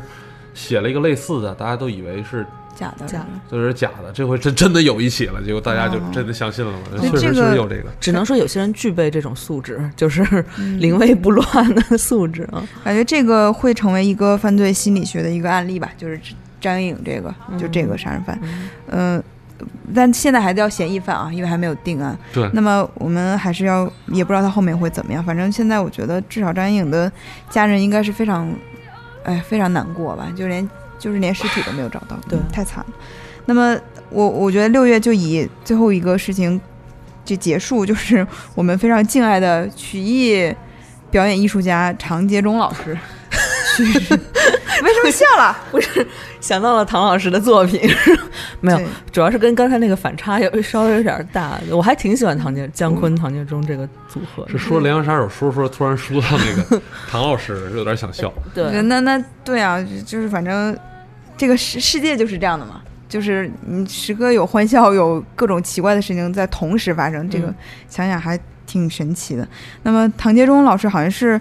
[SPEAKER 4] 写了一个类似的，大家都以为是
[SPEAKER 3] 假的，
[SPEAKER 2] 假的
[SPEAKER 4] 就是假的，这回真真的有一起了，结果大家就
[SPEAKER 3] 哦
[SPEAKER 4] 真的相信了嘛，
[SPEAKER 3] 对
[SPEAKER 4] 确实
[SPEAKER 3] 这个
[SPEAKER 4] 确实有这个。
[SPEAKER 2] 只能说有些人具备这种素质，就是
[SPEAKER 3] 嗯
[SPEAKER 2] 临危不乱的素质啊。
[SPEAKER 3] 感觉这个会成为一个犯罪心理学的一个案例吧，就是张颖这个，就这个杀人犯，
[SPEAKER 2] 嗯
[SPEAKER 3] 嗯、但现在还叫嫌疑犯啊，因为还没有定案。
[SPEAKER 4] 对，
[SPEAKER 3] 那么我们还是要，也不知道他后面会怎么样。反正现在我觉得，至少张颖颖的家人应该是非常，哎，非常难过吧，就连就是连尸体都没有找到，
[SPEAKER 2] 对
[SPEAKER 3] 嗯太惨了。那么我我觉得六月就以最后一个事情就结束，就是我们非常敬爱的曲艺表演艺术家常杰忠老师。为什么笑了？
[SPEAKER 2] 想到了唐老师的作品，没有，主要是跟刚才那个反差有稍微有点大。我还挺喜欢唐杰姜昆、唐杰忠这个组合的。
[SPEAKER 4] 是说连环杀手说说突然说到那个 唐老师，有点想笑。
[SPEAKER 2] 对，
[SPEAKER 3] 那那对啊，就是反正这个世世界就是这样的嘛，就是你时刻有欢笑，有各种奇怪的事情在同时发生，这个
[SPEAKER 2] 嗯
[SPEAKER 3] 想想还挺神奇的。那么唐杰忠老师好像是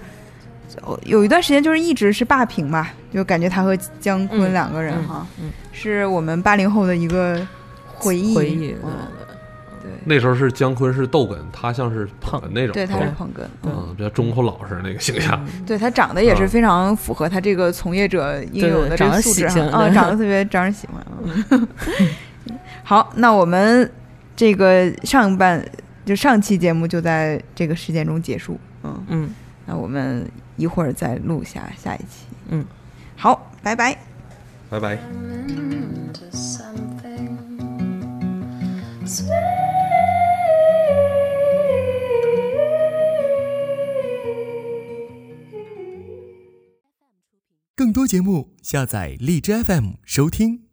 [SPEAKER 3] 有有一段时间就是一直是霸屏嘛，就感觉他和姜昆
[SPEAKER 2] 嗯
[SPEAKER 3] 两个人
[SPEAKER 2] 嗯
[SPEAKER 3] 哈，
[SPEAKER 2] 嗯
[SPEAKER 3] 是我们八零后的一个回忆
[SPEAKER 2] 回忆，对
[SPEAKER 3] 嗯
[SPEAKER 2] 对
[SPEAKER 3] 对，
[SPEAKER 4] 那时候是姜昆是逗哏，他像是捧哏那种，
[SPEAKER 3] 对，他是
[SPEAKER 4] 吧
[SPEAKER 3] 捧哏，
[SPEAKER 4] 嗯，比较忠厚老实那个形象。
[SPEAKER 3] 对他长得也是
[SPEAKER 4] 啊
[SPEAKER 3] 非常符合他这个从业者应有的这
[SPEAKER 2] 对长得
[SPEAKER 3] 个素质
[SPEAKER 2] 喜庆
[SPEAKER 3] 哈啊，
[SPEAKER 2] 对
[SPEAKER 3] 长得特别招人喜欢。嗯好，那我们这个上半就上期节目就在这个时间中结束，嗯，
[SPEAKER 2] 嗯，
[SPEAKER 3] 那我们一会儿再录下下一期，
[SPEAKER 2] 嗯，
[SPEAKER 3] 好，拜拜。
[SPEAKER 4] 拜拜。
[SPEAKER 5] 更多节目，下载荔枝 FM 收听。